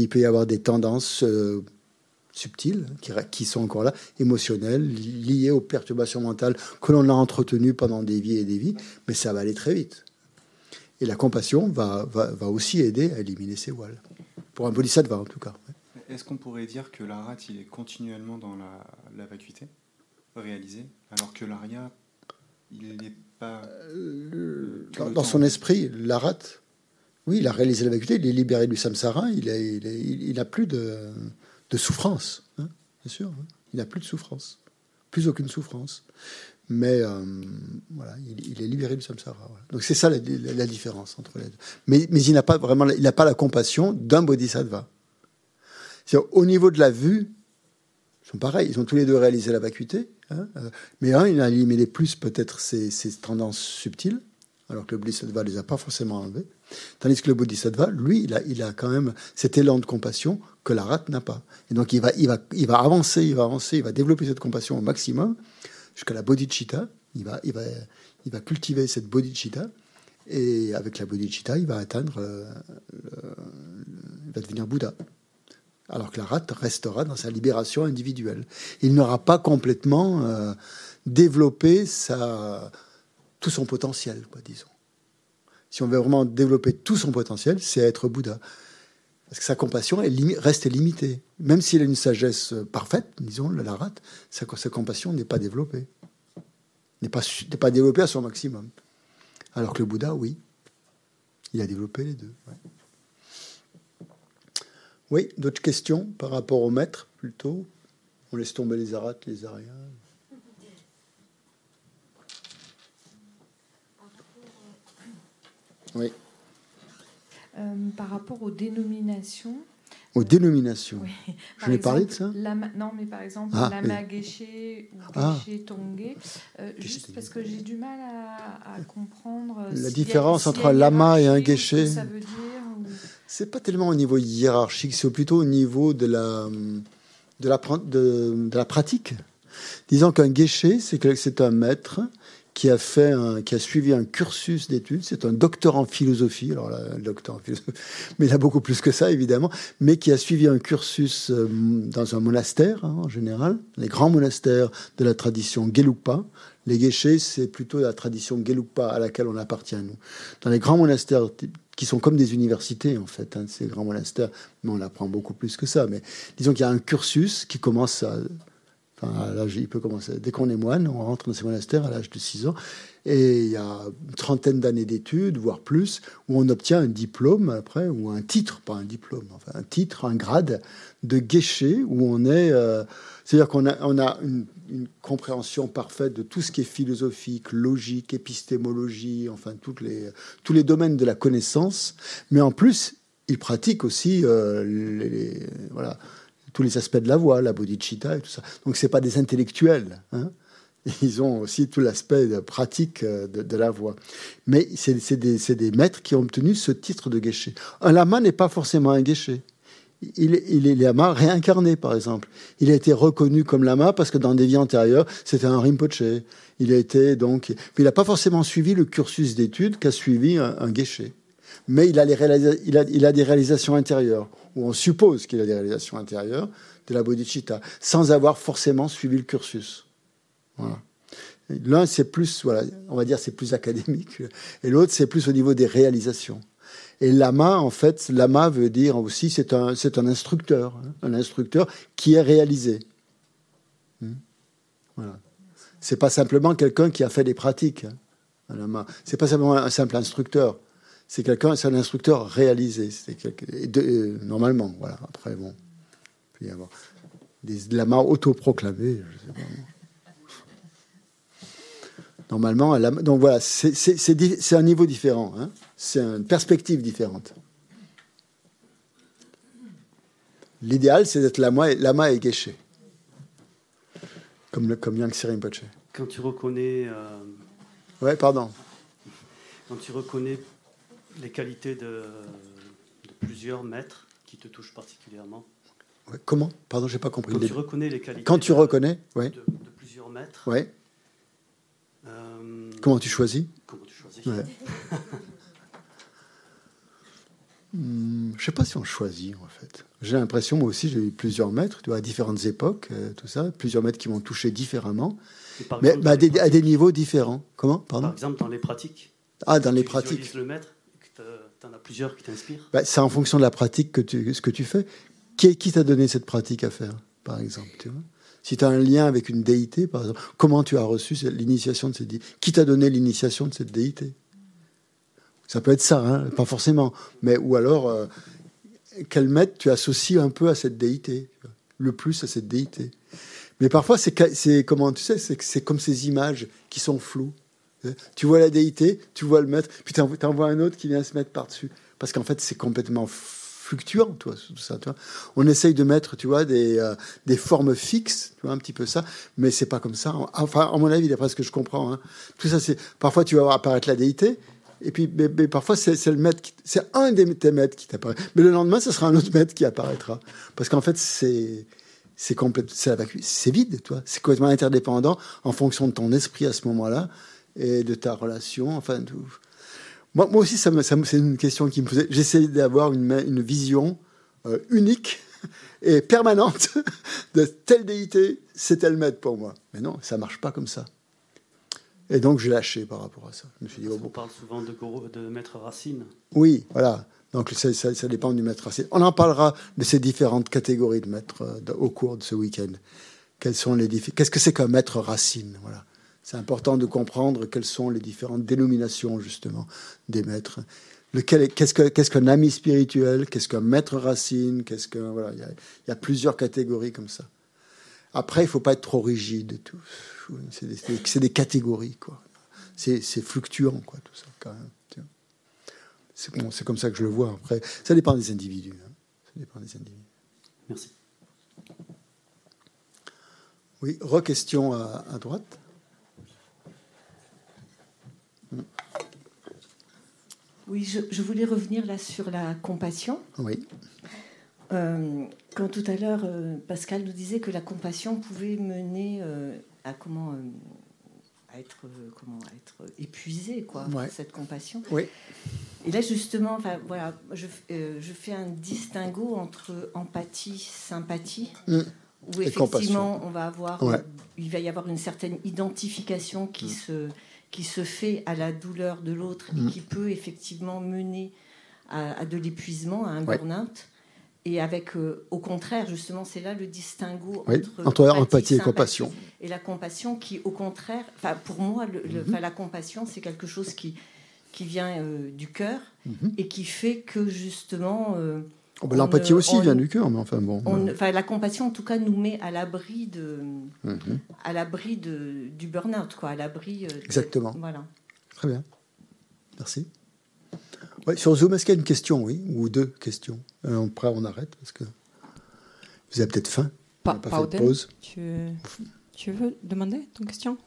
il peut y avoir des tendances euh, subtiles qui, sont encore là, émotionnelles, liées aux perturbations mentales que l'on a entretenues pendant des vies et des vies, mais ça va aller très vite. Et la compassion va, va, aussi aider à éliminer ces voiles. Pour un bodhisattva, en tout cas. Est-ce qu'on pourrait dire que l'arat, il est continuellement dans la, la vacuité réalisée, alors que l'aria, il n'est pas... Euh, dans, dans son esprit, l'arat, oui, il a réalisé la vacuité, il est libéré du samsara, il n'a il, plus de, souffrance, hein, bien sûr. Hein. Il n'a plus de souffrance, plus aucune souffrance. Mais euh, voilà, il, est libéré du samsara. Donc c'est ça la, différence entre les deux. Mais, il n'a pas vraiment, il n'a pas la compassion d'un bodhisattva. Au niveau de la vue, ils sont pareils. Ils ont tous les deux réalisé la vacuité. Hein, euh, mais un, il a éliminé plus peut-être ses, tendances subtiles, alors que le bodhisattva les a pas forcément enlevées. Tandis que le bodhisattva, lui, il a, il a quand même cet élan de compassion que la rate n'a pas. Et donc il va, il, va, il va avancer, il va avancer, il va développer cette compassion au maximum jusqu'à la bodhicitta. Il va, il, va, il va cultiver cette bodhicitta. Et avec la bodhicitta, il va atteindre, euh, il va devenir Bouddha. Alors que la rate restera dans sa libération individuelle. Il n'aura pas complètement euh, développé tout son potentiel, quoi, disons si on veut vraiment développer tout son potentiel, c'est être Bouddha. Parce que sa compassion reste limitée. Même s'il a une sagesse parfaite, disons, la rate, sa, compassion n'est pas développée. N'est pas, pas développée à son maximum. Alors que le Bouddha, oui. Il a développé les deux. Oui, d'autres questions par rapport au maître, plutôt? On laisse tomber les arates, les arias Oui. Euh, par rapport aux dénominations. Aux dénominations. Je vais parler de ça? Non, mais par exemple, ah, lama ou geshe ah. euh, juste parce que j'ai du mal à, comprendre. La différence entre lama et un geshe. C'est pas tellement au niveau hiérarchique, c'est plutôt au niveau de la, de la, de, de la pratique. Disons qu'un geshe, c'est un maître qui a fait qui a suivi un cursus d'études. C'est un docteur en philosophie. Alors là, docteur en philosophie, mais il a beaucoup plus que ça évidemment. Mais qui a suivi un cursus euh, dans un monastère hein, en général, les grands monastères de la tradition Gelugpa. Les Geshe, c'est plutôt la tradition Gelugpa à laquelle on appartient nous. Dans les grands monastères qui sont comme des universités en fait, hein, ces grands monastères, mais on apprend beaucoup plus que ça. Mais disons qu'il y a un cursus qui commence à Il peut commencer. Dès qu'on est moine, on rentre dans ces monastères à l'âge de 6 ans. Et il y a une trentaine d'années d'études, voire plus, où on obtient un diplôme après, ou un titre, pas un diplôme, enfin un titre, un grade de guéché, où on est. Euh, c'est-à-dire qu'on a, une, compréhension parfaite de tout ce qui est philosophique, logique, épistémologie, enfin tous les domaines de la connaissance. Mais en plus, il pratique aussi euh, les, voilà tous les aspects de la voix, la bodhicitta et tout ça. Donc c'est pas des intellectuels. Hein. ils ont aussi tout l'aspect pratique euh, de, la voix. Mais c'est des, des, maîtres qui ont obtenu ce titre de guéché. Un lama n'est pas forcément un guéché. Il, est lama réincarné, par exemple. Il a été reconnu comme lama parce que dans des vies antérieures, c'était un rinpoche. Il a été donc, il n'a pas forcément suivi le cursus d'études qu'a suivi un, un guéché. Mais il a, des réalisations intérieures, ou on suppose qu'il a des réalisations intérieures de la bodhicitta, sans avoir forcément suivi le cursus. L'un, c'est plus, voilà, on va dire, c'est plus académique, et l'autre, c'est plus au niveau des réalisations. Et lama, en fait, lama veut dire aussi, c'est un, c'est un instructeur, hein, un instructeur qui est réalisé. Hmm. Voilà. C'est pas simplement quelqu'un qui a fait des pratiques. Hein, un lama. C'est pas simplement un simple instructeur. C'est quelqu'un, c'est un instructeur réalisé. C'est euh, normalement, voilà. Après, bon, il peut y avoir des lamas autoproclamés. Je sais pas. Normalement, donc voilà, c'est un niveau différent, hein. c'est une perspective différente. L'idéal, c'est d'être lama, lama et guéché, comme, le, comme Yang Rinpoche. Quand tu reconnais. Euh, ouais, pardon. Quand tu reconnais les qualités de, plusieurs maîtres qui te touchent particulièrement. comment? Pardon, j'ai pas compris. Quand tu reconnais les qualités. Quand tu reconnais, de, de, plusieurs maîtres. Ouais. Comment tu choisis? Comment tu choisis? Hmm, Je sais pas si on choisit en fait. J'ai l'impression, moi aussi, j'ai eu plusieurs maîtres, tu vois, à différentes époques, euh, tout ça, plusieurs maîtres qui m'ont touché différemment, mais à, des, niveaux différents. Comment? Pardon? Par exemple, dans les pratiques. Ah, dans les pratiques. le maître, tu en as plusieurs qui t'inspirent. Bah, c'est en fonction de la pratique que tu, ce que tu fais. Qui, t'a donné cette pratique à faire, par exemple tu vois? Si tu as un lien avec une déité, par exemple, comment tu as reçu l'initiation de cette déité Qui t'a donné l'initiation de cette déité? Ça peut être ça, hein, pas forcément. Mais, ou alors, euh, quel maître tu associes un peu à cette déité Le plus à cette déité. Mais parfois, c'est comment tu sais, c'est comme ces images qui sont floues. Tu vois la déité, tu vois le maître, puis tu en vois un autre qui vient se mettre par-dessus. Parce qu'en fait, c'est complètement fluctuant, toi, tout ça. Toi. On essaye de mettre, tu vois, des, euh, des formes fixes, tu vois, un petit peu ça, mais c'est pas comme ça. Enfin, à mon avis, d'après ce que je comprends, hein. tout ça, c'est parfois tu vas voir apparaître la déité, et puis, mais, parfois c'est le maître, c'est un des tes maîtres qui t'apparaît, mais le lendemain, ce sera un autre maître qui apparaîtra, parce qu'en fait, c'est c'est complètement, c'est vide, toi. C'est complètement interdépendant en fonction de ton esprit à ce moment-là et de ta relation, enfin tout. Moi, aussi, ça, c'est une question qui me faisait. J'essaie d'avoir une, une, vision euh, unique et permanente de telle déité, c'est tel maître pour moi. Mais non, ça marche pas comme ça. Et donc, j'ai lâché par rapport à ça. Je me suis dit, oh, On parle souvent de, de maître racine. Oui, voilà. Donc, ça, ça, dépend du maître racine. On en parlera de ces différentes catégories de maîtres euh, au cours de ce week-end. Quels sont les Qu'est-ce que c'est qu'un maître racine Voilà c'est important de comprendre quelles sont les différentes dénominations, justement, des maîtres. Qu'est-ce qu'un ami spirituel Qu'est-ce qu'un maître racine Qu'est-ce que voilà, il y, a plusieurs catégories comme ça. Après, il faut pas être trop rigide. C'est des, des, catégories, quoi. C'est fluctuant, quoi, tout ça, quand même. C'est comme ça que je le vois. Après, ça dépend des individus. Hein. Ça dépend des individus. Merci. Oui, re-question à, à droite. Oui, je, voulais revenir là sur la compassion. Oui. Euh, quand tout à l'heure, euh, Pascal nous disait que la compassion pouvait mener euh, à comment à être comment être épuisé quoi cette compassion. Oui. Et là justement, enfin voilà, je, je fais un distinguo entre empathie, sympathie. Mm. Où effectivement, on va avoir, il va y avoir une certaine identification qui mm. se qui se fait à la douleur de l'autre et mm. qui peut effectivement mener à, de l'épuisement, à un burn-out. Et avec, euh, au contraire, justement, c'est là le distinguo entre, empathie, et compassion. Et la compassion qui, au contraire, pour moi, le, mm-hmm. la compassion, c'est quelque chose qui, qui vient euh, du cœur mm-hmm. et qui fait que, justement, euh, Oh, bah, l'empathie aussi vient du cœur, mais enfin bon. enfin, la compassion, en tout cas, nous met à l'abri de, mhm. à l'abri de, du burn-out, quoi, à l'abri. Euh, Exactement. Voilà. Très bien. Merci. Ouais, sur Zoom, est-ce qu'il y a une question, oui, ou deux questions euh, Après, on arrête parce que vous avez peut-être faim. pas, pas pause. Tu, tu veux demander ton question?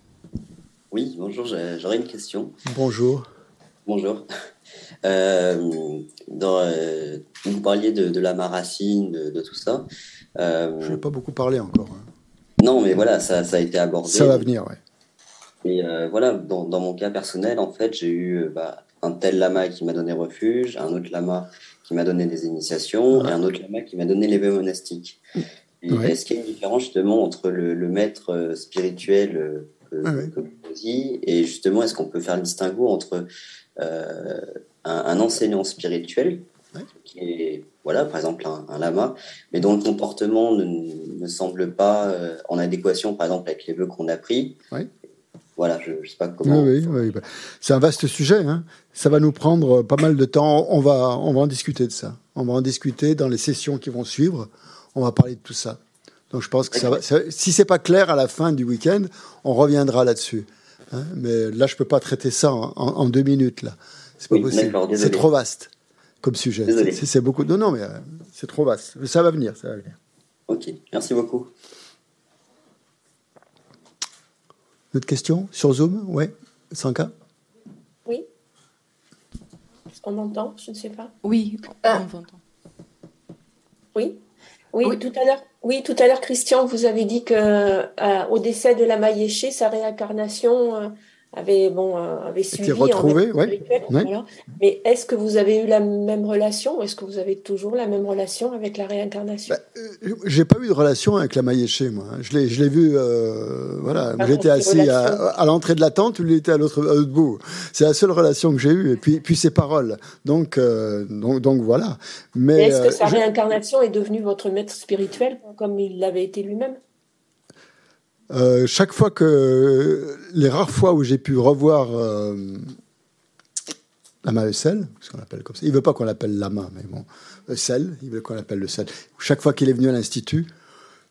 Oui, bonjour, j'aurais une question. Bonjour. Bonjour. Euh, dans, euh, vous parliez de, de lama racine, de, tout ça. Euh, Je n'ai pas beaucoup parlé encore. Hein. Non, mais voilà, ça, ça, a été abordé. Ça va venir, oui. Et voilà, dans, dans, mon cas personnel, en fait, j'ai eu bah, un tel lama qui m'a donné refuge, un autre lama qui m'a donné des initiations, et un autre lama qui m'a donné l'éveil monastique. Est-ce qu'il y a une différence justement entre le, le maître spirituel que, vous et justement, est-ce qu'on peut faire le distinguo entre euh, un, enseignant spirituel, qui est, voilà, par exemple, un, lama, mais dont le comportement ne, semble pas euh, en adéquation, par exemple, avec les vœux qu'on a pris. Voilà, je ne sais pas comment. Oui, oui, bah, c'est un vaste sujet. Hein. Ça va nous prendre pas mal de temps. On va, on va en discuter de ça. On va en discuter dans les sessions qui vont suivre. On va parler de tout ça. Donc je pense que ça va, si c'est pas clair à la fin du week-end, on reviendra là-dessus. Hein. Mais là, je peux pas traiter ça en, deux minutes. Là, c'est pas possible. C'est trop vaste comme sujet. C'est beaucoup. Non, non, mais euh, c'est trop vaste. Ça va venir, ça va venir. Ok, merci beaucoup. D'autres questions sur Zoom? Oui, Sanka? Oui. Est-ce qu'on m'entend? Je ne sais pas. Oui, ah. on m'entend. Oui. Oui, tout à l'heure. Oui, tout à l'heure, Christian, vous avez dit que euh, au décès de la Maïeché, sa réincarnation euh, avait bon euh, avait suivi. retrouvé, oui. Mais est-ce que vous avez eu la même relation ou est-ce que vous avez toujours la même relation avec la réincarnation? Bah, euh, J'ai pas eu de relation avec la Maïeché, moi. Je l'ai je l'ai vu, euh, voilà. J'étais assis à, l'entrée de la tente, lui était à l'autre bout. C'est la seule relation que j'ai eue. Et puis puis ses paroles. Donc donc donc voilà. Mais, est-ce que sa réincarnation est devenue votre maître spirituel comme il l'avait été lui-même? Euh, chaque fois que les rares fois où j'ai pu revoir euh, Lama Eusel, ce qu'on appelle comme ça, il veut pas qu'on l'appelle Lama, mais bon, Eusel, il veut qu'on l'appelle le sel. Chaque fois qu'il est venu à l'institut,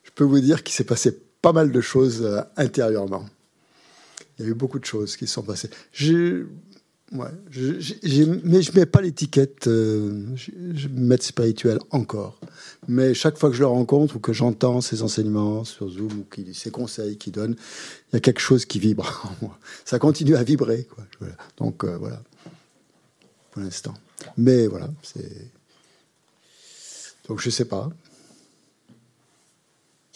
je peux vous dire qu'il s'est passé pas mal de choses euh, intérieurement. Il y a eu beaucoup de choses qui se sont passées. J'ai Ouais, je, mais je mets pas l'étiquette euh, maître spirituel encore. Mais chaque fois que je le rencontre ou que j'entends ses enseignements sur Zoom ou ses conseils qu'il donne, il y a quelque chose qui vibre en moi. Ça continue à vibrer. Quoi. Donc euh, voilà, pour l'instant. Mais voilà, c'est. Donc je sais pas.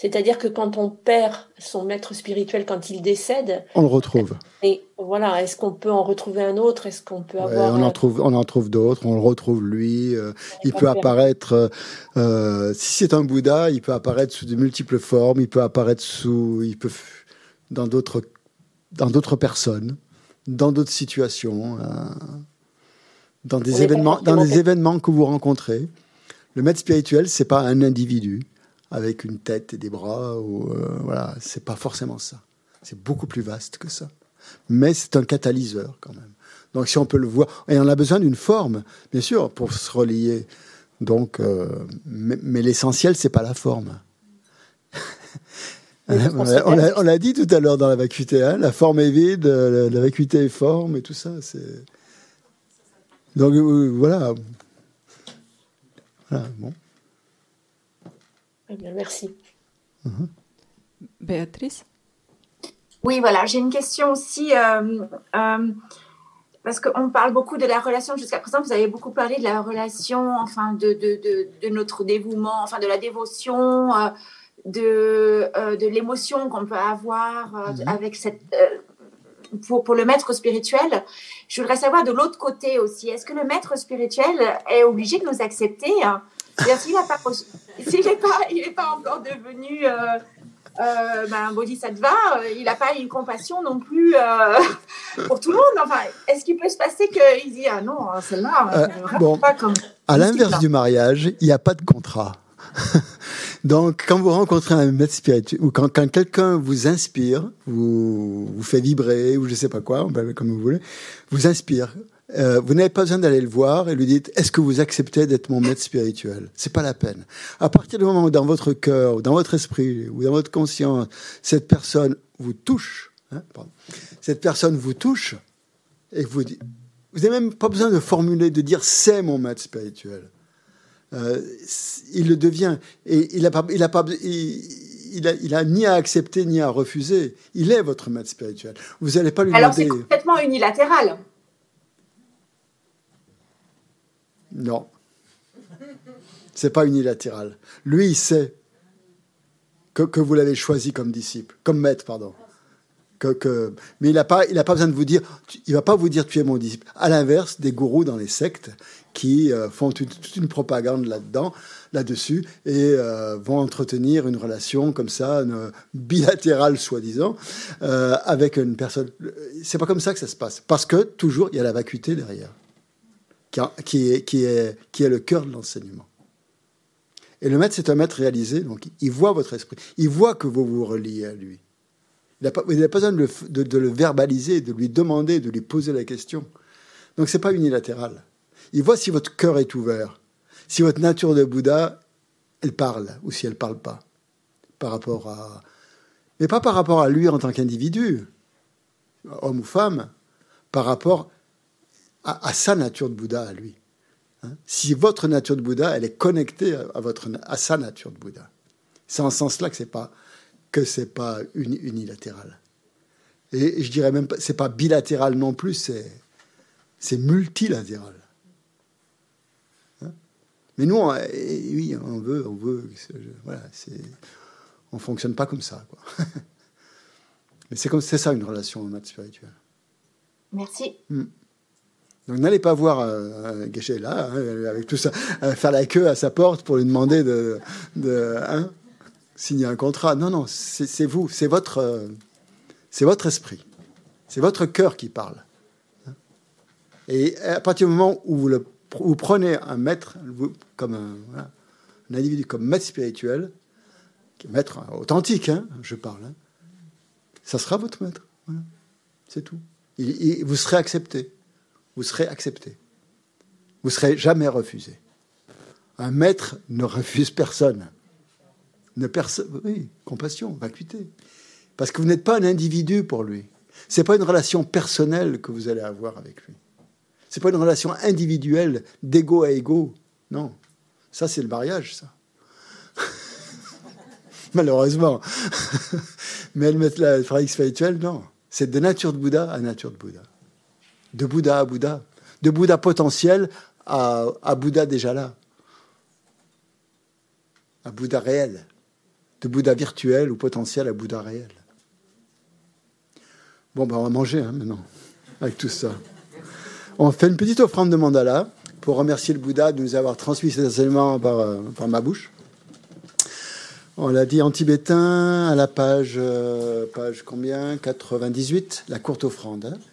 C'est-à-dire que quand on perd son maître spirituel, quand il décède, on le retrouve. Et voilà, est-ce qu'on peut en retrouver un autre? Est-ce qu'on peut avoir On en trouve, on en trouve d'autres. On le retrouve lui. Euh, il peut apparaître. Euh, euh, si c'est un Bouddha, il peut apparaître sous de multiples formes. Il peut apparaître sous, il peut dans d'autres, dans d'autres personnes, dans d'autres situations, dans des événements, dans des événements que vous rencontrez. Le maître spirituel, c'est pas un individu avec une tête et des bras. Ou, euh, voilà, c'est pas forcément ça. C'est beaucoup plus vaste que ça. Mais c'est un catalyseur quand même. Donc si on peut le voir, et on a besoin d'une forme, bien sûr, pour se relier. Donc, euh, mais, l'essentiel, c'est pas la forme. on l'a dit tout à l'heure dans la vacuité, hein, la forme est vide, la, vacuité est forme et tout ça. C'est donc euh, voilà. Voilà, bon merci. Mhm. Béatrice? Oui, voilà, j'ai une question aussi. Euh, euh, parce qu'on parle beaucoup de la relation jusqu'à présent, vous avez beaucoup parlé de la relation, enfin, de, de, de, notre dévouement, enfin, de la dévotion, euh, de, de l'émotion qu'on peut avoir mhm. avec cette. Pour, pour, le maître spirituel, je voudrais savoir de l'autre côté aussi, est-ce que le maître spirituel est obligé de nous accepter hein s'il n'est pas, pas, pas encore devenu euh, euh, ben, bodhisattva, euh, il n'a pas une compassion non plus euh, pour tout le monde. Enfin, est-ce qu'il peut se passer qu'il dit ah non, celle-là, bon, pas comme. À l'inverse du mariage, il n'y a pas de contrat. Donc, quand vous rencontrez un maître spirituel, ou quand, quand quelqu'un vous inspire, vous, vous fait vibrer, ou je sais pas quoi, comme vous voulez, vous inspire, euh, vous n'avez pas besoin d'aller le voir et lui dites est-ce que vous acceptez d'être mon maître spirituel? C'est pas la peine. À partir du moment où dans votre cœur, ou dans votre esprit, ou dans votre conscience, cette personne vous touche, hein, cette personne vous touche, et vous dites, vous n'avez même pas besoin de formuler, de dire c'est mon maître spirituel. Euh, il le devient et il a pas, il a pas, il, il a, il a ni à accepter ni à refuser. Il est votre maître spirituel. Vous n'allez pas lui Alors demander. c'est complètement unilatéral. Non. C'est pas unilatéral. Lui, il sait que, que vous l'avez choisi comme disciple, comme maître, pardon. Que, que... Mais il n'a pas, pas besoin de vous dire, il va pas vous dire tu es mon disciple. À l'inverse, des gourous dans les sectes qui euh, font toute, une propagande là-dedans, là-dessus, et euh, vont entretenir une relation comme ça, bilatérale soi-disant, euh, avec une personne. C'est pas comme ça que ça se passe, parce que toujours il y a la vacuité derrière, qui, est, le cœur de l'enseignement. Et le maître, c'est un maître réalisé, donc il voit votre esprit, il voit que vous vous reliez à lui. Il n'a pas, besoin de le, verbaliser, de lui demander, de lui poser la question. Donc c'est pas unilatéral. Il voit si votre cœur est ouvert, si votre nature de Bouddha, elle parle ou si elle parle pas, par rapport à, mais pas par rapport à lui en tant qu'individu, homme ou femme, par rapport à, à sa nature de Bouddha à lui. Hein? si votre nature de Bouddha, elle est connectée à, votre, à sa nature de Bouddha. C'est en ce sens-là que c'est pas que c'est pas unilatéral. Et je dirais même pas, c'est pas bilatéral non plus, c'est c'est multilatéral. Hein? Mais nous, on, oui, on veut, on veut, voilà, c'est, on fonctionne pas comme ça, quoi. Mais c'est comme, c'est ça une relation au maître spirituel. Merci. Hmm. Donc n'allez pas voir euh, Guéchet là, hein, avec tout ça, euh, faire la queue à sa porte pour lui demander de, hein, signer un contrat. Non, non, c'est vous, c'est votre, euh, c'est votre esprit, c'est votre cœur qui parle. Et à partir du moment où vous, prenez un maître comme un, individu comme maître spirituel, maître authentique, hein, je parle, hein, ça sera votre maître. C'est tout. Vous serez accepté vous serez accepté. Vous serez jamais refusé. Un maître ne refuse personne. Ne oui, compassion, vacuité. Parce que vous n'êtes pas un individu pour lui. Ce n'est pas une relation personnelle que vous allez avoir avec lui. Ce n'est pas une relation individuelle d'ego à ego. Non. Ça, c'est le mariage, ça. Malheureusement. Mais le la pratique spirituelle, non. C'est de nature de Bouddha à nature de Bouddha de Bouddha à Bouddha, de Bouddha potentiel à, Bouddha déjà là, à Bouddha réel, de Bouddha virtuel ou potentiel à Bouddha réel. Bon, ben on va manger hein, maintenant, avec tout ça. On fait une petite offrande de mandala pour remercier le Bouddha de nous avoir transmis ces enseignements par, euh, par ma bouche. On l'a dit en tibétain à la page, euh, page combien? 98, la courte offrande. Hein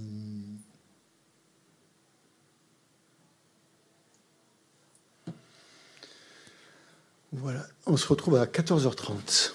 Voilà, on se retrouve à 14h30.